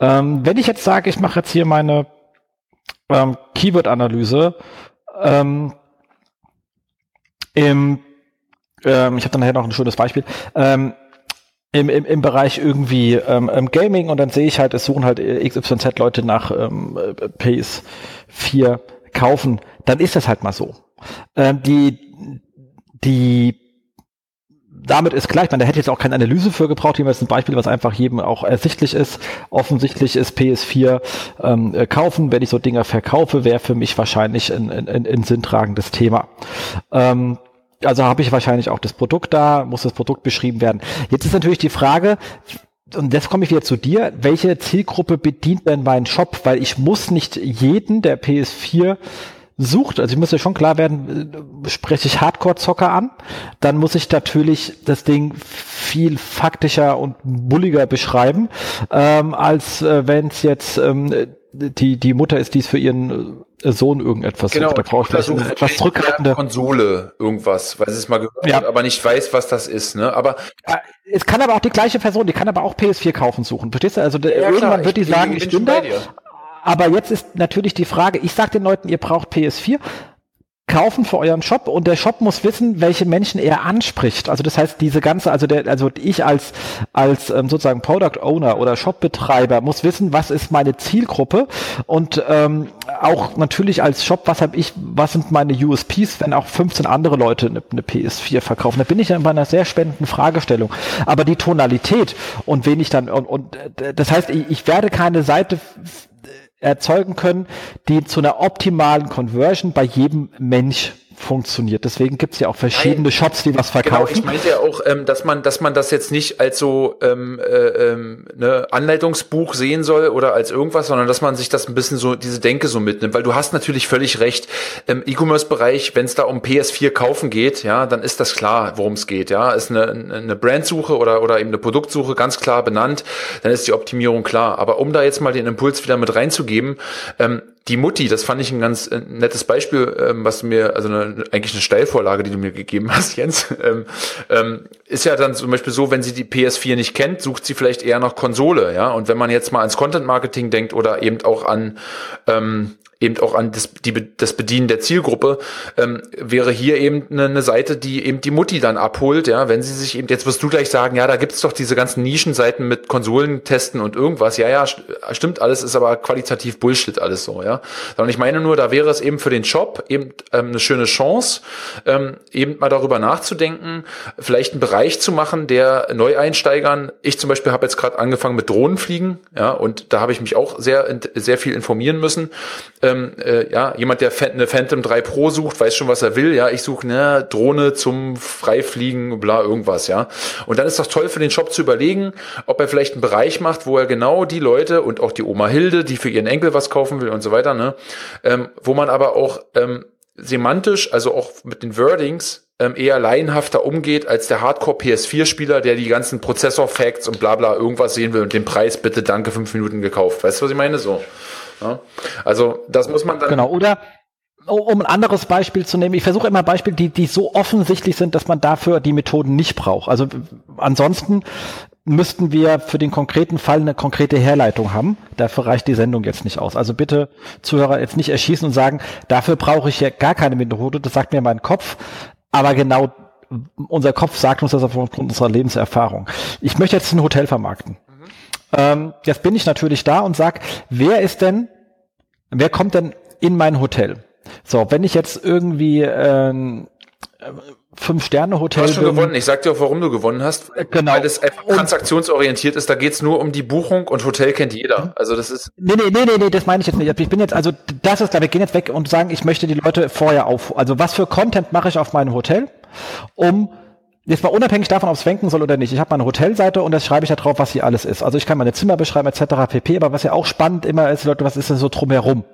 Ähm, wenn ich jetzt sage, ich mache jetzt hier meine ähm, Keyword-Analyse ähm, im, ähm, ich habe dann nachher noch ein schönes Beispiel, ähm, im, im, im Bereich irgendwie ähm, Gaming und dann sehe ich halt, es suchen halt XYZ Leute nach ähm, PS4 kaufen, dann ist das halt mal so. Ähm, die, die damit ist gleich, man, da hätte jetzt auch keine Analyse für gebraucht, hier ist ein Beispiel, was einfach jedem auch ersichtlich ist. Offensichtlich ist PS4 ähm, äh, kaufen, wenn ich so Dinger verkaufe, wäre für mich wahrscheinlich ein, ein, ein sinntragendes Thema. Ähm, also habe ich wahrscheinlich auch das Produkt da, muss das Produkt beschrieben werden. Jetzt ist natürlich die Frage, und jetzt komme ich wieder zu dir, welche Zielgruppe bedient denn mein Shop? Weil ich muss nicht jeden, der PS4 sucht, also ich muss ja schon klar werden, äh, spreche ich Hardcore-Zocker an, dann muss ich natürlich das Ding viel faktischer und bulliger beschreiben, ähm, als äh, wenn es jetzt ähm, die, die Mutter ist, die es für ihren äh, Sohn irgendetwas genau, sucht. Da brauche ich vielleicht eine etwas zurückhaltende Konsole, irgendwas, weil sie es mal gehört ja. hat, aber nicht weiß, was das ist. Ne? Aber es kann aber auch die gleiche Person, die kann aber auch PS4 kaufen suchen. Verstehst du? Also ja, irgendwann klar, wird die sagen, ich bin, ich bin da, aber jetzt ist natürlich die Frage, ich sage den Leuten, ihr braucht PS4. kaufen für euren Shop und der Shop muss wissen, welche Menschen er anspricht. Also das heißt, diese ganze, also der, also ich als als ähm, sozusagen Product Owner oder Shopbetreiber muss wissen, was ist meine Zielgruppe und ähm, auch natürlich als Shop, was habe ich, was sind meine USPs, wenn auch 15 andere Leute eine, eine PS4 verkaufen. Da bin ich dann bei einer sehr spannenden Fragestellung. Aber die Tonalität und wen ich dann und, und äh, das heißt, ich, ich werde keine Seite erzeugen können, die zu einer optimalen Conversion bei jedem Mensch funktioniert. Deswegen gibt's ja auch verschiedene Nein. Shops, die was verkaufen. Genau, ich meinte ja auch, ähm, dass man, dass man das jetzt nicht als so ähm, äh, ähm, ne Anleitungsbuch sehen soll oder als irgendwas, sondern dass man sich das ein bisschen so diese Denke so mitnimmt, weil du hast natürlich völlig recht. Im E-Commerce-Bereich, wenn es da um PS4 kaufen geht, ja, dann ist das klar, worum es geht. Ja, ist eine, eine Brandsuche oder oder eben eine Produktsuche ganz klar benannt, dann ist die Optimierung klar. Aber um da jetzt mal den Impuls wieder mit reinzugeben, ähm, die Mutti, das fand ich ein ganz äh, nettes Beispiel, ähm, was mir, also eine, eigentlich eine Steilvorlage, die du mir gegeben hast, Jens, ähm, ähm, ist ja dann zum Beispiel so, wenn sie die PS4 nicht kennt, sucht sie vielleicht eher nach Konsole, ja. Und wenn man jetzt mal ans Content Marketing denkt oder eben auch an ähm, eben auch an das, die, das Bedienen der Zielgruppe, ähm, wäre hier eben eine, eine Seite, die eben die Mutti dann abholt, ja, wenn sie sich eben, jetzt wirst du gleich sagen, ja, da gibt's doch diese ganzen Nischenseiten mit Konsolentesten und irgendwas, ja, ja, stimmt alles, ist aber qualitativ Bullshit alles so, ja. Sondern ich meine nur, da wäre es eben für den Shop eben ähm, eine schöne Chance, ähm, eben mal darüber nachzudenken, vielleicht einen Bereich zu machen, der Neueinsteigern, ich zum Beispiel habe jetzt gerade angefangen mit Drohnenfliegen, ja, und da habe ich mich auch sehr, sehr viel informieren müssen, ähm, äh, ja, jemand, der eine Phantom 3 Pro sucht, weiß schon, was er will. Ja, ich suche eine Drohne zum Freifliegen, bla, irgendwas, ja. Und dann ist doch toll für den Shop zu überlegen, ob er vielleicht einen Bereich macht, wo er genau die Leute und auch die Oma Hilde, die für ihren Enkel was kaufen will und so weiter, ne, ähm, wo man aber auch ähm, semantisch, also auch mit den Wordings, ähm, eher laienhafter umgeht als der Hardcore PS4-Spieler, der die ganzen Prozessor-Facts und bla bla irgendwas sehen will und den Preis bitte danke fünf Minuten gekauft. Weißt du, was ich meine? So. Ja? Also das muss man dann. Genau, oder um ein anderes Beispiel zu nehmen, ich versuche immer Beispiele, die, die so offensichtlich sind, dass man dafür die Methoden nicht braucht. Also ansonsten müssten wir für den konkreten Fall eine konkrete Herleitung haben. Dafür reicht die Sendung jetzt nicht aus. Also bitte Zuhörer jetzt nicht erschießen und sagen, dafür brauche ich ja gar keine Methode, das sagt mir mein Kopf. Aber genau unser Kopf sagt uns das aufgrund unserer Lebenserfahrung. Ich möchte jetzt ein Hotel vermarkten. Mhm. Ähm, jetzt bin ich natürlich da und sag, wer ist denn wer kommt denn in mein Hotel? So, wenn ich jetzt irgendwie ähm, Fünf-Sterne-Hotel. Du hast schon bin, gewonnen. Ich sag dir auch, warum du gewonnen hast. Äh, genau. Weil es einfach transaktionsorientiert ist. Da geht's nur um die Buchung und Hotel kennt jeder. Also das ist. Nee, nee, nee, nee, nee, das meine ich jetzt nicht. Ich bin jetzt, also das ist da, wir gehen jetzt weg und sagen, ich möchte die Leute vorher auf. Also was für Content mache ich auf meinem Hotel, um Jetzt mal unabhängig davon, ob es schwenken soll oder nicht. Ich habe meine Hotelseite und das schreibe ich da drauf, was hier alles ist. Also ich kann meine Zimmer beschreiben etc. pp. Aber was ja auch spannend immer ist, Leute, was ist denn so drumherum?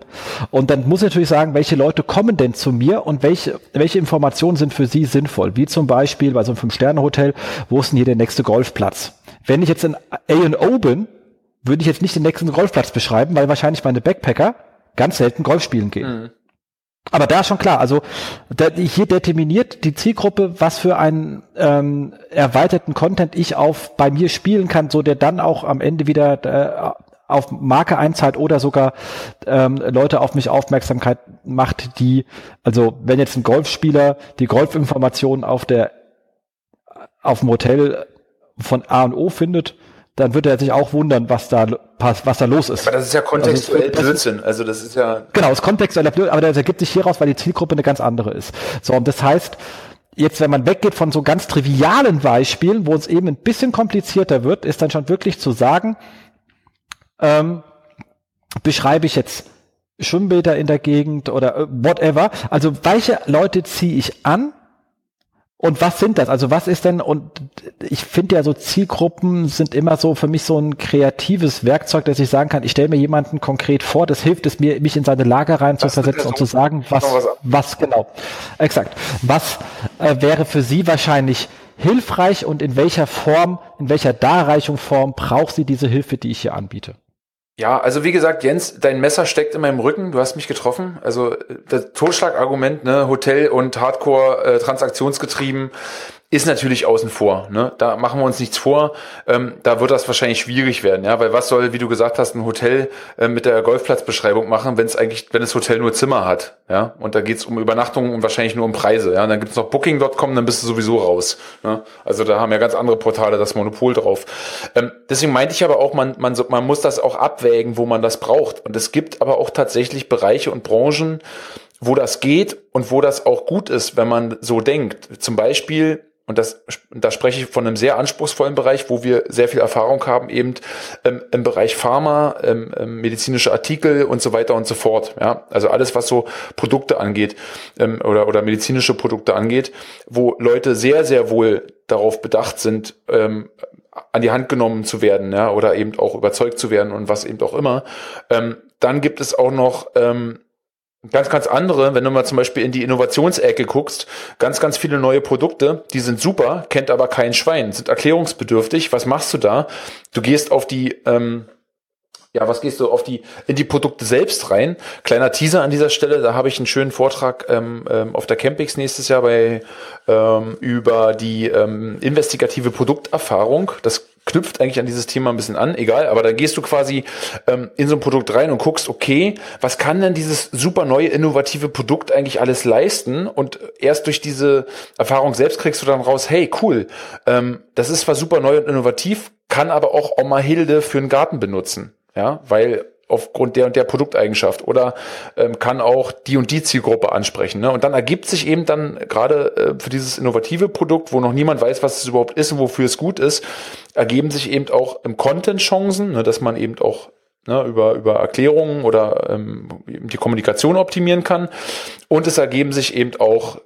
Und dann muss ich natürlich sagen, welche Leute kommen denn zu mir und welche, welche Informationen sind für sie sinnvoll? Wie zum Beispiel bei so einem Fünf-Sterne-Hotel, wo ist denn hier der nächste Golfplatz? Wenn ich jetzt in A&O bin, würde ich jetzt nicht den nächsten Golfplatz beschreiben, weil wahrscheinlich meine Backpacker ganz selten Golf spielen gehen. Mhm. Aber da ist schon klar, also da, hier determiniert die Zielgruppe, was für einen ähm, erweiterten Content ich auf bei mir spielen kann, so der dann auch am Ende wieder äh, auf Marke einzahlt oder sogar ähm, Leute auf mich Aufmerksamkeit macht, die, also wenn jetzt ein Golfspieler die Golfinformationen auf der auf dem Hotel von A und O findet, dann wird er sich auch wundern, was da was da los ist. Aber das ist ja kontextuell also, Blödsinn. Also das ist ja genau, das ist kontextuell Blödsinn, aber das ergibt sich hieraus, weil die Zielgruppe eine ganz andere ist. So und das heißt, jetzt wenn man weggeht von so ganz trivialen Beispielen, wo es eben ein bisschen komplizierter wird, ist dann schon wirklich zu sagen, ähm, beschreibe ich jetzt Schwimmbäder in der Gegend oder äh, whatever. Also welche Leute ziehe ich an? Und was sind das? Also was ist denn, und ich finde ja so Zielgruppen sind immer so für mich so ein kreatives Werkzeug, dass ich sagen kann, ich stelle mir jemanden konkret vor, das hilft es mir, mich in seine Lage rein zu versetzen und zu sagen, was, was genau, exakt, was äh, wäre für Sie wahrscheinlich hilfreich und in welcher Form, in welcher Darreichungsform braucht sie diese Hilfe, die ich hier anbiete? Ja, also wie gesagt, Jens, dein Messer steckt in meinem Rücken. Du hast mich getroffen. Also das Totschlagargument, ne, Hotel und Hardcore äh, transaktionsgetrieben. Ist natürlich außen vor. Ne? Da machen wir uns nichts vor. Ähm, da wird das wahrscheinlich schwierig werden, ja, weil was soll, wie du gesagt hast, ein Hotel äh, mit der Golfplatzbeschreibung machen, wenn es eigentlich, wenn das Hotel nur Zimmer hat, ja, und da geht's um Übernachtungen und wahrscheinlich nur um Preise, ja. Und dann gibt's noch Booking.com, dann bist du sowieso raus. Ne? Also da haben ja ganz andere Portale das Monopol drauf. Ähm, deswegen meinte ich aber auch, man, man, man muss das auch abwägen, wo man das braucht. Und es gibt aber auch tatsächlich Bereiche und Branchen, wo das geht und wo das auch gut ist, wenn man so denkt. Zum Beispiel und das, da spreche ich von einem sehr anspruchsvollen Bereich, wo wir sehr viel Erfahrung haben, eben ähm, im Bereich Pharma, ähm, ähm, medizinische Artikel und so weiter und so fort. Ja, also alles, was so Produkte angeht ähm, oder, oder medizinische Produkte angeht, wo Leute sehr, sehr wohl darauf bedacht sind, ähm, an die Hand genommen zu werden, ja, oder eben auch überzeugt zu werden und was eben auch immer. Ähm, dann gibt es auch noch ähm, ganz, ganz andere, wenn du mal zum Beispiel in die Innovationsecke guckst, ganz, ganz viele neue Produkte, die sind super, kennt aber kein Schwein, sind erklärungsbedürftig. Was machst du da? Du gehst auf die, ähm, ja, was gehst du auf die, in die Produkte selbst rein? Kleiner Teaser an dieser Stelle, da habe ich einen schönen Vortrag ähm, ähm, auf der Campix nächstes Jahr bei ähm, über die ähm, investigative Produkterfahrung. Das knüpft eigentlich an dieses Thema ein bisschen an, egal, aber dann gehst du quasi ähm, in so ein Produkt rein und guckst, okay, was kann denn dieses super neue, innovative Produkt eigentlich alles leisten? Und erst durch diese Erfahrung selbst kriegst du dann raus, hey, cool, ähm, das ist zwar super neu und innovativ, kann aber auch Oma Hilde für einen Garten benutzen. Ja, weil aufgrund der und der Produkteigenschaft oder ähm, kann auch die und die Zielgruppe ansprechen. Ne? Und dann ergibt sich eben dann gerade äh, für dieses innovative Produkt, wo noch niemand weiß, was es überhaupt ist und wofür es gut ist, ergeben sich eben auch im Content Chancen, ne, dass man eben auch ne, über, über Erklärungen oder ähm, die Kommunikation optimieren kann. Und es ergeben sich eben auch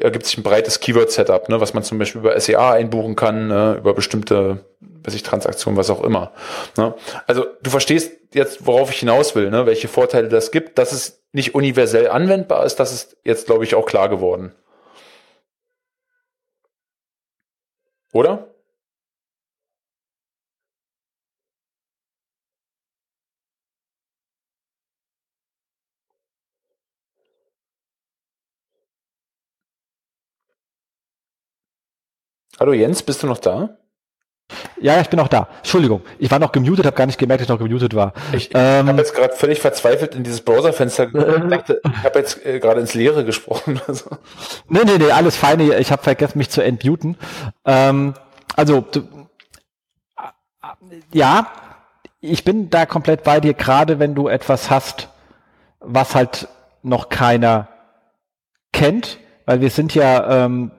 ergibt sich ein breites Keyword-Setup, ne, was man zum Beispiel über SEA einbuchen kann, ne, über bestimmte weiß ich, Transaktionen, was auch immer. Ne? Also du verstehst jetzt, worauf ich hinaus will, ne? welche Vorteile das gibt. Dass es nicht universell anwendbar ist, das ist jetzt, glaube ich, auch klar geworden. Oder? Hallo Jens, bist du noch da? Ja, ich bin auch da. Entschuldigung, ich war noch gemutet, habe gar nicht gemerkt, dass ich noch gemutet war. Ich, ähm, habe jetzt gerade völlig verzweifelt in dieses Browserfenster. Ich dachte, ich habe jetzt äh, gerade ins Leere gesprochen. Also. Nee, nee, nee, alles feine. Ich habe vergessen, mich zu entmuten. Ähm, also, du, ja, ich bin da komplett bei dir, gerade wenn du etwas hast, was halt noch keiner kennt, weil wir sind ja ähm,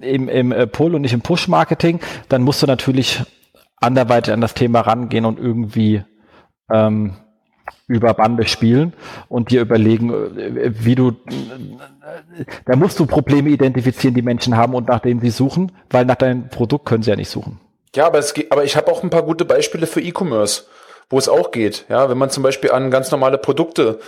im, im äh, Pull und nicht im Push-Marketing, dann musst du natürlich anderweitig an das Thema rangehen und irgendwie ähm, über Bande spielen und dir überlegen, äh, wie du, da musst du Probleme identifizieren, die Menschen haben und nach denen sie suchen, weil nach deinem Produkt können sie ja nicht suchen. Ja, aber, es, aber ich habe auch ein paar gute Beispiele für E-Commerce wo es auch geht. Ja, wenn man zum Beispiel an ganz normale Produkte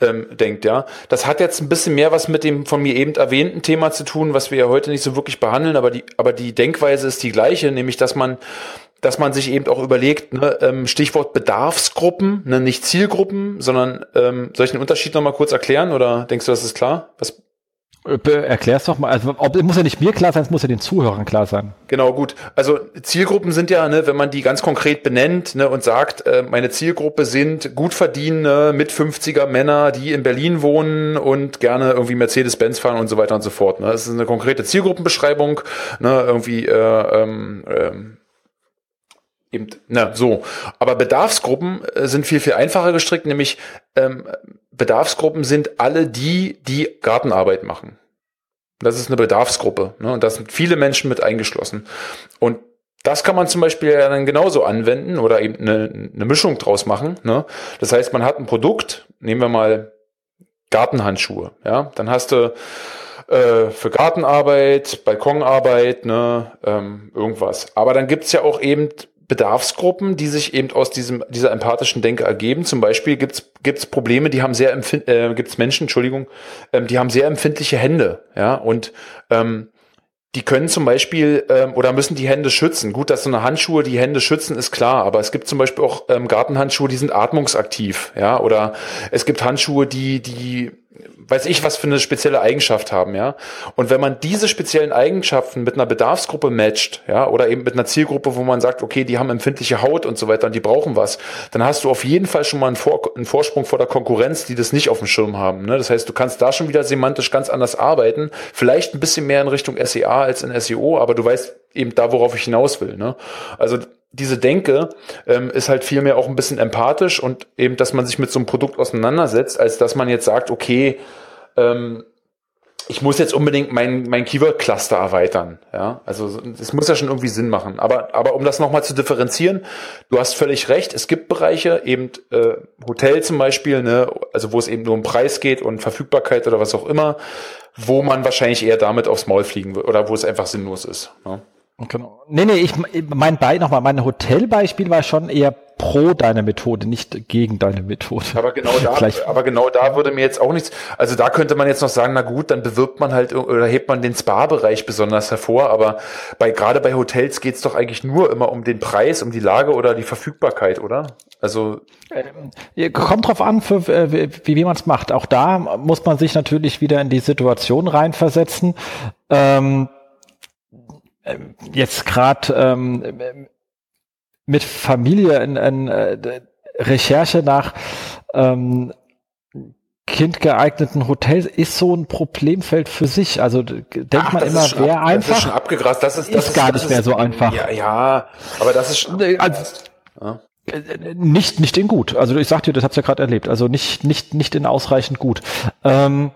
ähm, denkt, ja. Das hat jetzt ein bisschen mehr was mit dem von mir eben erwähnten Thema zu tun, was wir ja heute nicht so wirklich behandeln, aber die, aber die Denkweise ist die gleiche, nämlich dass man dass man sich eben auch überlegt, ne, ähm, Stichwort Bedarfsgruppen, ne, nicht Zielgruppen, sondern ähm, soll ich den Unterschied nochmal kurz erklären oder denkst du, das ist klar? Was, Erklär's doch mal. Also, ob, muss ja nicht mir klar sein, es muss ja den Zuhörern klar sein. Genau, gut. Also Zielgruppen sind ja, ne, wenn man die ganz konkret benennt ne, und sagt, äh, meine Zielgruppe sind gut verdienende mit 50er Männer, die in Berlin wohnen und gerne irgendwie Mercedes-Benz fahren und so weiter und so fort. Ne. Das ist eine konkrete Zielgruppenbeschreibung. Ne, irgendwie äh, ähm, ähm, Eben, na, so. Aber Bedarfsgruppen äh, sind viel, viel einfacher gestrickt, nämlich ähm, Bedarfsgruppen sind alle die, die Gartenarbeit machen. Das ist eine Bedarfsgruppe. Ne? Und da sind viele Menschen mit eingeschlossen. Und das kann man zum Beispiel ja dann genauso anwenden oder eben eine, eine Mischung draus machen. Ne? Das heißt, man hat ein Produkt, nehmen wir mal Gartenhandschuhe. Ja, dann hast du äh, für Gartenarbeit, Balkonarbeit, ne, ähm, irgendwas. Aber dann gibt's ja auch eben Bedarfsgruppen, die sich eben aus diesem, dieser empathischen Denke ergeben. Zum Beispiel gibt's gibt's Probleme, die haben sehr empfind äh, gibt's Menschen, Entschuldigung, ähm, die haben sehr empfindliche Hände, ja, und ähm, die können zum Beispiel ähm, oder müssen die Hände schützen. Gut, dass so eine Handschuhe die Hände schützen, ist klar, aber es gibt zum Beispiel auch ähm, Gartenhandschuhe, die sind atmungsaktiv, ja, oder es gibt Handschuhe, die die weiß ich, was für eine spezielle Eigenschaft haben, ja. Und wenn man diese speziellen Eigenschaften mit einer Bedarfsgruppe matcht, ja, oder eben mit einer Zielgruppe, wo man sagt, okay, die haben empfindliche Haut und so weiter und die brauchen was, dann hast du auf jeden Fall schon mal einen, vor einen Vorsprung vor der Konkurrenz, die das nicht auf dem Schirm haben. Ne? Das heißt, du kannst da schon wieder semantisch ganz anders arbeiten, vielleicht ein bisschen mehr in Richtung SEA als in SEO, aber du weißt eben da, worauf ich hinaus will. Ne? Also diese Denke ähm, ist halt vielmehr auch ein bisschen empathisch und eben, dass man sich mit so einem Produkt auseinandersetzt, als dass man jetzt sagt, okay, ähm, ich muss jetzt unbedingt mein, mein Keyword-Cluster erweitern. Ja, also es muss ja schon irgendwie Sinn machen. Aber, aber um das nochmal zu differenzieren, du hast völlig recht. Es gibt Bereiche, eben äh, Hotel zum Beispiel, ne, also wo es eben nur um Preis geht und Verfügbarkeit oder was auch immer, wo man wahrscheinlich eher damit aufs Maul fliegen wird oder wo es einfach sinnlos ist. Ne? Genau. Nee, nee, ich mein Bei nochmal, mein Hotelbeispiel war schon eher pro deine Methode, nicht gegen deine Methode. Aber genau da, aber genau da würde mir jetzt auch nichts, also da könnte man jetzt noch sagen, na gut, dann bewirbt man halt oder hebt man den Spa-Bereich besonders hervor, aber bei, gerade bei Hotels geht's doch eigentlich nur immer um den Preis, um die Lage oder die Verfügbarkeit, oder? Also. Ähm, kommt drauf an, für, äh, wie, wie man es macht. Auch da muss man sich natürlich wieder in die Situation reinversetzen. Ähm, ähm, jetzt gerade ähm, mit Familie in, in äh, Recherche nach ähm, kindgeeigneten Hotels ist so ein Problemfeld für sich. Also denkt Ach, man immer, wer einfach. Das ist schon abgegrast. Das ist, das ist, ist gar nicht ist, mehr so einfach. Ja, ja, aber das ist schon. Also, ja. Nicht, nicht in gut. Also ich sag dir, das habt ihr ja gerade erlebt. Also nicht, nicht, nicht in ausreichend gut. Ähm,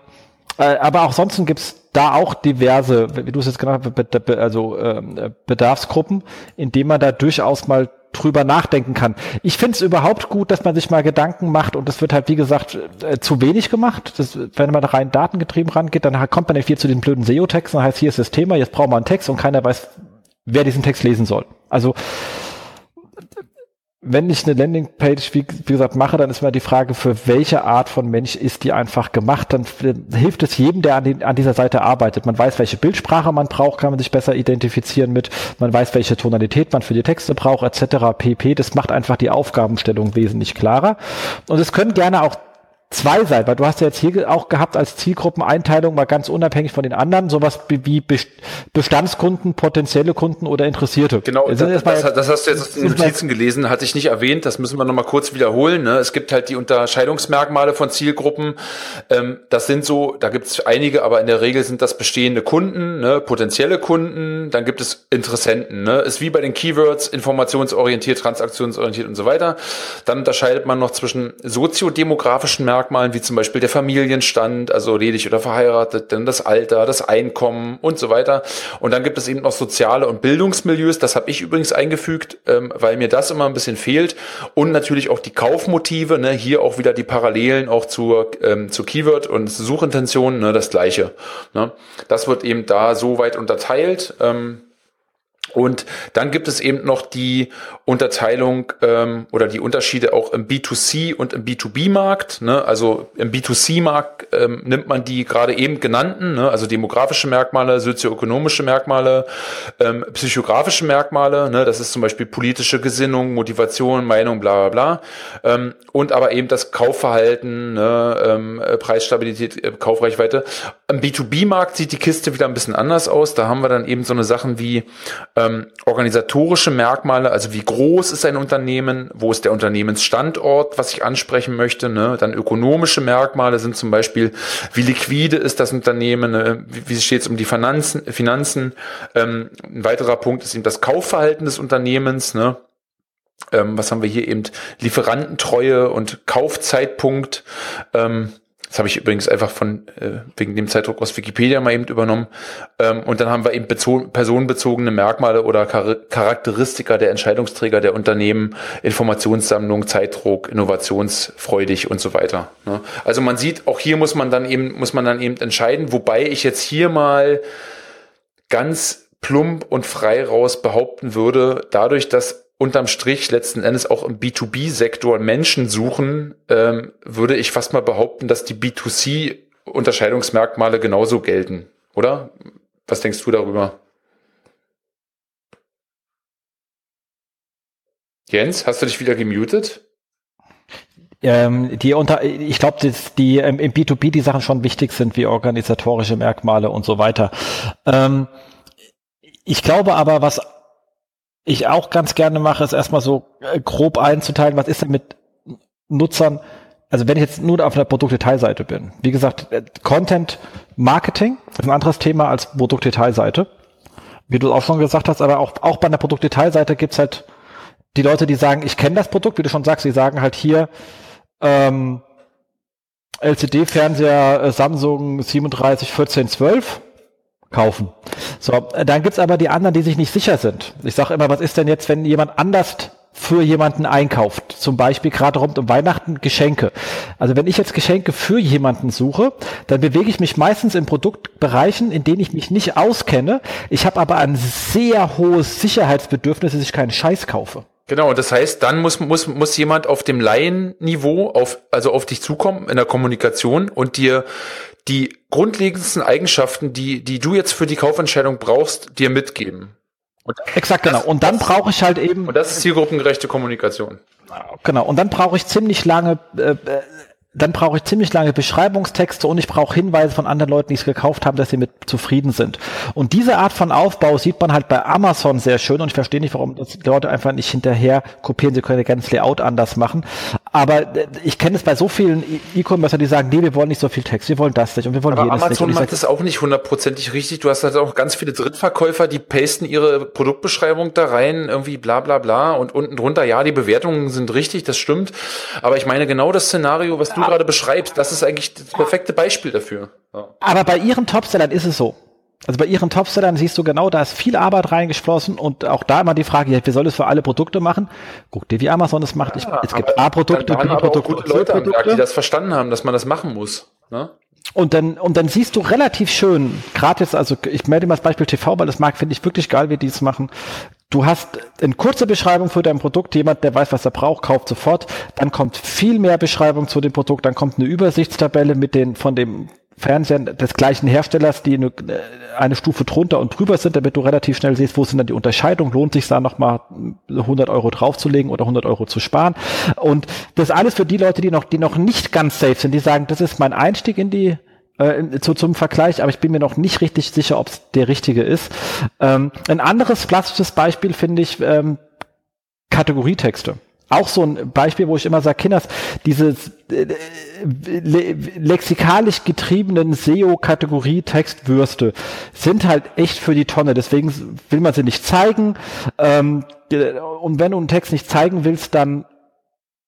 äh, aber auch sonst gibt's da auch diverse, wie du es jetzt genannt hast, also äh, Bedarfsgruppen, in denen man da durchaus mal drüber nachdenken kann. Ich finde es überhaupt gut, dass man sich mal Gedanken macht und das wird halt, wie gesagt, äh, zu wenig gemacht. Das, wenn man rein datengetrieben rangeht, dann kommt man nicht viel zu den blöden SEO-Texten, heißt, hier ist das Thema, jetzt braucht man einen Text und keiner weiß, wer diesen Text lesen soll. Also wenn ich eine Landingpage, wie, wie, gesagt, mache, dann ist mal die Frage, für welche Art von Mensch ist die einfach gemacht. Dann hilft es jedem, der an, die, an, dieser Seite arbeitet. Man weiß, welche Bildsprache man braucht, kann man sich besser identifizieren mit. Man weiß, welche Tonalität man für die Texte braucht, etc. pp. Das macht einfach die Aufgabenstellung wesentlich klarer. Und es können gerne auch zwei sein, weil du hast ja jetzt hier auch gehabt als Zielgruppeneinteilung mal ganz unabhängig von den anderen, sowas wie Bestandskunden, potenzielle Kunden oder Interessierte. Genau, das, das, das, hast du jetzt in den Notizen gelesen, hatte ich nicht erwähnt, das müssen wir nochmal kurz wiederholen. Ne? Es gibt halt die Unterscheidungsmerkmale von Zielgruppen. Ähm, das sind so, da gibt es einige, aber in der Regel sind das bestehende Kunden, ne? potenzielle Kunden, dann gibt es Interessenten. Ne? Ist wie bei den Keywords, informationsorientiert, transaktionsorientiert und so weiter. Dann unterscheidet man noch zwischen soziodemografischen Merkmalen Merkmalen wie zum Beispiel der Familienstand, also ledig oder verheiratet, dann das Alter, das Einkommen und so weiter. Und dann gibt es eben noch soziale und Bildungsmilieus. Das habe ich übrigens eingefügt, ähm, weil mir das immer ein bisschen fehlt. Und natürlich auch die Kaufmotive. Ne? Hier auch wieder die Parallelen auch zur, ähm, zur Keyword und Suchintention, ne? das gleiche. Ne? Das wird eben da so weit unterteilt. Ähm, und dann gibt es eben noch die Unterteilung ähm, oder die Unterschiede auch im B2C und im B2B-Markt. Ne? Also im B2C-Markt ähm, nimmt man die gerade eben genannten, ne? also demografische Merkmale, sozioökonomische Merkmale, ähm, psychografische Merkmale. Ne? Das ist zum Beispiel politische Gesinnung, Motivation, Meinung, bla bla bla. Ähm, und aber eben das Kaufverhalten, ne? ähm, Preisstabilität, äh, Kaufreichweite. Im B2B-Markt sieht die Kiste wieder ein bisschen anders aus. Da haben wir dann eben so eine Sachen wie ähm, organisatorische Merkmale, also wie groß ist ein Unternehmen, wo ist der Unternehmensstandort, was ich ansprechen möchte. Ne? Dann ökonomische Merkmale sind zum Beispiel, wie liquide ist das Unternehmen, ne? wie, wie steht es um die Finanzen. Finanzen. Ähm, ein weiterer Punkt ist eben das Kaufverhalten des Unternehmens. Ne? Ähm, was haben wir hier eben? Lieferantentreue und Kaufzeitpunkt. Ähm, das habe ich übrigens einfach von äh, wegen dem Zeitdruck aus Wikipedia mal eben übernommen. Ähm, und dann haben wir eben personenbezogene Merkmale oder Char Charakteristika der Entscheidungsträger der Unternehmen, Informationssammlung, Zeitdruck, innovationsfreudig und so weiter. Ne? Also man sieht, auch hier muss man dann eben muss man dann eben entscheiden, wobei ich jetzt hier mal ganz plump und frei raus behaupten würde, dadurch, dass unterm Strich letzten Endes auch im B2B-Sektor Menschen suchen, ähm, würde ich fast mal behaupten, dass die B2C-Unterscheidungsmerkmale genauso gelten, oder? Was denkst du darüber? Jens, hast du dich wieder gemutet? ähm, die unter, ich glaube, die ähm, im B2B die Sachen schon wichtig sind, wie organisatorische Merkmale und so weiter. Ähm, ich glaube aber, was ich auch ganz gerne mache, ist erstmal so äh, grob einzuteilen, was ist denn mit Nutzern, also wenn ich jetzt nur auf der Produktdetailseite bin. Wie gesagt, äh, Content Marketing ist ein anderes Thema als Produktdetailseite. Wie du auch schon gesagt hast, aber auch, auch bei einer Produktdetailseite gibt's halt die Leute, die sagen, ich kenne das Produkt, wie du schon sagst, die sagen halt hier, ähm, LCD-Fernseher äh, Samsung 37 14 12 kaufen. So, dann gibt's aber die anderen, die sich nicht sicher sind. Ich sage immer, was ist denn jetzt, wenn jemand anders für jemanden einkauft? Zum Beispiel gerade rund um Weihnachten Geschenke. Also wenn ich jetzt Geschenke für jemanden suche, dann bewege ich mich meistens in Produktbereichen, in denen ich mich nicht auskenne. Ich habe aber ein sehr hohes Sicherheitsbedürfnis, dass ich keinen Scheiß kaufe. Genau, das heißt, dann muss, muss, muss jemand auf dem Laienniveau auf, also auf dich zukommen in der Kommunikation und dir die grundlegendsten Eigenschaften, die, die du jetzt für die Kaufentscheidung brauchst, dir mitgeben. Und Exakt, genau. Und dann brauche ich halt eben. Und das ist zielgruppengerechte Kommunikation. Genau. Und dann brauche ich ziemlich lange äh, äh dann brauche ich ziemlich lange Beschreibungstexte und ich brauche Hinweise von anderen Leuten, die es gekauft haben, dass sie mit zufrieden sind. Und diese Art von Aufbau sieht man halt bei Amazon sehr schön und ich verstehe nicht, warum das die Leute einfach nicht hinterher kopieren. Sie können ja ganz Layout anders machen. Aber äh, ich kenne es bei so vielen E-Commercer, die sagen, nee, wir wollen nicht so viel Text, wir wollen das nicht und wir wollen Aber jenes Amazon nicht. macht das auch nicht hundertprozentig richtig. Du hast halt auch ganz viele Drittverkäufer, die pasten ihre Produktbeschreibung da rein, irgendwie bla bla bla und unten drunter, ja, die Bewertungen sind richtig, das stimmt. Aber ich meine, genau das Szenario, was du ja. gerade beschreibst, das ist eigentlich das perfekte Beispiel dafür. Ja. Aber bei ihren Topsellern ist es so. Also bei ihren Topsellern siehst du genau, da ist viel Arbeit reingeflossen und auch da immer die Frage, ja, wir sollen es für alle Produkte machen. Guck dir, wie Amazon es macht. Ja, ich, es gibt A-Produkte, B-Produkte, gute Leute am Tag, die das verstanden haben, dass man das machen muss. Ne? Und dann, und dann siehst du relativ schön, gerade jetzt, also ich melde mal das Beispiel TV, weil das mag, finde ich wirklich geil, wie die es machen. Du hast eine kurze Beschreibung für dein Produkt, jemand, der weiß, was er braucht, kauft sofort. Dann kommt viel mehr Beschreibung zu dem Produkt, dann kommt eine Übersichtstabelle mit den, von dem Fernsehern des gleichen Herstellers, die eine, eine, Stufe drunter und drüber sind, damit du relativ schnell siehst, wo sind dann die Unterscheidungen, lohnt sich da nochmal 100 Euro draufzulegen oder 100 Euro zu sparen. Und das alles für die Leute, die noch, die noch nicht ganz safe sind, die sagen, das ist mein Einstieg in die äh, zu, zum Vergleich, aber ich bin mir noch nicht richtig sicher, ob es der richtige ist. Ähm, ein anderes klassisches Beispiel finde ich ähm, Kategorietexte auch so ein Beispiel, wo ich immer sage, Kinders, diese äh, le lexikalisch getriebenen SEO-Kategorie-Textwürste sind halt echt für die Tonne. Deswegen will man sie nicht zeigen. Ähm, und wenn du einen Text nicht zeigen willst, dann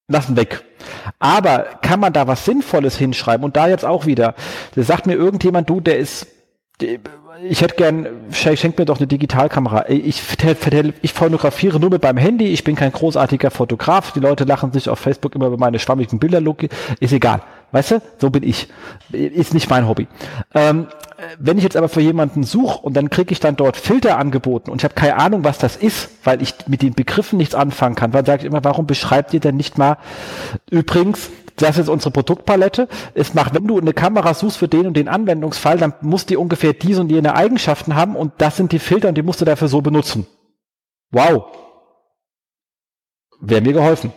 lassen weg. Aber kann man da was Sinnvolles hinschreiben? Und da jetzt auch wieder, da sagt mir irgendjemand, du, der ist ich hätte gern, schenk mir doch eine Digitalkamera. Ich, ich fotografiere nur mit meinem Handy, ich bin kein großartiger Fotograf, die Leute lachen sich auf Facebook immer über meine schwammigen Bilder, ist egal. Weißt du, so bin ich. Ist nicht mein Hobby. Ähm, wenn ich jetzt aber für jemanden suche und dann kriege ich dann dort Filter angeboten und ich habe keine Ahnung, was das ist, weil ich mit den Begriffen nichts anfangen kann, dann sage ich immer, warum beschreibt ihr denn nicht mal übrigens das ist unsere Produktpalette. Es macht, wenn du eine Kamera suchst für den und den Anwendungsfall, dann muss die ungefähr diese und jene Eigenschaften haben und das sind die Filter und die musst du dafür so benutzen. Wow. Wäre mir geholfen.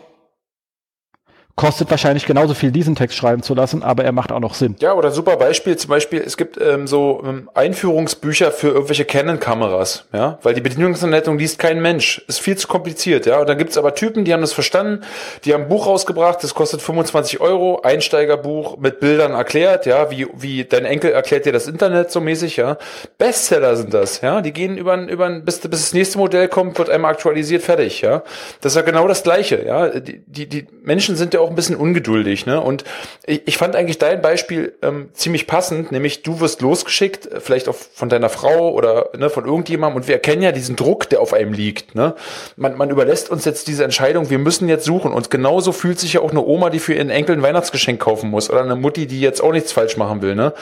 Kostet wahrscheinlich genauso viel, diesen Text schreiben zu lassen, aber er macht auch noch Sinn. Ja, oder super Beispiel, zum Beispiel, es gibt ähm, so ähm, Einführungsbücher für irgendwelche Canon-Kameras, ja, weil die Bedienungsanleitung liest kein Mensch. Ist viel zu kompliziert, ja. Und dann gibt's aber Typen, die haben das verstanden, die haben ein Buch rausgebracht, das kostet 25 Euro, Einsteigerbuch mit Bildern erklärt, ja, wie, wie dein Enkel erklärt dir das Internet so mäßig, ja. Bestseller sind das, ja. Die gehen über, über bis, bis das nächste Modell kommt, wird einmal aktualisiert, fertig, ja. Das ist ja genau das Gleiche, ja. Die, die, die Menschen sind ja auch ein bisschen ungeduldig, ne? Und ich, ich fand eigentlich dein Beispiel ähm, ziemlich passend, nämlich du wirst losgeschickt, vielleicht auch von deiner Frau oder ne, von irgendjemandem und wir erkennen ja diesen Druck, der auf einem liegt, ne? Man, man überlässt uns jetzt diese Entscheidung, wir müssen jetzt suchen und genauso fühlt sich ja auch eine Oma, die für ihren Enkel ein Weihnachtsgeschenk kaufen muss oder eine Mutti, die jetzt auch nichts falsch machen will, ne?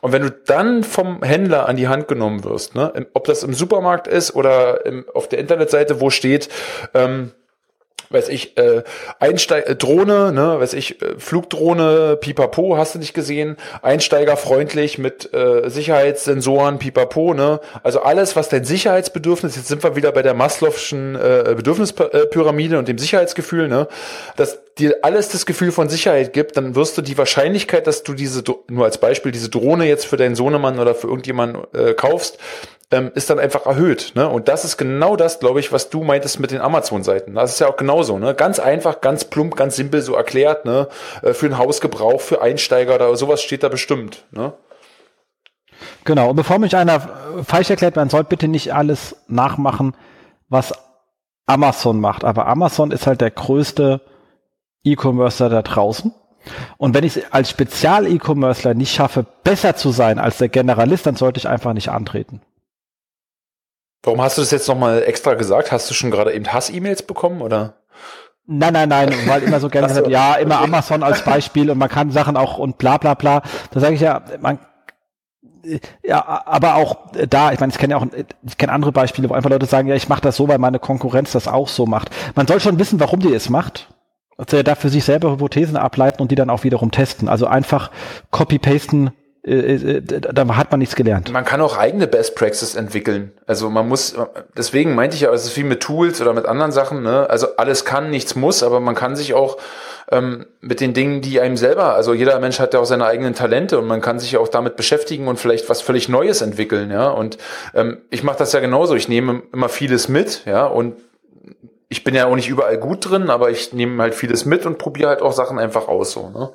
Und wenn du dann vom Händler an die Hand genommen wirst, ne? Ob das im Supermarkt ist oder im, auf der Internetseite, wo steht, ähm, weiß ich, äh, Einsteig äh, Drohne, ne, weiß ich, äh, Flugdrohne, Pipapo, hast du nicht gesehen, einsteigerfreundlich mit äh, Sicherheitssensoren, Pipapo, ne, also alles, was dein Sicherheitsbedürfnis, jetzt sind wir wieder bei der Maslow'schen äh, Bedürfnispyramide und dem Sicherheitsgefühl, ne, dass dir alles das Gefühl von Sicherheit gibt, dann wirst du die Wahrscheinlichkeit, dass du diese, nur als Beispiel, diese Drohne jetzt für deinen Sohnemann oder für irgendjemanden äh, kaufst, ähm, ist dann einfach erhöht. Ne? Und das ist genau das, glaube ich, was du meintest mit den Amazon-Seiten. Das ist ja auch genauso. Ne? Ganz einfach, ganz plump, ganz simpel so erklärt. Ne? Äh, für den Hausgebrauch, für Einsteiger oder sowas steht da bestimmt. Ne? Genau. Und bevor mich einer falsch erklärt, man soll bitte nicht alles nachmachen, was Amazon macht. Aber Amazon ist halt der größte E-Commercer da draußen. Und wenn ich es als Spezial-E-Commercer nicht schaffe, besser zu sein als der Generalist, dann sollte ich einfach nicht antreten. Warum hast du das jetzt nochmal extra gesagt? Hast du schon gerade eben Hass-E-Mails bekommen oder? Nein, nein, nein, weil immer so gerne gesagt, ja, immer. Amazon als Beispiel und man kann Sachen auch und bla bla bla. Da sage ich ja, man ja, aber auch da, ich meine, ich kenne ja auch, ich kenne andere Beispiele, wo einfach Leute sagen, ja, ich mache das so, weil meine Konkurrenz das auch so macht. Man soll schon wissen, warum die es macht. Also er darf für sich selber Hypothesen ableiten und die dann auch wiederum testen. Also einfach copy-pasten äh, äh, da hat man nichts gelernt. Man kann auch eigene Best Practices entwickeln. Also man muss, deswegen meinte ich ja, es ist wie mit Tools oder mit anderen Sachen, ne? Also alles kann, nichts muss, aber man kann sich auch ähm, mit den Dingen, die einem selber, also jeder Mensch hat ja auch seine eigenen Talente und man kann sich auch damit beschäftigen und vielleicht was völlig Neues entwickeln, ja. Und ähm, ich mache das ja genauso. Ich nehme immer vieles mit, ja, und ich bin ja auch nicht überall gut drin, aber ich nehme halt vieles mit und probiere halt auch Sachen einfach aus so, ne?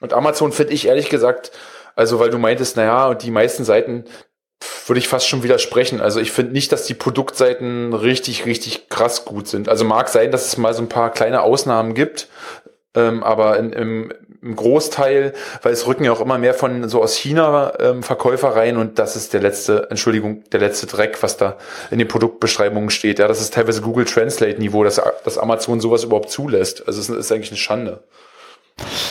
Und Amazon finde ich ehrlich gesagt, also weil du meintest, naja, und die meisten Seiten würde ich fast schon widersprechen. Also ich finde nicht, dass die Produktseiten richtig, richtig krass gut sind. Also mag sein, dass es mal so ein paar kleine Ausnahmen gibt, ähm, aber in, im, im Großteil, weil es rücken ja auch immer mehr von so aus China ähm, Verkäufer rein und das ist der letzte, Entschuldigung, der letzte Dreck, was da in den Produktbeschreibungen steht. Ja, das ist teilweise Google Translate Niveau, dass, dass Amazon sowas überhaupt zulässt. Also es ist eigentlich eine Schande.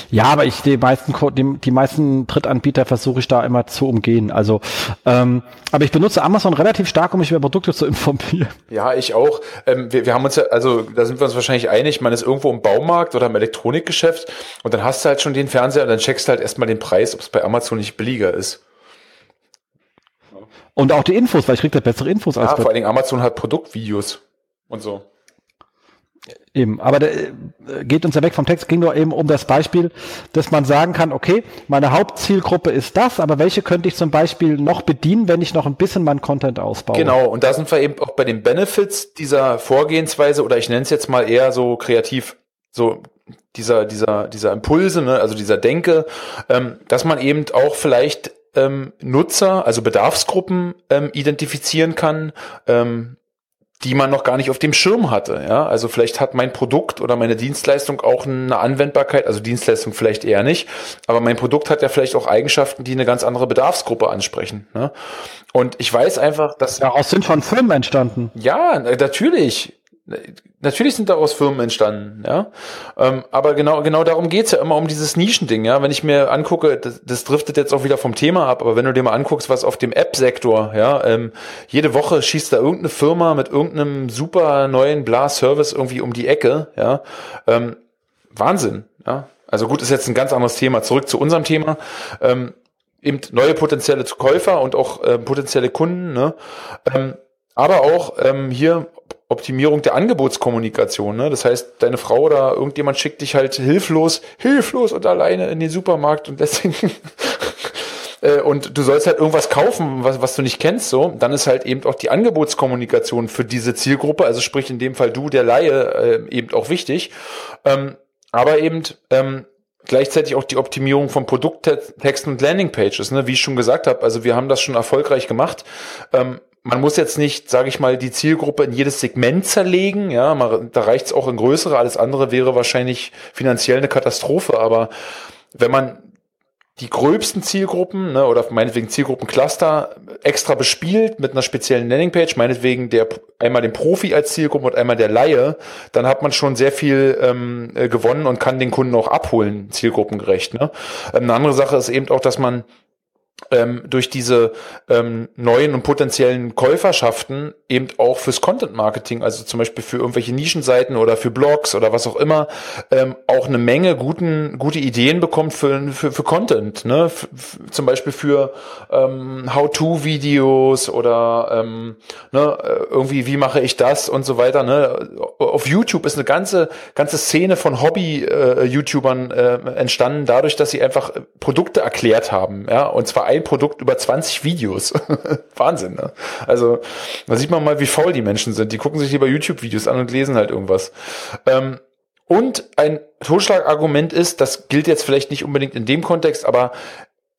Ja, aber ich die meisten die, die meisten Drittanbieter versuche ich da immer zu umgehen. Also, ähm, aber ich benutze Amazon relativ stark, um mich über Produkte zu informieren. Ja, ich auch. Ähm, wir, wir haben uns ja, also da sind wir uns wahrscheinlich einig. Man ist irgendwo im Baumarkt oder im Elektronikgeschäft und dann hast du halt schon den Fernseher und dann checkst du halt erstmal den Preis, ob es bei Amazon nicht billiger ist. Und auch die Infos, weil ich krieg da bessere Infos ja, als vor allen Dingen Amazon hat Produktvideos und so. Eben, aber der äh, geht uns ja weg vom Text, ging nur eben um das Beispiel, dass man sagen kann, okay, meine Hauptzielgruppe ist das, aber welche könnte ich zum Beispiel noch bedienen, wenn ich noch ein bisschen meinen Content ausbaue? Genau, und da sind wir eben auch bei den Benefits dieser Vorgehensweise oder ich nenne es jetzt mal eher so kreativ, so dieser, dieser, dieser Impulse, ne, also dieser Denke, ähm, dass man eben auch vielleicht ähm, Nutzer, also Bedarfsgruppen ähm, identifizieren kann, ähm, die man noch gar nicht auf dem Schirm hatte. Ja, also vielleicht hat mein Produkt oder meine Dienstleistung auch eine Anwendbarkeit, also Dienstleistung vielleicht eher nicht, aber mein Produkt hat ja vielleicht auch Eigenschaften, die eine ganz andere Bedarfsgruppe ansprechen. Ne? Und ich weiß einfach, dass daraus sind schon Firmen entstanden. Ja, natürlich. Natürlich sind daraus Firmen entstanden, ja. Ähm, aber genau, genau darum geht's ja immer um dieses Nischending, ja. Wenn ich mir angucke, das, das driftet jetzt auch wieder vom Thema ab, aber wenn du dir mal anguckst, was auf dem App-Sektor, ja, ähm, jede Woche schießt da irgendeine Firma mit irgendeinem super neuen Bla-Service irgendwie um die Ecke, ja. Ähm, Wahnsinn, ja. Also gut, ist jetzt ein ganz anderes Thema. Zurück zu unserem Thema. Ähm, eben neue potenzielle Käufer und auch äh, potenzielle Kunden, ne? Ähm, aber auch ähm, hier Optimierung der Angebotskommunikation. Ne? Das heißt, deine Frau oder irgendjemand schickt dich halt hilflos, hilflos und alleine in den Supermarkt und deswegen äh, und du sollst halt irgendwas kaufen, was, was du nicht kennst, so, dann ist halt eben auch die Angebotskommunikation für diese Zielgruppe, also sprich in dem Fall du, der Laie, äh, eben auch wichtig. Ähm, aber eben ähm, gleichzeitig auch die Optimierung von Produkttexten und Landingpages, ne? wie ich schon gesagt habe. Also wir haben das schon erfolgreich gemacht. Ähm, man muss jetzt nicht, sage ich mal, die Zielgruppe in jedes Segment zerlegen. Ja, man, da reicht es auch in größere. Alles andere wäre wahrscheinlich finanziell eine Katastrophe. Aber wenn man die gröbsten Zielgruppen ne, oder meinetwegen Zielgruppencluster extra bespielt mit einer speziellen Landingpage, meinetwegen der einmal den Profi als Zielgruppe und einmal der Laie, dann hat man schon sehr viel ähm, äh, gewonnen und kann den Kunden auch abholen, zielgruppengerecht. Ne? Eine andere Sache ist eben auch, dass man ähm, durch diese ähm, neuen und potenziellen Käuferschaften eben auch fürs Content Marketing, also zum Beispiel für irgendwelche Nischenseiten oder für Blogs oder was auch immer, ähm, auch eine Menge guten, gute Ideen bekommt für, für, für Content. Ne? F zum Beispiel für ähm, How-To-Videos oder ähm, ne, irgendwie, wie mache ich das und so weiter. Ne? Auf YouTube ist eine ganze, ganze Szene von Hobby-YouTubern äh, äh, entstanden, dadurch, dass sie einfach Produkte erklärt haben. Ja? Und zwar ein Produkt über 20 Videos. Wahnsinn, ne? Also, da sieht man mal, wie faul die Menschen sind. Die gucken sich lieber YouTube-Videos an und lesen halt irgendwas. Ähm, und ein Totschlagargument ist, das gilt jetzt vielleicht nicht unbedingt in dem Kontext, aber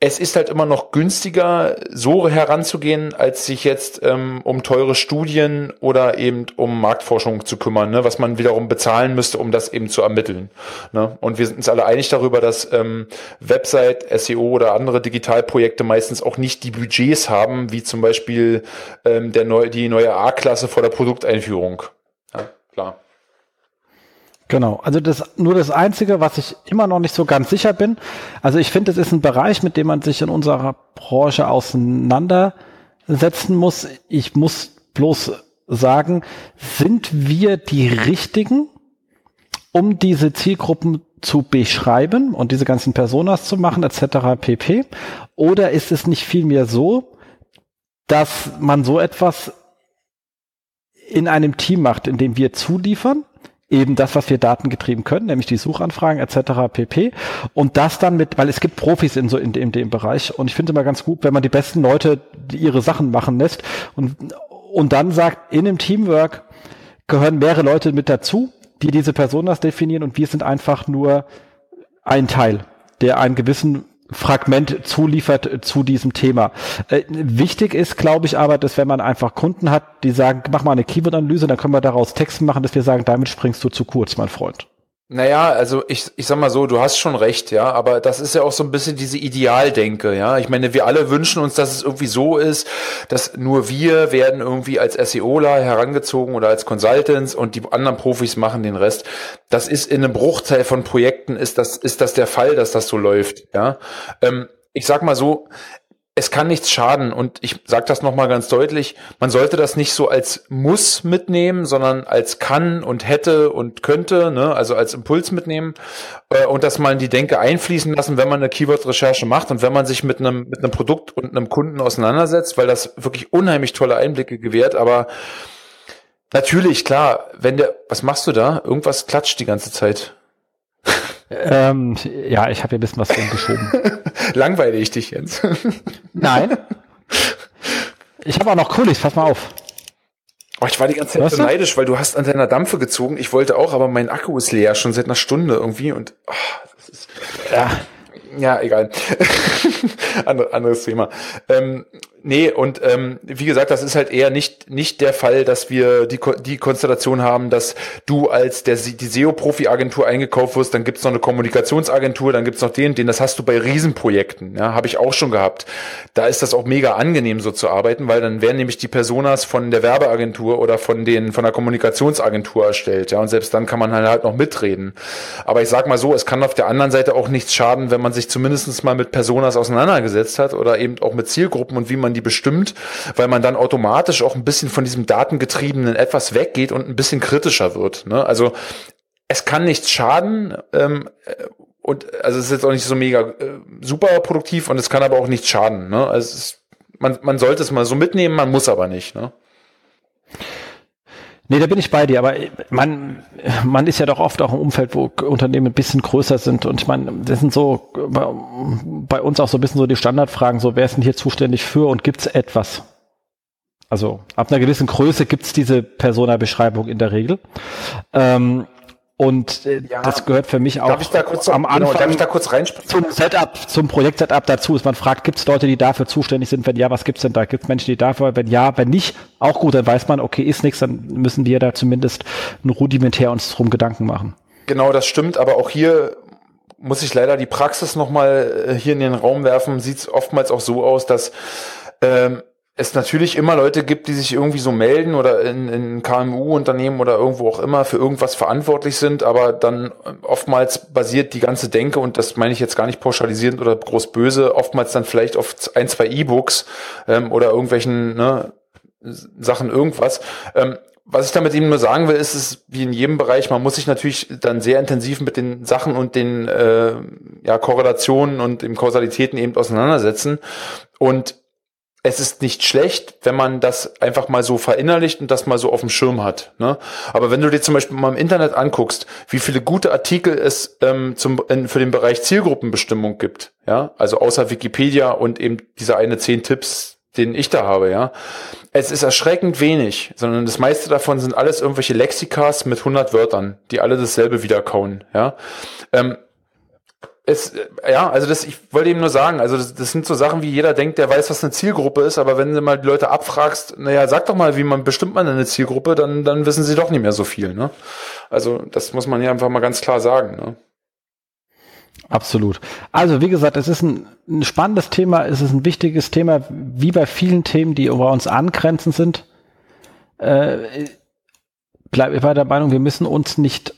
es ist halt immer noch günstiger, so heranzugehen, als sich jetzt ähm, um teure Studien oder eben um Marktforschung zu kümmern, ne, was man wiederum bezahlen müsste, um das eben zu ermitteln. Ne? Und wir sind uns alle einig darüber, dass ähm, Website, SEO oder andere Digitalprojekte meistens auch nicht die Budgets haben, wie zum Beispiel ähm, der neu, die neue A-Klasse vor der Produkteinführung. Ja, klar. Genau, also das nur das Einzige, was ich immer noch nicht so ganz sicher bin. Also ich finde, es ist ein Bereich, mit dem man sich in unserer Branche auseinandersetzen muss. Ich muss bloß sagen, sind wir die Richtigen, um diese Zielgruppen zu beschreiben und diese ganzen Personas zu machen, etc. pp. Oder ist es nicht vielmehr so, dass man so etwas in einem Team macht, in dem wir zuliefern eben das, was wir datengetrieben können, nämlich die Suchanfragen etc. pp. Und das dann mit, weil es gibt Profis in so in, in dem Bereich und ich finde immer ganz gut, wenn man die besten Leute ihre Sachen machen lässt und und dann sagt, in einem Teamwork gehören mehrere Leute mit dazu, die diese Person das definieren und wir sind einfach nur ein Teil, der einen gewissen Fragment zuliefert zu diesem Thema. Äh, wichtig ist, glaube ich, aber, dass wenn man einfach Kunden hat, die sagen, mach mal eine Keyword-Analyse, dann können wir daraus Texten machen, dass wir sagen, damit springst du zu kurz, mein Freund. Naja, also ich, ich sag mal so, du hast schon recht, ja, aber das ist ja auch so ein bisschen diese Idealdenke, ja. Ich meine, wir alle wünschen uns, dass es irgendwie so ist, dass nur wir werden irgendwie als SEOler herangezogen oder als Consultants und die anderen Profis machen den Rest. Das ist in einem Bruchteil von Projekten ist das, ist das der Fall, dass das so läuft, ja. Ähm, ich sag mal so, es kann nichts schaden und ich sage das nochmal ganz deutlich, man sollte das nicht so als muss mitnehmen, sondern als kann und hätte und könnte, ne? also als Impuls mitnehmen äh, und das mal in die Denke einfließen lassen, wenn man eine Keyword-Recherche macht und wenn man sich mit einem, mit einem Produkt und einem Kunden auseinandersetzt, weil das wirklich unheimlich tolle Einblicke gewährt, aber natürlich, klar, wenn der, was machst du da? Irgendwas klatscht die ganze Zeit. Ähm, ja, ich habe hier ein bisschen was rumgeschoben. Langweile ich dich jetzt? Nein. Ich habe auch noch Kulis, pass mal auf. Oh, ich war die ganze Zeit so neidisch, weil du hast an deiner Dampfe gezogen. Ich wollte auch, aber mein Akku ist leer, schon seit einer Stunde irgendwie und oh, das ist, ja, ja, egal. Andere, anderes Thema. Ähm, Nee, und ähm, wie gesagt, das ist halt eher nicht, nicht der Fall, dass wir die, die Konstellation haben, dass du als der, die SEO-Profi-Agentur eingekauft wirst, dann gibt's noch eine Kommunikationsagentur, dann gibt's noch den, den, das hast du bei Riesenprojekten, ja, habe ich auch schon gehabt. Da ist das auch mega angenehm, so zu arbeiten, weil dann werden nämlich die Personas von der Werbeagentur oder von den, von der Kommunikationsagentur erstellt, ja, und selbst dann kann man halt noch mitreden. Aber ich sag mal so, es kann auf der anderen Seite auch nichts schaden, wenn man sich zumindestens mal mit Personas auseinandergesetzt hat oder eben auch mit Zielgruppen und wie man die bestimmt, weil man dann automatisch auch ein bisschen von diesem datengetriebenen etwas weggeht und ein bisschen kritischer wird. Ne? Also es kann nichts schaden. Ähm, und also es ist jetzt auch nicht so mega äh, super produktiv und es kann aber auch nichts schaden. Ne? Also es ist, man, man sollte es mal so mitnehmen, man muss aber nicht. Ne? Nee, da bin ich bei dir, aber man, man ist ja doch oft auch im Umfeld, wo Unternehmen ein bisschen größer sind und ich meine, das sind so bei uns auch so ein bisschen so die Standardfragen, so wer ist denn hier zuständig für und gibt's etwas? Also ab einer gewissen Größe gibt's diese Persona-Beschreibung in der Regel. Ähm, und äh, ja, das gehört für mich auch da kurz, am Anfang genau, kurz reinspringen? zum Setup, zum Projekt-Setup dazu ist. Man fragt, gibt es Leute, die dafür zuständig sind? Wenn ja, was gibt's denn da? Gibt es Menschen, die dafür? Wenn ja, wenn nicht, auch gut, dann weiß man, okay, ist nichts, dann müssen wir da zumindest rudimentär uns drum Gedanken machen. Genau, das stimmt, aber auch hier muss ich leider die Praxis nochmal äh, hier in den Raum werfen, sieht es oftmals auch so aus, dass ähm, es natürlich immer Leute gibt, die sich irgendwie so melden oder in, in KMU-Unternehmen oder irgendwo auch immer für irgendwas verantwortlich sind, aber dann oftmals basiert die ganze Denke, und das meine ich jetzt gar nicht pauschalisierend oder groß böse, oftmals dann vielleicht auf ein, zwei E-Books ähm, oder irgendwelchen ne, Sachen irgendwas. Ähm, was ich damit eben nur sagen will, ist es wie in jedem Bereich, man muss sich natürlich dann sehr intensiv mit den Sachen und den äh, ja, Korrelationen und den Kausalitäten eben auseinandersetzen. Und es ist nicht schlecht, wenn man das einfach mal so verinnerlicht und das mal so auf dem Schirm hat. Ne? Aber wenn du dir zum Beispiel mal im Internet anguckst, wie viele gute Artikel es ähm, zum, in, für den Bereich Zielgruppenbestimmung gibt, ja, also außer Wikipedia und eben diese eine zehn Tipps, den ich da habe, ja, es ist erschreckend wenig, sondern das meiste davon sind alles irgendwelche Lexikas mit 100 Wörtern, die alle dasselbe wiederkauen, ja. Ähm, es, ja, also das, ich wollte eben nur sagen, also das, das sind so Sachen, wie jeder denkt, der weiß, was eine Zielgruppe ist, aber wenn du mal die Leute abfragst, naja, sag doch mal, wie man bestimmt man eine Zielgruppe, dann, dann wissen sie doch nicht mehr so viel, ne? Also, das muss man ja einfach mal ganz klar sagen, ne? Absolut. Also, wie gesagt, es ist ein, ein spannendes Thema, es ist ein wichtiges Thema, wie bei vielen Themen, die über uns angrenzend sind. Äh, bleibe ich bei der Meinung, wir müssen uns nicht,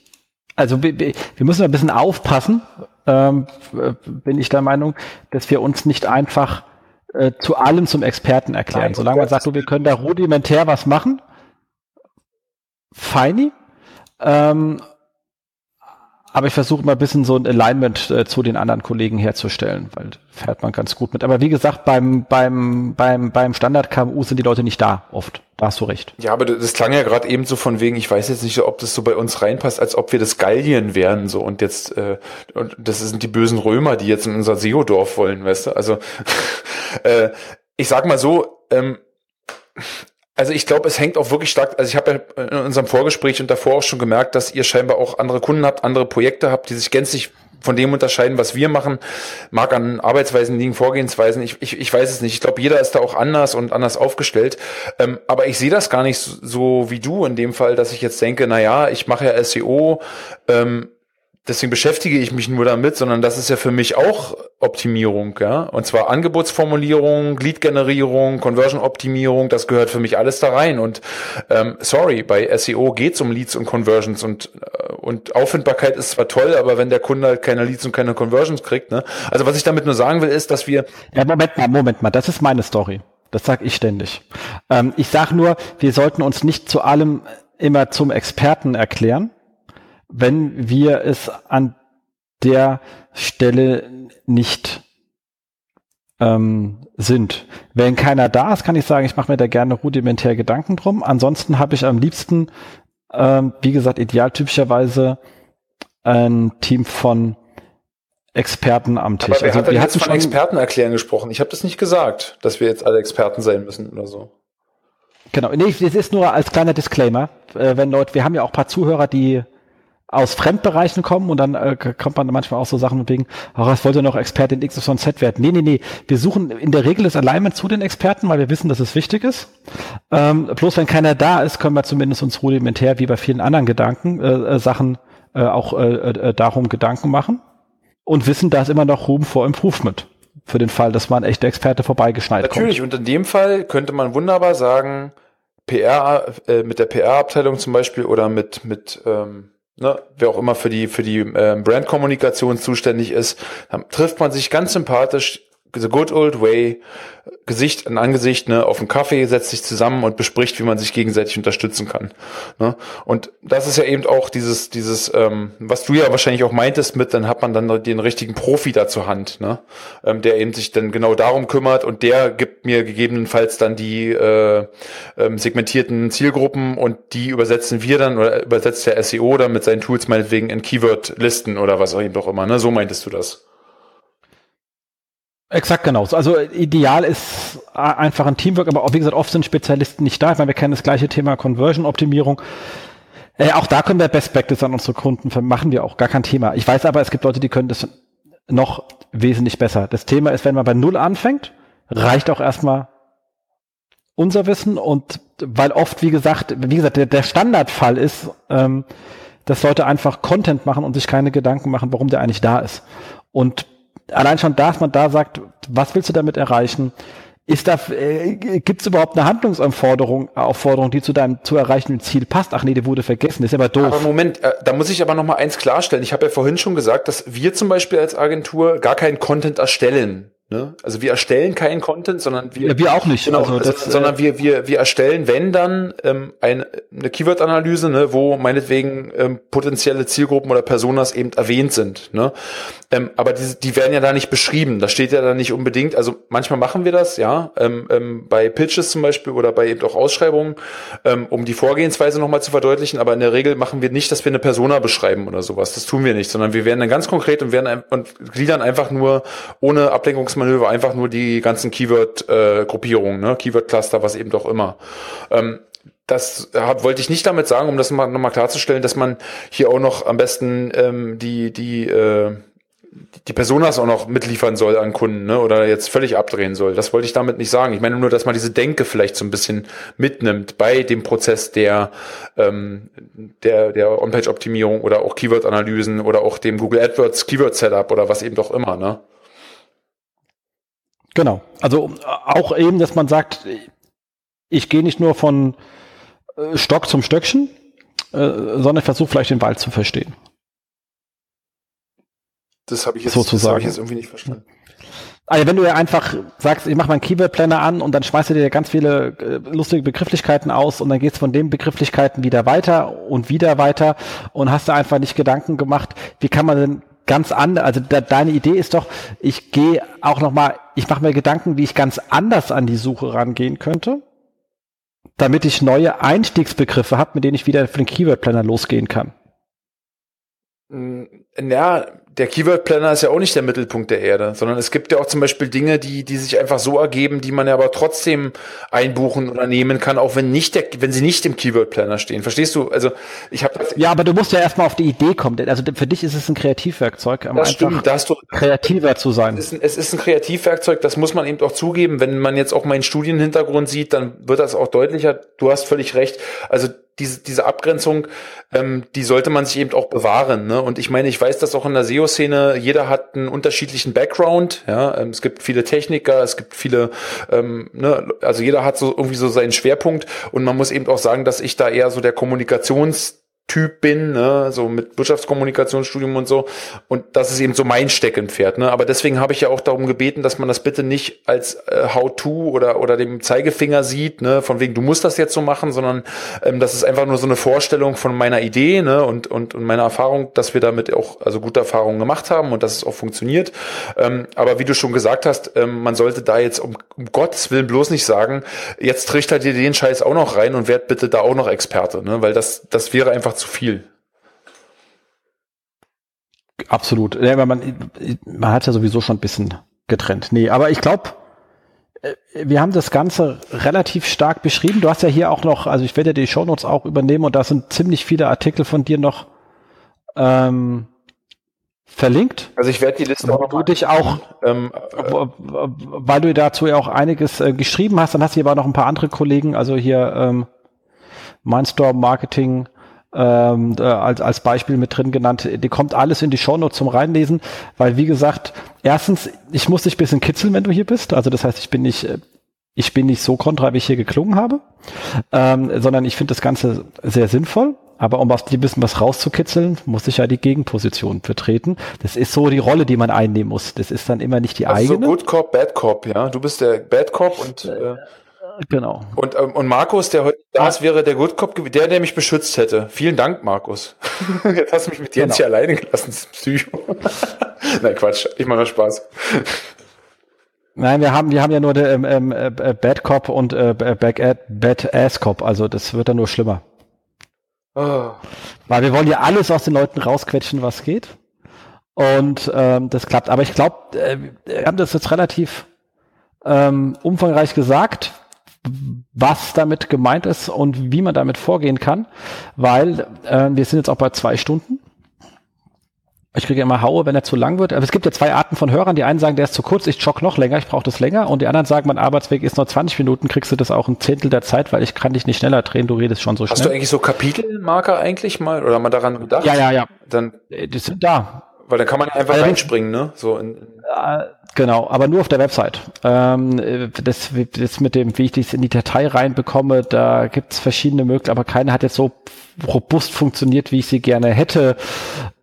also wir, wir müssen ein bisschen aufpassen, ähm, bin ich der Meinung, dass wir uns nicht einfach äh, zu allem zum Experten erklären. Nein, Solange man sagt, du, wir können da rudimentär was machen, feini. Ähm, aber ich versuche mal ein bisschen so ein Alignment äh, zu den anderen Kollegen herzustellen, weil fährt man ganz gut mit. Aber wie gesagt, beim, beim, beim, beim Standard KMU sind die Leute nicht da oft. Da hast du recht. Ja, aber das klang ja gerade eben so von wegen, ich weiß jetzt nicht, ob das so bei uns reinpasst, als ob wir das Gallien wären, so und jetzt, äh, und das sind die bösen Römer, die jetzt in unser Seodorf wollen, weißt du? Also äh, ich sag mal so, ähm, also ich glaube, es hängt auch wirklich stark, also ich habe ja in unserem Vorgespräch und davor auch schon gemerkt, dass ihr scheinbar auch andere Kunden habt, andere Projekte habt, die sich gänzlich von dem unterscheiden, was wir machen. Mag an Arbeitsweisen liegen, Vorgehensweisen. Ich, ich, ich weiß es nicht. Ich glaube, jeder ist da auch anders und anders aufgestellt. Ähm, aber ich sehe das gar nicht so, so, wie du in dem Fall, dass ich jetzt denke, na ja, ich mache ja SEO, ähm, deswegen beschäftige ich mich nur damit, sondern das ist ja für mich auch Optimierung, ja. Und zwar Angebotsformulierung, Lead-Generierung, Conversion-Optimierung, das gehört für mich alles da rein. Und ähm, sorry, bei SEO geht's um Leads und Conversions und, äh, und Auffindbarkeit ist zwar toll, aber wenn der Kunde halt keine Leads und keine Conversions kriegt, ne? Also was ich damit nur sagen will, ist, dass wir. Ja, Moment mal, Moment mal, das ist meine Story. Das sag ich ständig. Ähm, ich sag nur, wir sollten uns nicht zu allem immer zum Experten erklären wenn wir es an der Stelle nicht ähm, sind. Wenn keiner da ist, kann ich sagen, ich mache mir da gerne rudimentär Gedanken drum. Ansonsten habe ich am liebsten, ähm, wie gesagt, idealtypischerweise ein Team von Experten am Tisch. Aber wer also, hat wir jetzt von Experten erklären gesprochen? Ich habe das nicht gesagt, dass wir jetzt alle Experten sein müssen oder so. Genau, nee, das ist nur als kleiner Disclaimer, äh, wenn Leute, wir haben ja auch paar Zuhörer, die aus Fremdbereichen kommen und dann äh, kommt man manchmal auch so Sachen wegen, ach, was wollte noch Expertin XYZ werden? Nee, nee, nee. Wir suchen in der Regel das Alignment zu den Experten, weil wir wissen, dass es wichtig ist. Ähm, bloß wenn keiner da ist, können wir zumindest uns rudimentär, wie bei vielen anderen Gedanken, äh, äh, Sachen äh, auch äh, äh, darum Gedanken machen und wissen, da ist immer noch Room for Improvement. Für den Fall, dass man echter Experte vorbeigeschneit Natürlich, kommt. und in dem Fall könnte man wunderbar sagen, PR, äh, mit der PR-Abteilung zum Beispiel oder mit, mit ähm, ne, wer auch immer für die, für die äh, Brandkommunikation zuständig ist, dann trifft man sich ganz sympathisch, the good old way, Gesicht an Angesicht, ne, auf einen Kaffee, setzt sich zusammen und bespricht, wie man sich gegenseitig unterstützen kann. Ne? Und das ist ja eben auch dieses, dieses, ähm, was du ja wahrscheinlich auch meintest mit, dann hat man dann den richtigen Profi da zur Hand, ne? ähm, der eben sich dann genau darum kümmert und der gibt mir gegebenenfalls dann die äh, ähm, segmentierten Zielgruppen und die übersetzen wir dann oder übersetzt der SEO dann mit seinen Tools meinetwegen in Keyword-Listen oder was auch eben doch immer. Ne? So meintest du das. Exakt genau. Also ideal ist einfach ein Teamwork, aber wie gesagt, oft sind Spezialisten nicht da. Ich meine, wir kennen das gleiche Thema Conversion-Optimierung. Äh, auch da können wir Best Practice an unsere Kunden machen wir auch, gar kein Thema. Ich weiß aber, es gibt Leute, die können das noch wesentlich besser. Das Thema ist, wenn man bei Null anfängt, reicht auch erstmal unser Wissen und weil oft, wie gesagt, wie gesagt, der, der Standardfall ist, ähm, dass Leute einfach Content machen und sich keine Gedanken machen, warum der eigentlich da ist. Und allein schon, dass man da sagt, was willst du damit erreichen? ist da, äh, gibt es überhaupt eine Handlungsaufforderung, Aufforderung, die zu deinem zu erreichenden Ziel passt? Ach nee, der wurde vergessen, ist aber doof. Aber Moment, äh, da muss ich aber noch mal eins klarstellen. Ich habe ja vorhin schon gesagt, dass wir zum Beispiel als Agentur gar keinen Content erstellen. Ne? Also wir erstellen keinen Content, sondern wir, ja, wir auch nicht. Genau, also das, sondern äh, wir, wir, wir erstellen, wenn dann, ähm, ein, eine Keyword-Analyse, ne, wo meinetwegen ähm, potenzielle Zielgruppen oder Personas eben erwähnt sind. Ne? Ähm, aber die, die werden ja da nicht beschrieben. Da steht ja da nicht unbedingt, also manchmal machen wir das, ja, ähm, ähm, bei Pitches zum Beispiel oder bei eben auch Ausschreibungen, ähm, um die Vorgehensweise nochmal zu verdeutlichen, aber in der Regel machen wir nicht, dass wir eine Persona beschreiben oder sowas. Das tun wir nicht, sondern wir werden dann ganz konkret und werden und gliedern einfach nur ohne Ablenkungsmanöver Manöver einfach nur die ganzen Keyword-Gruppierungen, ne? Keyword-Cluster, was eben doch immer. Ähm, das hab, wollte ich nicht damit sagen, um das mal nochmal klarzustellen, dass man hier auch noch am besten ähm, die, die, äh, die Personas auch noch mitliefern soll an Kunden, ne? Oder jetzt völlig abdrehen soll. Das wollte ich damit nicht sagen. Ich meine nur, dass man diese Denke vielleicht so ein bisschen mitnimmt bei dem Prozess der, ähm, der, der On-Page-Optimierung oder auch Keyword-Analysen oder auch dem Google AdWords Keyword-Setup oder was eben doch immer, ne? Genau. Also auch eben, dass man sagt, ich gehe nicht nur von äh, Stock zum Stöckchen, äh, sondern versuche vielleicht den Wald zu verstehen. Das habe ich, jetzt, das hab ich jetzt irgendwie nicht verstanden. Also wenn du ja einfach sagst, ich mache meinen Keyword-Planner an und dann schmeißt du dir ganz viele äh, lustige Begrifflichkeiten aus und dann geht's von den Begrifflichkeiten wieder weiter und wieder weiter und hast du einfach nicht Gedanken gemacht, wie kann man denn ganz anders, also de deine Idee ist doch, ich gehe auch nochmal, ich mache mir Gedanken, wie ich ganz anders an die Suche rangehen könnte, damit ich neue Einstiegsbegriffe habe, mit denen ich wieder für den Keyword Planner losgehen kann. Ja, der Keyword Planner ist ja auch nicht der Mittelpunkt der Erde, sondern es gibt ja auch zum Beispiel Dinge, die, die sich einfach so ergeben, die man ja aber trotzdem einbuchen oder nehmen kann, auch wenn nicht der, wenn sie nicht im Keyword Planner stehen. Verstehst du? Also ich habe ja, aber du musst ja erstmal auf die Idee kommen. Also für dich ist es ein Kreativwerkzeug, um das stimmt, da hast du kreativer zu sein. Es ist, ein, es ist ein Kreativwerkzeug, das muss man eben auch zugeben. Wenn man jetzt auch meinen Studienhintergrund sieht, dann wird das auch deutlicher. Du hast völlig recht. Also diese, diese Abgrenzung, ähm, die sollte man sich eben auch bewahren. Ne? Und ich meine, ich weiß das auch in der SEO-Szene, jeder hat einen unterschiedlichen Background. Ja? Ähm, es gibt viele Techniker, es gibt viele, ähm, ne? also jeder hat so irgendwie so seinen Schwerpunkt. Und man muss eben auch sagen, dass ich da eher so der Kommunikations- Typ bin, ne, so mit Wirtschaftskommunikationsstudium und so. Und das ist eben so mein Steckenpferd. Ne? Aber deswegen habe ich ja auch darum gebeten, dass man das bitte nicht als äh, How-to oder, oder dem Zeigefinger sieht, ne, von wegen, du musst das jetzt so machen, sondern ähm, das ist einfach nur so eine Vorstellung von meiner Idee ne, und, und, und meiner Erfahrung, dass wir damit auch also gute Erfahrungen gemacht haben und dass es auch funktioniert. Ähm, aber wie du schon gesagt hast, ähm, man sollte da jetzt um, um Gottes Willen bloß nicht sagen, jetzt trichtert ihr den Scheiß auch noch rein und werd bitte da auch noch Experte, ne? weil das, das wäre einfach einfach zu viel. Absolut. Ja, man, man hat ja sowieso schon ein bisschen getrennt. Nee, aber ich glaube, äh, wir haben das Ganze relativ stark beschrieben. Du hast ja hier auch noch, also ich werde die Shownotes auch übernehmen und da sind ziemlich viele Artikel von dir noch ähm, verlinkt. Also ich werde die Liste auch du dich auch, ähm, äh, weil du dazu ja auch einiges äh, geschrieben hast, dann hast du aber noch ein paar andere Kollegen, also hier ähm, Mindstorm Marketing, ähm, äh, als, als Beispiel mit drin genannt. Die kommt alles in die Shownotes zum Reinlesen, weil wie gesagt, erstens, ich muss dich bisschen kitzeln, wenn du hier bist. Also das heißt, ich bin nicht, ich bin nicht so kontra, wie ich hier geklungen habe, ähm, sondern ich finde das Ganze sehr sinnvoll. Aber um was, ein bisschen was rauszukitzeln, muss ich ja die Gegenposition vertreten. Das ist so die Rolle, die man einnehmen muss. Das ist dann immer nicht die also eigene. So Good Cop, Bad Cop, ja. Du bist der Bad Cop und äh, Genau. Und, ähm, und Markus, der heute da ist, wäre der Good Cop, der, der mich beschützt hätte. Vielen Dank, Markus. Jetzt hast du mich mit Jens genau. hier alleine gelassen, Psycho. Nein, Quatsch, ich mache Spaß. Nein, wir haben, wir haben ja nur den ähm, äh, Bad Cop und äh, Back Ad, Bad Ass Cop, also das wird dann nur schlimmer. Oh. Weil wir wollen ja alles aus den Leuten rausquetschen, was geht. Und ähm, das klappt. Aber ich glaube, äh, wir haben das jetzt relativ ähm, umfangreich gesagt was damit gemeint ist und wie man damit vorgehen kann, weil äh, wir sind jetzt auch bei zwei Stunden. Ich kriege immer Haue, wenn er zu lang wird. Aber es gibt ja zwei Arten von Hörern. Die einen sagen, der ist zu kurz, ich jogge noch länger, ich brauche das länger. Und die anderen sagen, mein Arbeitsweg ist nur 20 Minuten, kriegst du das auch ein Zehntel der Zeit, weil ich kann dich nicht schneller drehen, du redest schon so schnell. Hast du eigentlich so Kapitelmarker eigentlich mal oder mal daran gedacht? Ja, ja, ja. Dann äh, die sind da. Weil da kann man einfach reinspringen, ne? So in, in äh, genau, aber nur auf der Website. Ähm, das, das mit dem, wie ich das in die Datei reinbekomme, da gibt's verschiedene Möglichkeiten, aber keine hat jetzt so robust funktioniert, wie ich sie gerne hätte.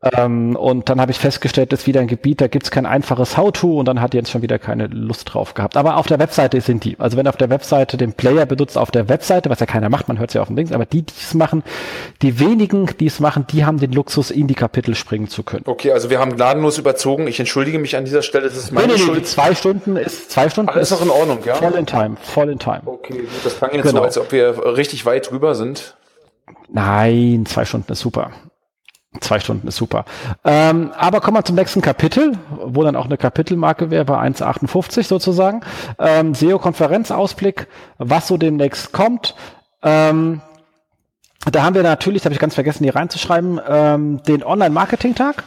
Ähm, und dann habe ich festgestellt, das ist wieder ein Gebiet, da gibt's kein einfaches How-To und dann hat Jens schon wieder keine Lust drauf gehabt. Aber auf der Webseite sind die. Also wenn auf der Webseite den Player benutzt auf der Webseite, was ja keiner macht, man hört es ja auf dem Dings, aber die, die es machen, die wenigen, die es machen, die haben den Luxus, in die Kapitel springen zu können. Okay, also wir haben gnadenlos überzogen. Ich entschuldige mich an dieser Stelle, das ist meine nee, nee, nee, Zwei Stunden ist, zwei Stunden Alles ist noch in Ordnung, ja? Voll in time, voll in time. Okay, gut, das klang jetzt genau. so, als ob wir richtig weit drüber sind. Nein, zwei Stunden ist super. Zwei Stunden ist super. Ähm, aber kommen wir zum nächsten Kapitel, wo dann auch eine Kapitelmarke wäre bei 1,58 sozusagen. Ähm, SEO-Konferenzausblick, was so demnächst kommt. Ähm, da haben wir natürlich, habe ich ganz vergessen, hier reinzuschreiben, ähm, den Online-Marketing-Tag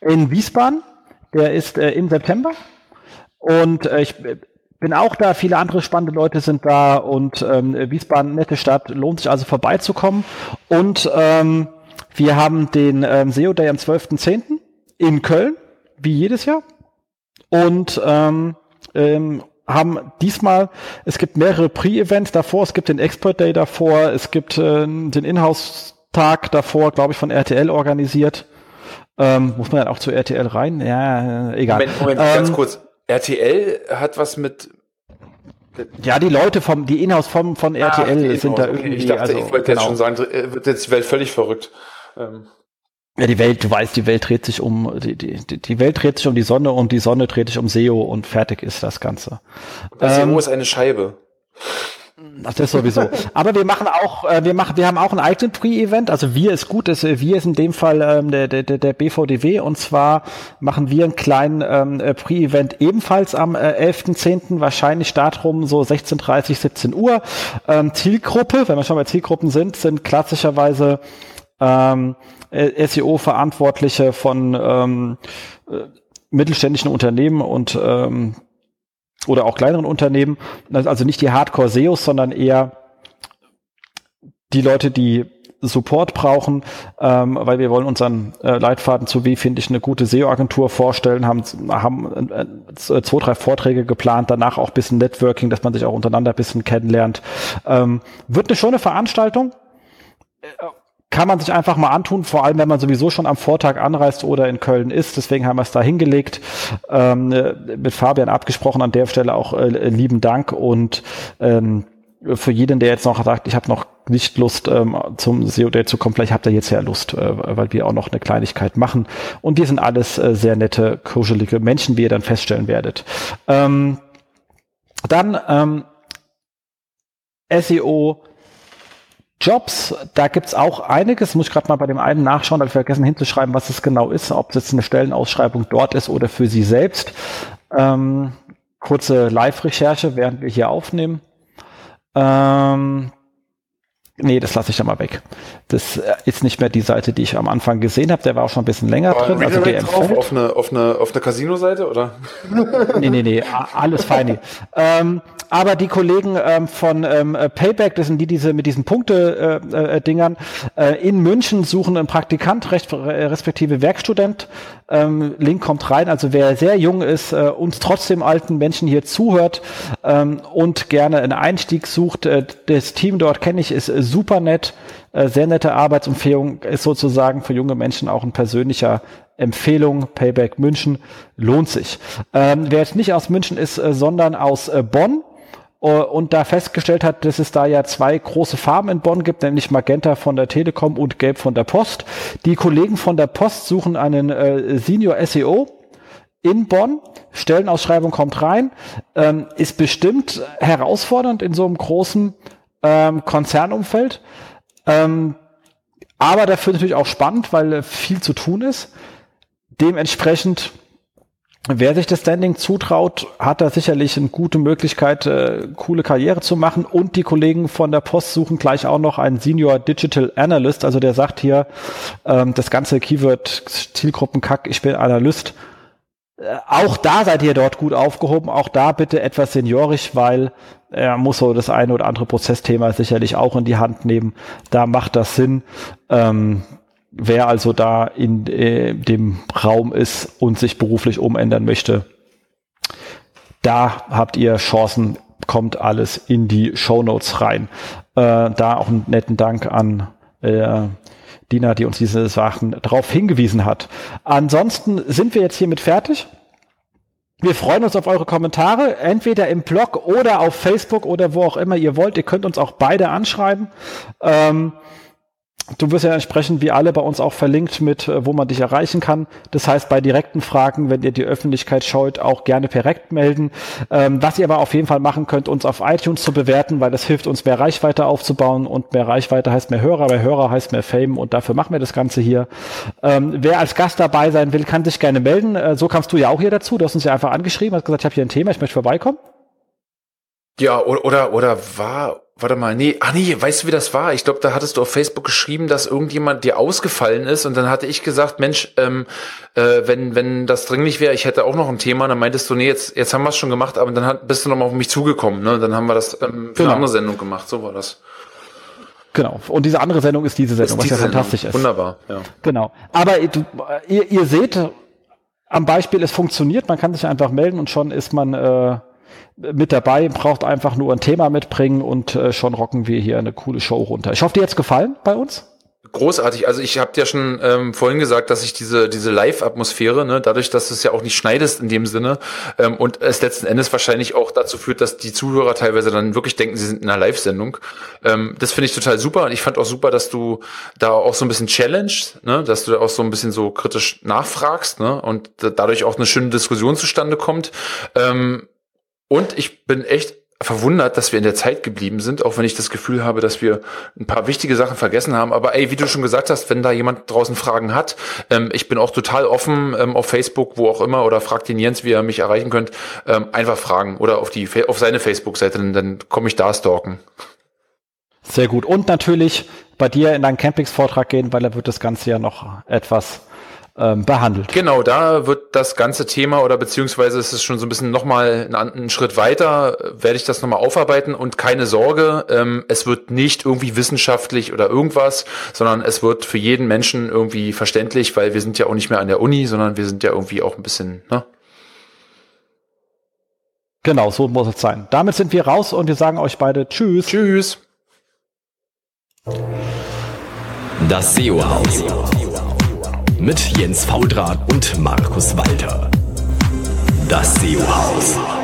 in Wiesbaden. Der ist äh, im September. Und äh, ich bin auch da, viele andere spannende Leute sind da und ähm, Wiesbaden, nette Stadt, lohnt sich also vorbeizukommen. Und ähm, wir haben den ähm, SEO Day am 12.10. in Köln, wie jedes Jahr. Und ähm, ähm, haben diesmal, es gibt mehrere Pre-Events davor, es gibt den Expert Day davor, es gibt äh, den Inhouse-Tag davor, glaube ich, von RTL organisiert. Ähm, muss man dann auch zu RTL rein? Ja, egal. Moment, Moment, ähm, ganz kurz. RTL hat was mit ja, die Leute vom, die Inhouse vom, von RTL ah, sind da irgendwie. Ich dachte, also, ich wollte genau. jetzt schon sagen, wird jetzt die Welt völlig verrückt. Ähm. Ja, die Welt, du weißt, die Welt dreht sich um, die, die, die Welt dreht sich um die Sonne und die Sonne dreht sich um SEO und fertig ist das Ganze. Das ähm, SEO ist eine Scheibe. Das ist sowieso. Aber wir machen auch, äh, wir machen, wir haben auch ein eigenes Pre-Event. Also wir ist gut, das, wir ist in dem Fall ähm, der, der, der BVDW und zwar machen wir einen kleinen ähm, äh, Pre-Event ebenfalls am äh, 11.10. wahrscheinlich Startrum so 16.30, 17 Uhr. Ähm, Zielgruppe, wenn wir schon bei Zielgruppen sind, sind klassischerweise ähm, äh, SEO-Verantwortliche von ähm, äh, mittelständischen Unternehmen und ähm, oder auch kleineren Unternehmen, also nicht die Hardcore-SEOs, sondern eher die Leute, die Support brauchen, ähm, weil wir wollen unseren äh, Leitfaden zu wie finde ich eine gute SEO-Agentur vorstellen, haben, haben äh, zwei, drei Vorträge geplant, danach auch bisschen Networking, dass man sich auch untereinander ein bisschen kennenlernt. Ähm, wird eine schöne Veranstaltung kann man sich einfach mal antun, vor allem wenn man sowieso schon am Vortag anreist oder in Köln ist. Deswegen haben wir es da hingelegt, ähm, mit Fabian abgesprochen. An der Stelle auch äh, lieben Dank und ähm, für jeden, der jetzt noch sagt, ich habe noch nicht Lust ähm, zum SEO Day zu kommen, vielleicht habt ihr jetzt ja Lust, äh, weil wir auch noch eine Kleinigkeit machen. Und die sind alles äh, sehr nette, kuschelige Menschen, wie ihr dann feststellen werdet. Ähm, dann ähm, SEO Jobs, da gibt's auch einiges. Muss ich gerade mal bei dem einen nachschauen, habe ich vergessen hinzuschreiben, was es genau ist, ob es jetzt eine Stellenausschreibung dort ist oder für Sie selbst. Ähm, kurze Live-Recherche, während wir hier aufnehmen. Ähm, nee, das lasse ich da mal weg. Das äh, ist nicht mehr die Seite, die ich am Anfang gesehen habe. Der war auch schon ein bisschen länger Aber drin. Also drauf, auf eine, auf eine, auf eine Casino-Seite, oder? nee, nee, nee, alles fein. ähm, aber die Kollegen ähm, von ähm, Payback, das sind die, diese mit diesen Punkte-Dingern, äh, äh, in München suchen einen Praktikant, recht, respektive Werkstudent. Ähm, Link kommt rein. Also wer sehr jung ist, äh, uns trotzdem alten Menschen hier zuhört ähm, und gerne einen Einstieg sucht, äh, das Team dort kenne ich, ist äh, super nett. Äh, sehr nette Arbeitsempfehlung ist sozusagen für junge Menschen auch ein persönlicher Empfehlung, Payback München, lohnt sich. Ähm, wer jetzt nicht aus München ist, äh, sondern aus äh, Bonn, äh, und da festgestellt hat, dass es da ja zwei große Farben in Bonn gibt, nämlich Magenta von der Telekom und Gelb von der Post. Die Kollegen von der Post suchen einen äh, Senior SEO in Bonn. Stellenausschreibung kommt rein. Ähm, ist bestimmt herausfordernd in so einem großen ähm, Konzernumfeld. Ähm, aber dafür natürlich auch spannend, weil äh, viel zu tun ist. Dementsprechend Wer sich das Standing zutraut, hat da sicherlich eine gute Möglichkeit, äh, coole Karriere zu machen. Und die Kollegen von der Post suchen gleich auch noch einen Senior Digital Analyst. Also der sagt hier, ähm, das ganze Keyword Zielgruppenkack, ich bin Analyst. Äh, auch da seid ihr dort gut aufgehoben. Auch da bitte etwas seniorisch, weil er muss so das eine oder andere Prozessthema sicherlich auch in die Hand nehmen. Da macht das Sinn. Ähm, wer also da in äh, dem Raum ist und sich beruflich umändern möchte, da habt ihr Chancen, kommt alles in die Show Notes rein. Äh, da auch einen netten Dank an äh, Dina, die uns diese Sachen darauf hingewiesen hat. Ansonsten sind wir jetzt hiermit fertig. Wir freuen uns auf eure Kommentare, entweder im Blog oder auf Facebook oder wo auch immer ihr wollt. Ihr könnt uns auch beide anschreiben. Ähm, Du wirst ja entsprechend wie alle bei uns auch verlinkt mit, äh, wo man dich erreichen kann. Das heißt, bei direkten Fragen, wenn ihr die Öffentlichkeit scheut, auch gerne direkt melden. Ähm, was ihr aber auf jeden Fall machen könnt, uns auf iTunes zu bewerten, weil das hilft uns mehr Reichweite aufzubauen und mehr Reichweite heißt mehr Hörer, mehr Hörer heißt mehr Fame und dafür machen wir das Ganze hier. Ähm, wer als Gast dabei sein will, kann sich gerne melden. Äh, so kamst du ja auch hier dazu. Du hast uns ja einfach angeschrieben, hast gesagt, ich habe hier ein Thema, ich möchte vorbeikommen. Ja, oder, oder, oder war Warte mal, nee, ach nee, weißt du, wie das war? Ich glaube, da hattest du auf Facebook geschrieben, dass irgendjemand dir ausgefallen ist und dann hatte ich gesagt, Mensch, ähm, äh, wenn, wenn das dringlich wäre, ich hätte auch noch ein Thema, dann meintest du, nee, jetzt, jetzt haben wir es schon gemacht, aber dann hat, bist du nochmal auf mich zugekommen, ne? Dann haben wir das ähm, für genau. eine andere Sendung gemacht, so war das. Genau. Und diese andere Sendung ist diese Sendung, ist diese was ja Sendung. fantastisch ist. Wunderbar, ja. Genau. Aber du, ihr, ihr seht am Beispiel, es funktioniert, man kann sich einfach melden und schon ist man äh, mit dabei, braucht einfach nur ein Thema mitbringen und äh, schon rocken wir hier eine coole Show runter. Ich hoffe, dir hat's gefallen bei uns. Großartig. Also ich habe dir schon ähm, vorhin gesagt, dass ich diese diese Live-Atmosphäre, ne, dadurch, dass du es ja auch nicht schneidest in dem Sinne ähm, und es letzten Endes wahrscheinlich auch dazu führt, dass die Zuhörer teilweise dann wirklich denken, sie sind in einer Live-Sendung. Ähm, das finde ich total super und ich fand auch super, dass du da auch so ein bisschen challenge, ne, dass du da auch so ein bisschen so kritisch nachfragst, ne, und dadurch auch eine schöne Diskussion zustande kommt. Ähm, und ich bin echt verwundert, dass wir in der Zeit geblieben sind, auch wenn ich das Gefühl habe, dass wir ein paar wichtige Sachen vergessen haben. Aber ey, wie du schon gesagt hast, wenn da jemand draußen Fragen hat, ähm, ich bin auch total offen ähm, auf Facebook, wo auch immer, oder fragt den Jens, wie ihr mich erreichen könnt, ähm, einfach fragen oder auf die auf seine Facebook-Seite, dann, dann komme ich da stalken. Sehr gut. Und natürlich bei dir in deinen Campings-Vortrag gehen, weil er wird das Ganze ja noch etwas ähm, behandelt. Genau, da wird das ganze Thema oder beziehungsweise ist es schon so ein bisschen nochmal einen, einen Schritt weiter, werde ich das nochmal aufarbeiten und keine Sorge, ähm, es wird nicht irgendwie wissenschaftlich oder irgendwas, sondern es wird für jeden Menschen irgendwie verständlich, weil wir sind ja auch nicht mehr an der Uni, sondern wir sind ja irgendwie auch ein bisschen, ne? Genau, so muss es sein. Damit sind wir raus und wir sagen euch beide Tschüss. Tschüss. Das SEO-Haus mit Jens Faudrat und Markus Walter. Das SEO-Haus.